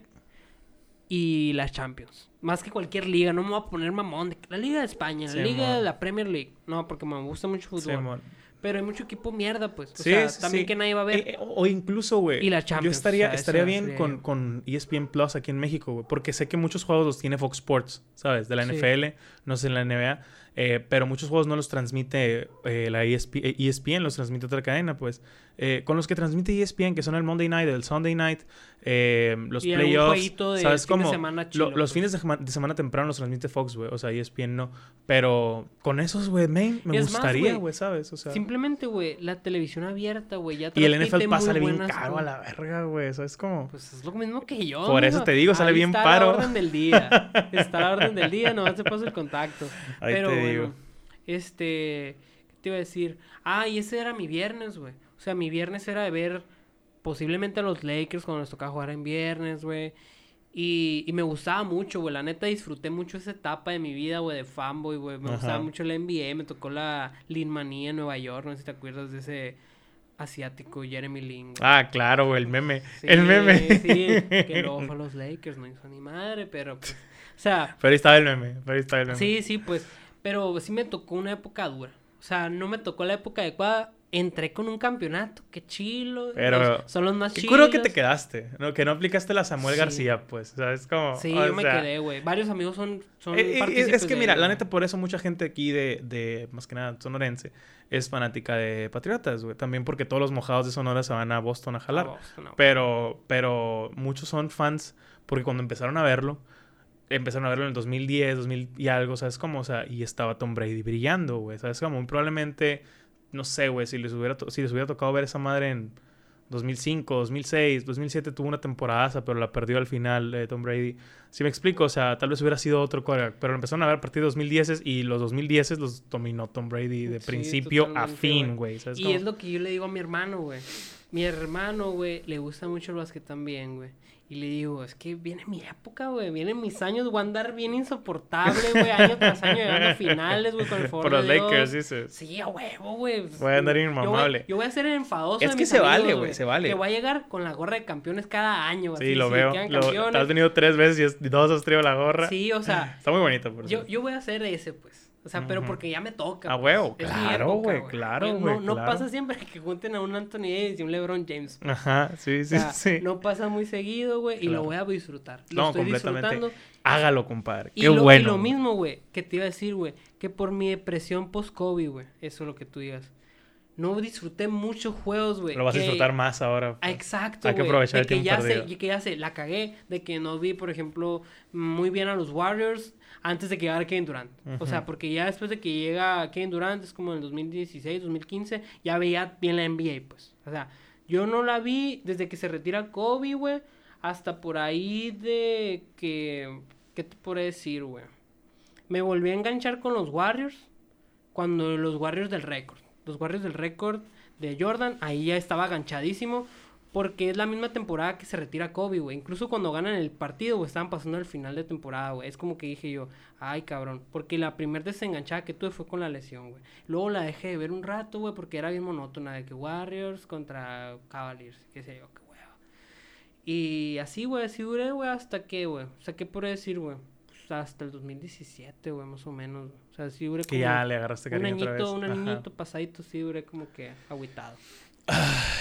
y la Champions. Más que cualquier liga, no me voy a poner mamón. La Liga de España, la Sí, Liga de la Premier League. No, porque me gusta mucho fútbol. Pero hay mucho equipo mierda, pues. O Sí, sea, también que nadie va a ver. Eh, eh, o o incluso, güey. Y la Yo Champions, estaría, o sea, estaría eso bien con, yo. con E ESPN Plus aquí en México, güey. Porque sé que muchos juegos los tiene Fox Sports, ¿sabes? De la. NFL, no sé en la NBA. eh, pero muchos juegos no los transmite eh, la ESP ESPN, los transmite otra cadena, pues. Eh, con los que transmite ESPN, que son el Monday Night, el Sunday Night, eh, los Y playoffs. de ¿Sabes fin de cómo? Lo- los pues. fines de, semana temprano los transmite Fox, güey. O sea, ESPN no. Pero con esos, güey, me, me gustaría, güey, ¿sabes? O sea. Simplemente, güey, la televisión abierta, güey, ya Y el NFL pasa bien buenas caro a la verga, güey. Eso es como. Pues es lo mismo que yo. Por eso te digo, sale Ahí bien está paro. la orden del día. (laughs) Está la orden del día, nomás te paso el contacto. Ahí Pero te bueno, digo. este, ¿qué te iba a decir? Ah, y ese era mi viernes, güey. O sea, mi viernes era de ver posiblemente a los Lakers cuando les tocaba jugar en viernes, güey. Y, y me gustaba mucho, güey. La neta disfruté mucho esa etapa de mi vida, güey, de fanboy, güey. Me gustaba mucho la NBA. Me tocó la Lin Manía en Nueva York. No sé si te acuerdas de ese asiático, Jeremy Lin. Ah, claro, güey, el meme. Sí, el meme. Sí, (laughs) que luego fue a los Lakers, no hizo ni madre, pero pues. O sea, Pero ahí estaba el meme. Pero ahí estaba el meme. sí, sí, pues. Pero sí me tocó una época dura. O sea, no me tocó la época adecuada. Entré con un campeonato, qué chilo. Pero- los- son los más chilos. curo que te quedaste, ¿no? Que no aplicaste la Samuel Sí. García, pues. O sea, es como. Sí, yo me quedé, güey. Varios amigos son, son eh, es que mira, la neta, por eso mucha gente aquí de, de más que nada, sonorense, es fanática de Patriotas, güey. También porque todos los mojados de Sonora se van a Boston a jalar. A Boston, a- Pero, pero muchos son fans porque cuando empezaron a verlo, empezaron a verlo en el 2010, 2000 y algo, ¿sabes cómo? O sea, y estaba Tom Brady brillando, güey, ¿sabes cómo? Muy probablemente, no sé, güey, si les hubiera, si les hubiera tocado ver esa madre en 2005, 2006, 2007 tuvo una temporada, pero la perdió al final eh, Tom Brady. Si me explico, o sea, tal vez hubiera sido otro quarterback, pero empezaron a ver a partir de 2010 y los 2010 los dominó Tom Brady de Sí, principio a fin, güey. ¿sabes Y cómo? es lo que yo le digo a mi hermano, güey. Mi hermano, güey, le gusta mucho el básquet también, güey. Y le digo, es que viene mi época, güey. Vienen mis años, voy a andar bien insoportable, güey. Año tras año llegando a finales, güey, con el Por los. Lakers, dices. Sí, a huevo, güey. Voy a andar Yo inmamable. Yo voy, a ser el enfadoso Es de que mis se vale, güey, se vale. Que voy a llegar con la gorra de campeones cada año, Sí, lo veo. Lo, te has venido tres veces y es- dos has traído la gorra. Sí, o sea, (laughs) Está muy bonito, por yo, yo voy a hacer ese, pues. O sea, pero porque ya me toca. A pues. huevo, Es mi claro, güey, claro, güey, No, no claro. pasa siempre que junten a un Anthony Davis y un LeBron James. pues. Ajá, sí, O sí, sea, sí. no pasa muy seguido, güey, y lo voy a disfrutar. Lo No, estoy completamente. disfrutando. Hágalo, compadre. Y Qué lo, y bueno. lo güey. mismo, güey, que te iba a decir, güey, que por mi depresión post-COVID, güey, eso es lo que tú digas. No disfruté muchos juegos, güey. Lo vas a disfrutar más ahora. Ah, Exacto, Hay que aprovechar de el que tiempo ya perdido. sé, que ya sé, la cagué de que no vi, por ejemplo, muy bien a los Warriors antes de que llegara Kevin Durant. O sea, porque ya después de que llega Kevin Durant, es como en el 2016, 2015, ya veía bien la NBA, pues. O sea, yo no la vi desde que se retira Kobe, güey, hasta por ahí de que, ¿qué te puedo decir, güey? Me volví a enganchar con los Warriors cuando los Warriors del récord. Los Warriors del récord de Jordan, ahí ya estaba aganchadísimo. Porque es la misma temporada que se retira Kobe, güey. Incluso cuando ganan el partido, güey, estaban pasando al final de temporada, güey. Es como que dije yo, ay, cabrón. Porque la primer desenganchada que tuve fue con la lesión, güey. Luego la dejé de ver un rato, güey, porque era bien monótona. De que Warriors contra Cavaliers, qué sé yo, qué hueva. Y así, güey, así duré, güey, hasta que, güey. O sea, ¿qué puedo decir, güey? Pues hasta el 2017, güey, más o menos. güey. O sea, sí duré Que como ya le agarraste un cariño otra vez. añito, un añito pasadito, sí duré como que agüitado.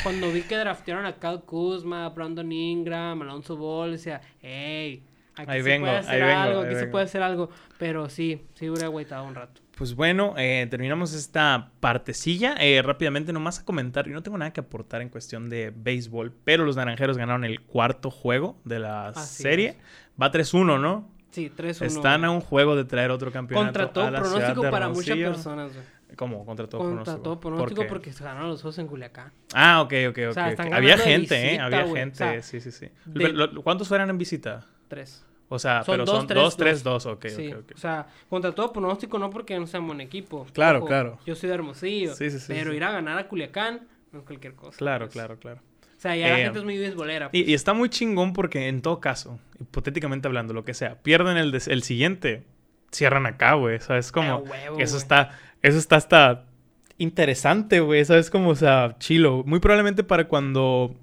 Cuando vi que draftearon a Cal Kuzma, a Brandon Ingram, Alonso Ball, decía, hey, aquí Ahí se vengo, puede hacer vengo, algo, aquí se puede hacer algo. Pero sí, sí duré agüitado un rato. Pues bueno, eh, terminamos esta partecilla. Eh, rápidamente, nomás a comentar. Yo no tengo nada que aportar en cuestión de béisbol, pero los naranjeros ganaron el cuarto juego de la Así serie. es. Va 3-1, ¿no? Sí, 3-1. Están a un juego de traer otro campeonato. Contra todo a la pronóstico de para muchas personas, güey. ¿Cómo? Contra todo Contra pronóstico. todo ¿Por pronóstico porque se ganaron los juegos en Culiacán. Ah, ok, ok, ok. sea, están Había gente, ¿eh? Había güey. gente, O sea, sí, sí, sí. de- ¿Cuántos fueron en visita? Tres. O sea, Son pero dos, son tres, 2, 3, dos. 2, ok, sí, ok, ok. o sea, contra todo pronóstico no porque no seamos un equipo. Claro, claro. Yo soy de Hermosillo. Sí, sí, sí, Pero sí. ir a ganar a Culiacán no es cualquier cosa. Claro, pues. claro, claro. O sea, ya la Eh, gente es muy beisbolera. Y, y está muy chingón porque en todo caso, hipotéticamente hablando, lo que sea, pierden el, des- el siguiente, cierran acá, güey. ¿Sabes cómo? A huevo, eso güey. está, eso está hasta interesante, güey. ¿Sabes cómo? O sea, chilo. Muy probablemente para cuando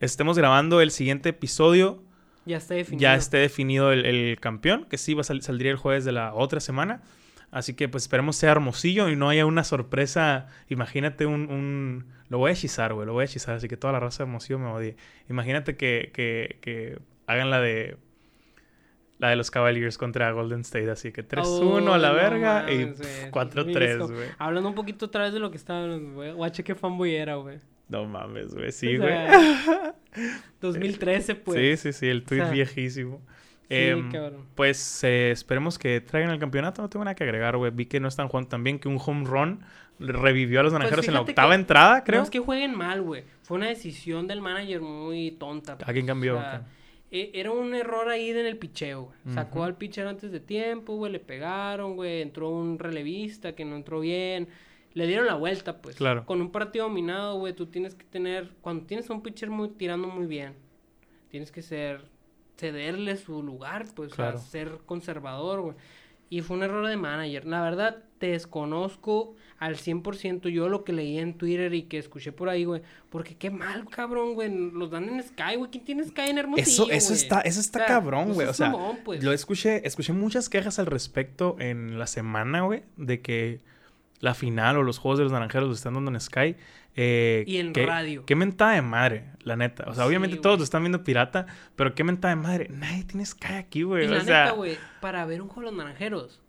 estemos grabando el siguiente episodio, Ya está definido. ya esté definido el, el campeón, que sí va a sal- saldría el jueves de la otra semana. Así que pues esperemos sea hermosillo y no haya una sorpresa. Imagínate un... un- Lo voy a hechizar, güey. Lo voy a hechizar. Así que toda la raza de hermosillo me odie. Imagínate que, que, que hagan la de... La de los Cavaliers contra Golden State. Así que 3-1 a la no verga y mames, güey. 4-3, Misco. güey. Hablando un poquito otra vez de lo que estaba hablando, güey. Guache qué fanboy era, güey. No mames, güey. Sí, O güey. sea, (laughs) 2013, pues. sí, sí, sí. El tweet O sea, viejísimo. Sí, Em, cabrón. Pues eh, esperemos que traigan el campeonato. No tengo nada que agregar, güey. Vi que no están jugando tan bien, que un home run revivió a los naranjeros en la Pues octava entrada, creo. No es que jueguen mal, güey. Fue una decisión del manager muy tonta. ¿A quién cambió? O sea, era un error ahí en el picheo, güey. Sacó al pitcher antes de tiempo, güey. Le pegaron, güey. Entró un relevista que no entró bien. Le dieron la vuelta, pues. Claro. Con un partido dominado, güey, tú tienes que tener... Cuando tienes a un pitcher muy, tirando muy bien, tienes que ser cederle su lugar, pues, Claro. a ser conservador, güey. Y fue un error de manager. La verdad, desconozco al 100% yo lo que leí en Twitter y que escuché por ahí, güey. Porque qué mal, cabrón, güey. Los dan en Sky, güey. ¿Quién tiene Sky en Hermosillo, Eso, eso güey? está, eso está O sea, cabrón, güey. O sea, mamón, pues. lo escuché, escuché muchas quejas al respecto en la semana, güey, de que la final o los juegos de los naranjeros los están dando en Sky. eh, Y en que- radio. Qué mentada de madre, la neta. O sea, Sí, obviamente todos lo están viendo pirata, pero qué mentada de madre. Nadie tiene Sky aquí, güey. Y O la sea, neta, güey, para ver un juego de los naranjeros,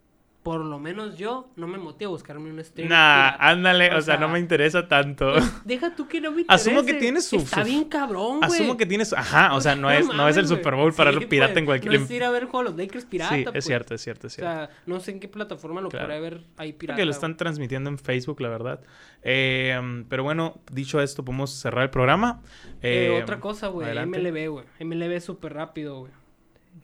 por lo menos yo no me motivo a buscarme un stream. nah, pirata. ándale, o, O sea, no sea, pues, me interesa tanto. Deja tú que no me interese. (laughs) Asumo que tiene su- Está su- bien cabrón, güey. Asumo que tienes. Ajá, o sea, no es, no es el Super. Bowl para Sí, verlo pirata pues, en cualquier. No es ir a ver juego de los Lakers pirata, sí, pues. es cierto, es cierto, es O cierto. sea, no sé en qué plataforma lo Claro. podré ver ahí pirata. Creo que lo están transmitiendo en Facebook, la verdad. Eh, pero bueno, dicho esto, podemos cerrar el programa. Eh, Eh, otra cosa, güey. MLB, güey. MLB súper rápido, güey.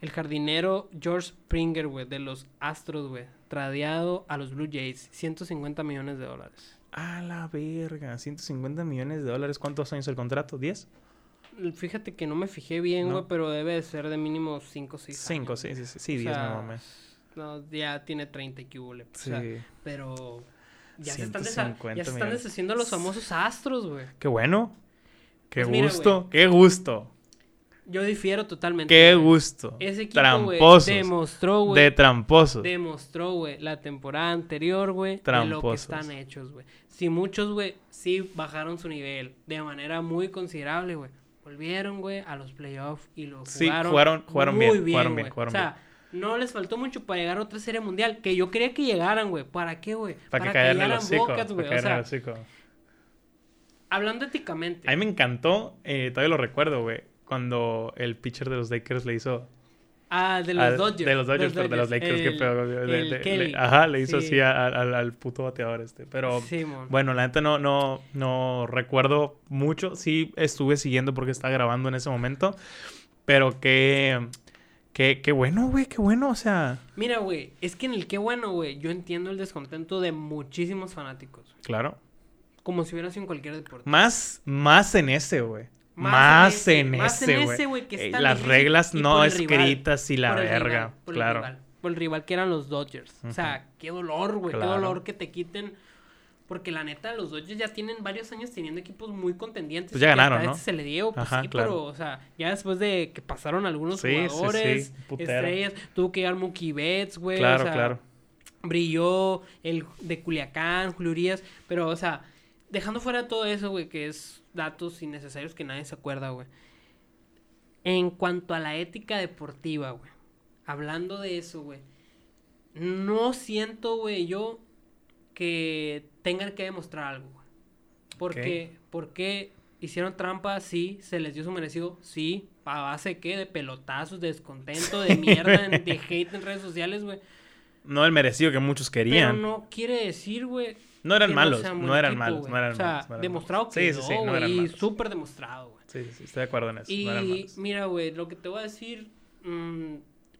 El jardinero George Springer, güey, de los Astros, güey. Tradeado a los Blue Jays. 150 millones de dólares. A la verga, 150 millones de dólares. ¿Cuántos años el contrato? ¿10? Fíjate que no me fijé bien, No. güey, pero debe de ser de mínimo 5 o 6 5, sí, sí, sí, sí, O 10 sea, no mames. No, ya tiene 30 y que hule, o Sí. sea, pero ya se están, desa- 150 ya se están millones. deshaciendo los famosos astros, güey. Qué bueno. Qué Pues mira, gusto, qué gusto. Yo difiero totalmente. Qué güey. gusto. Ese equipo, güey, Tramposos. demostró, güey. De tramposos. Demostró, güey, la temporada anterior, güey, de lo que Tramposos. están hechos, güey. Si muchos, güey, sí bajaron su nivel de manera muy considerable, güey. Volvieron, güey, a los playoffs y lo Sí, jugaron, jugaron- jugaron muy bien, jugaron bien, jugaron O sea, no les faltó mucho para llegar a otra serie mundial, que yo quería que llegaran, güey. ¿Para qué, güey? Para que cayeran hocico. bocas, para güey. que O sea, hablando éticamente. A mí me encantó, eh, todavía lo recuerdo, güey, cuando el pitcher de los Lakers le hizo... Ah, de los Dodgers. De los Dodgers, pero de los Lakers, qué El- el de- Kelly. le- ajá, le hizo Sí. así a- a- al, al puto bateador este. Pero Simón. bueno, la neta no, no, no recuerdo mucho. Sí estuve siguiendo porque estaba grabando en ese momento. Pero qué, qué, qué bueno, güey, qué bueno. O sea, Mira, güey, es que en el qué bueno, güey, yo entiendo el descontento de muchísimos fanáticos. claro. Como si hubiera sido en cualquier deporte. Más, más en ese, güey. Más en ese, güey. Eh, Las reglas no el escritas y la Por el verga. rival, por el claro. rival, por el rival que eran los Dodgers. O sea, qué dolor, güey. Claro. Qué dolor que te quiten. Porque la neta, los Dodgers ya tienen varios años teniendo equipos muy contendientes. Pues ya ganaron, ¿no? este se le dio, pues Ajá, sí, claro. pero, o sea, ya después de que pasaron algunos Sí, sí, sí, jugadores, estrellas, tuvo que llegar Mookie Betts, güey. Claro, o sea, claro. brilló el de Culiacán, Julio Urias, pero, o sea, dejando fuera todo eso, güey, que es datos innecesarios que nadie se acuerda, güey. En cuanto a la ética deportiva, güey, hablando de eso, güey, no siento, güey, yo que tengan que demostrar algo, güey. Porque, porque hicieron trampa, sí, se les dio su merecido, sí, a base de qué, de pelotazos, de descontento, de (laughs) mierda, de hate en redes sociales, güey. No el merecido que muchos querían. Pero no quiere decir, güey. No eran malos, no eran equipo, malos, no eran o sea, malos, no eran demostrado malos. que Sí, sí, sí, no eran malos. súper demostrado, güey. Sí, sí, sí, estoy de acuerdo en eso. no eran Y malos. mira, güey, lo que te voy a decir, mm,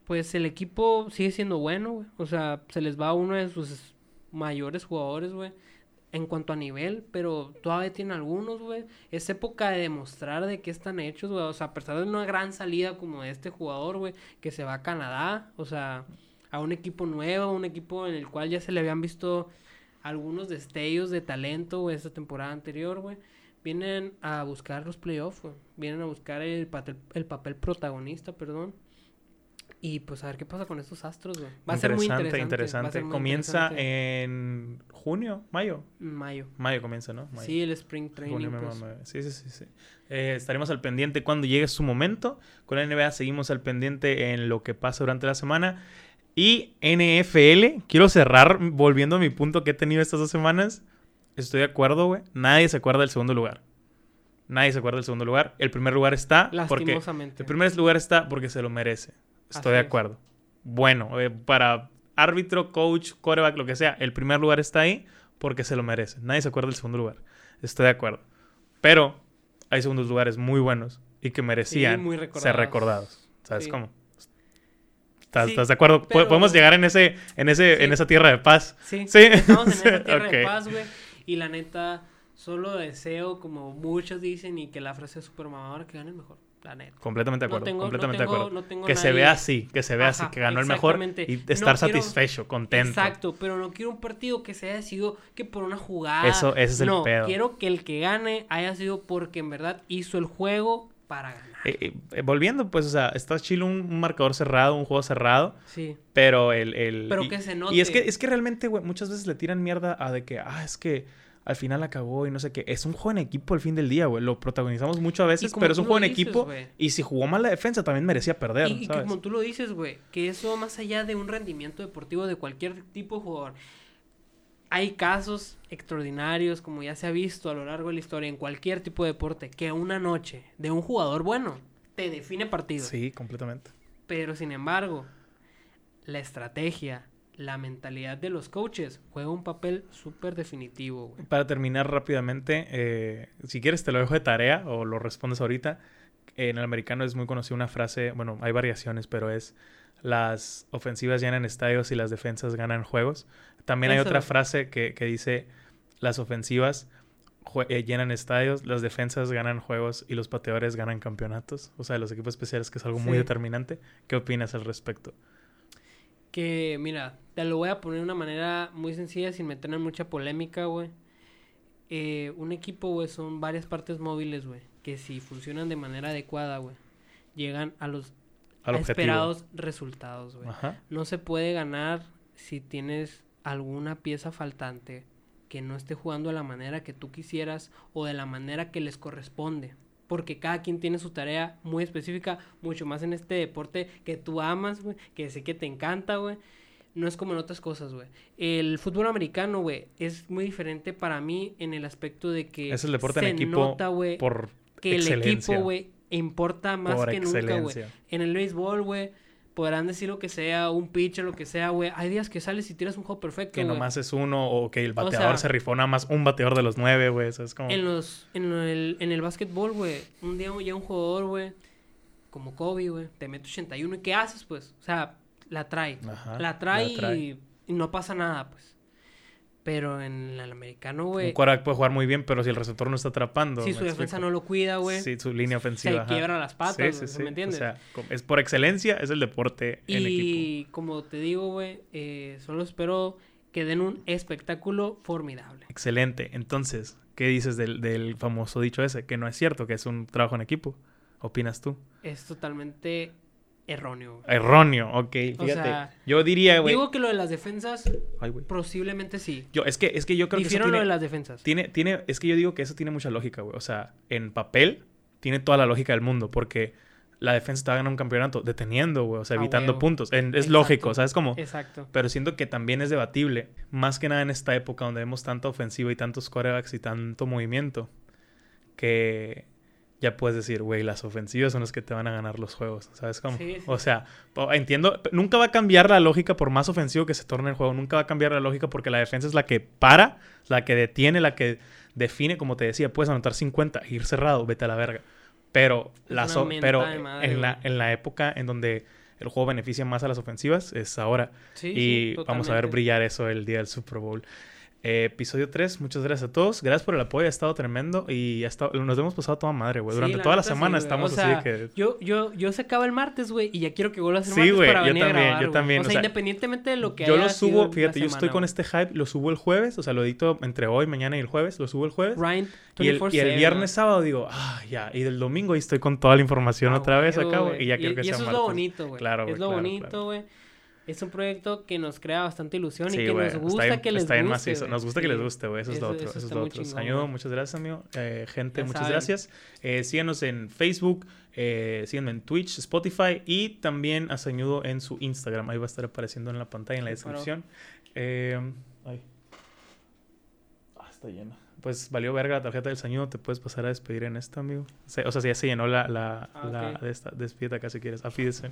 pues el equipo sigue siendo bueno, güey. O sea, se les va uno de sus mayores jugadores, güey. En cuanto a nivel, pero todavía tienen algunos, güey. Es época de demostrar de qué están hechos, güey. O sea, a pesar de una gran salida como de este jugador, güey, que se va a Canadá, o sea, a un equipo nuevo, un equipo en el cual ya se le habían visto algunos destellos de talento, güey, esta temporada anterior, güey. Vienen a buscar los playoffs, güey. Vienen a buscar el papel, el papel protagonista, perdón. Y pues a ver qué pasa con estos astros, güey. Va a ser muy interesante. interesante. ser muy Comienza interesante. en junio, mayo. mayo. Mayo comienza, ¿no? Mayo. Sí, el spring training. Junio, pues. Sí, sí, sí. sí. Eh, estaremos al pendiente cuando llegue su momento. Con la NBA seguimos al pendiente en lo que pasa durante la semana. Y NFL, quiero cerrar volviendo a mi punto que he tenido estas dos semanas. Estoy de acuerdo, güey. Nadie se acuerda del segundo lugar. Nadie se acuerda del segundo lugar. El primer lugar está porque el primer lugar está porque se lo merece. Estoy Así de es. acuerdo. Bueno, eh, para árbitro, coach, quarterback, lo que sea, el primer lugar está ahí porque se lo merece. Nadie se acuerda del segundo lugar. Estoy de acuerdo. Pero hay segundos lugares muy buenos y que merecían muy ser recordados. recordados. ¿Sabes Sí. cómo? ¿Estás, Sí, de acuerdo? Pero- Podemos llegar en ese, en ese, Sí. en esa tierra de paz. Sí, Sí. estamos en (laughs) esa tierra de paz, güey. Y la neta, solo deseo, como muchos dicen, y que la frase es súper mamadora, que gane el mejor. La neta. Completamente de No acuerdo. no completamente tengo- de acuerdo. no tengo que se vea así, que se vea así, que ganó el mejor y No estar quiero- satisfecho, contento. Exacto, pero no quiero un partido que se haya sido que por una jugada. Eso- ese es el no, pedo. quiero que el que gane haya sido porque en verdad hizo el juego para ganar. Eh, eh, eh, volviendo, pues, o sea, está chilo un, un marcador cerrado, un juego cerrado, Sí. pero el... el Pero y, que se Y es que, note. es que realmente, güey, muchas veces le tiran mierda a de que, ah, es que al final acabó y no sé qué. Es un juego en equipo al fin del día, güey. Lo protagonizamos mucho a veces, pero es un juego en dices, equipo. Y si jugó mal la defensa, también merecía perder, Y, y ¿sabes? como tú lo dices, güey, que eso más allá de un rendimiento deportivo de cualquier tipo de jugador. Hay casos extraordinarios, como ya se ha visto a lo largo de la historia en cualquier tipo de deporte, que una noche de un jugador bueno te define partido. Sí, completamente. Pero sin embargo, la estrategia, la mentalidad de los coaches juega un papel súper definitivo, güey. Para terminar rápidamente, eh, si quieres te lo dejo de tarea o lo respondes ahorita. En el americano es muy conocida una frase, bueno, hay variaciones, pero es las ofensivas llenan estadios y las defensas ganan juegos. También hay Eso. otra frase que, que dice las ofensivas eh, llenan estadios, las defensas ganan juegos y los pateadores ganan campeonatos. O sea, los equipos especiales, que es algo muy determinante. ¿Qué opinas al respecto? Que, mira, te lo voy a poner de una manera muy sencilla sin meter en mucha polémica, güey. Eh, un equipo, güey, son varias partes móviles, güey, que si funcionan de manera adecuada, güey, llegan a los Al esperados resultados, güey. No se puede ganar si tienes alguna pieza faltante que no esté jugando de la manera que tú quisieras o de la manera que les corresponde. Porque cada quien tiene su tarea muy específica, mucho más en este deporte que tú amas, güey, que sé que te encanta, güey. No es como en otras cosas, güey. El fútbol americano, güey, es muy diferente para mí en el aspecto de que Es el deporte en se equipo nota, güey, por que el equipo, güey, importa más Por que nunca, güey. En el béisbol, güey, podrán decir lo que sea, un pitcher, lo que sea, güey. Hay días que sales y tiras un juego perfecto, Que nomás es uno o que el O bateador sea, se rifó nada más un bateador de los nueve, güey. Eso es como... En los, en el, en el básquetbol, güey, un día llega un jugador, güey, como Kobe, güey, te mete 81 y ¿qué haces, pues? O sea, la trae. Ajá, la trae, la trae. Y, y no pasa nada, pues. Pero en el americano, güey, Un quarterback puede jugar muy bien, pero si el receptor no está atrapando. si ¿me su defensa explico? no lo cuida, güey, Sí, su línea ofensiva. se quiebra las patas, Sí, sí, sí. ¿me entiendes? O sea, es por excelencia, es el deporte en equipo. Y como te digo, güey, eh, solo espero que den un espectáculo formidable. Excelente. Entonces, ¿qué dices del, del famoso dicho ese? Que no es cierto, que es un trabajo en equipo. ¿Opinas tú? Es totalmente erróneo. güey. Erróneo, ok. O Fíjate. sea, yo diría, güey. Digo que lo de las defensas, Ay, güey. posiblemente sí. Yo, es que, es que yo creo que eso Difiero lo tiene, de las defensas. tiene, tiene, es que yo digo que eso tiene mucha lógica, güey. O sea, en papel tiene toda la lógica del mundo, porque la defensa a ganar un campeonato deteniendo, güey. O sea, A evitando puntos. En- es Exacto. lógico, ¿sabes cómo? Exacto. Pero siento que también es debatible, más que nada en esta época donde vemos tanta ofensiva y tantos corebacks y tanto movimiento, que ya puedes decir, güey, las ofensivas son las que te van a ganar los juegos, ¿sabes cómo? Sí, sí. O sea, entiendo, nunca va a cambiar la lógica por más ofensivo que se torne el juego, nunca va a cambiar la lógica porque la defensa es la que para, la que detiene, la que define, como te decía, puedes anotar 50, ir cerrado, vete a la verga. Pero, mentada pero madre, en, la, en la época en donde el juego beneficia más a las ofensivas es ahora Sí, y vamos a ver brillar eso el día del Super Bowl. Eh, episodio 3, muchas gracias a todos. Gracias por el apoyo, ha estado tremendo y ha estado- nos hemos pasado toda madre, güey. Sí, Durante toda la sí, semana estamos O sea, así de que... Yo, yo, yo se acaba el martes, güey, y ya quiero que vuelva a ser Sí, martes güey, para yo venir a grabar, yo también, O o sea, independientemente de lo que Yo haya lo subo, fíjate, yo estoy con este hype, lo subo el jueves, o sea, lo edito entre hoy, mañana y el jueves, lo subo el jueves. Ryan Y el, y el 24/7, viernes, sábado digo, ah, ya. Y del domingo ahí estoy con toda la información Ah, otra vez acá, güey. Y ya quiero que y sea eso es lo bonito, güey. Claro, güey, Es lo bonito, güey. Es un proyecto que nos crea bastante ilusión y que nos gusta bien- que les guste. macizo. Nos gusta que les guste, güey. Eso, es lo Eso- otro. eso Eso es lo otro. Sañudo, muchas gracias, amigo. Eh, gente, Ya muchas saben. gracias. Eh, síganos en Facebook, eh, síganme en Twitch, Spotify y también a Sañudo en su Instagram. Ahí va a estar apareciendo en la pantalla, en la descripción. Eh, ay. Ah, está llena. Pues valió verga la tarjeta del Sañudo. Te puedes pasar a despedir en esta, amigo. O sea, si ya se llenó la, la, Ah, la de esta. Despídete acá si quieres. Afídese.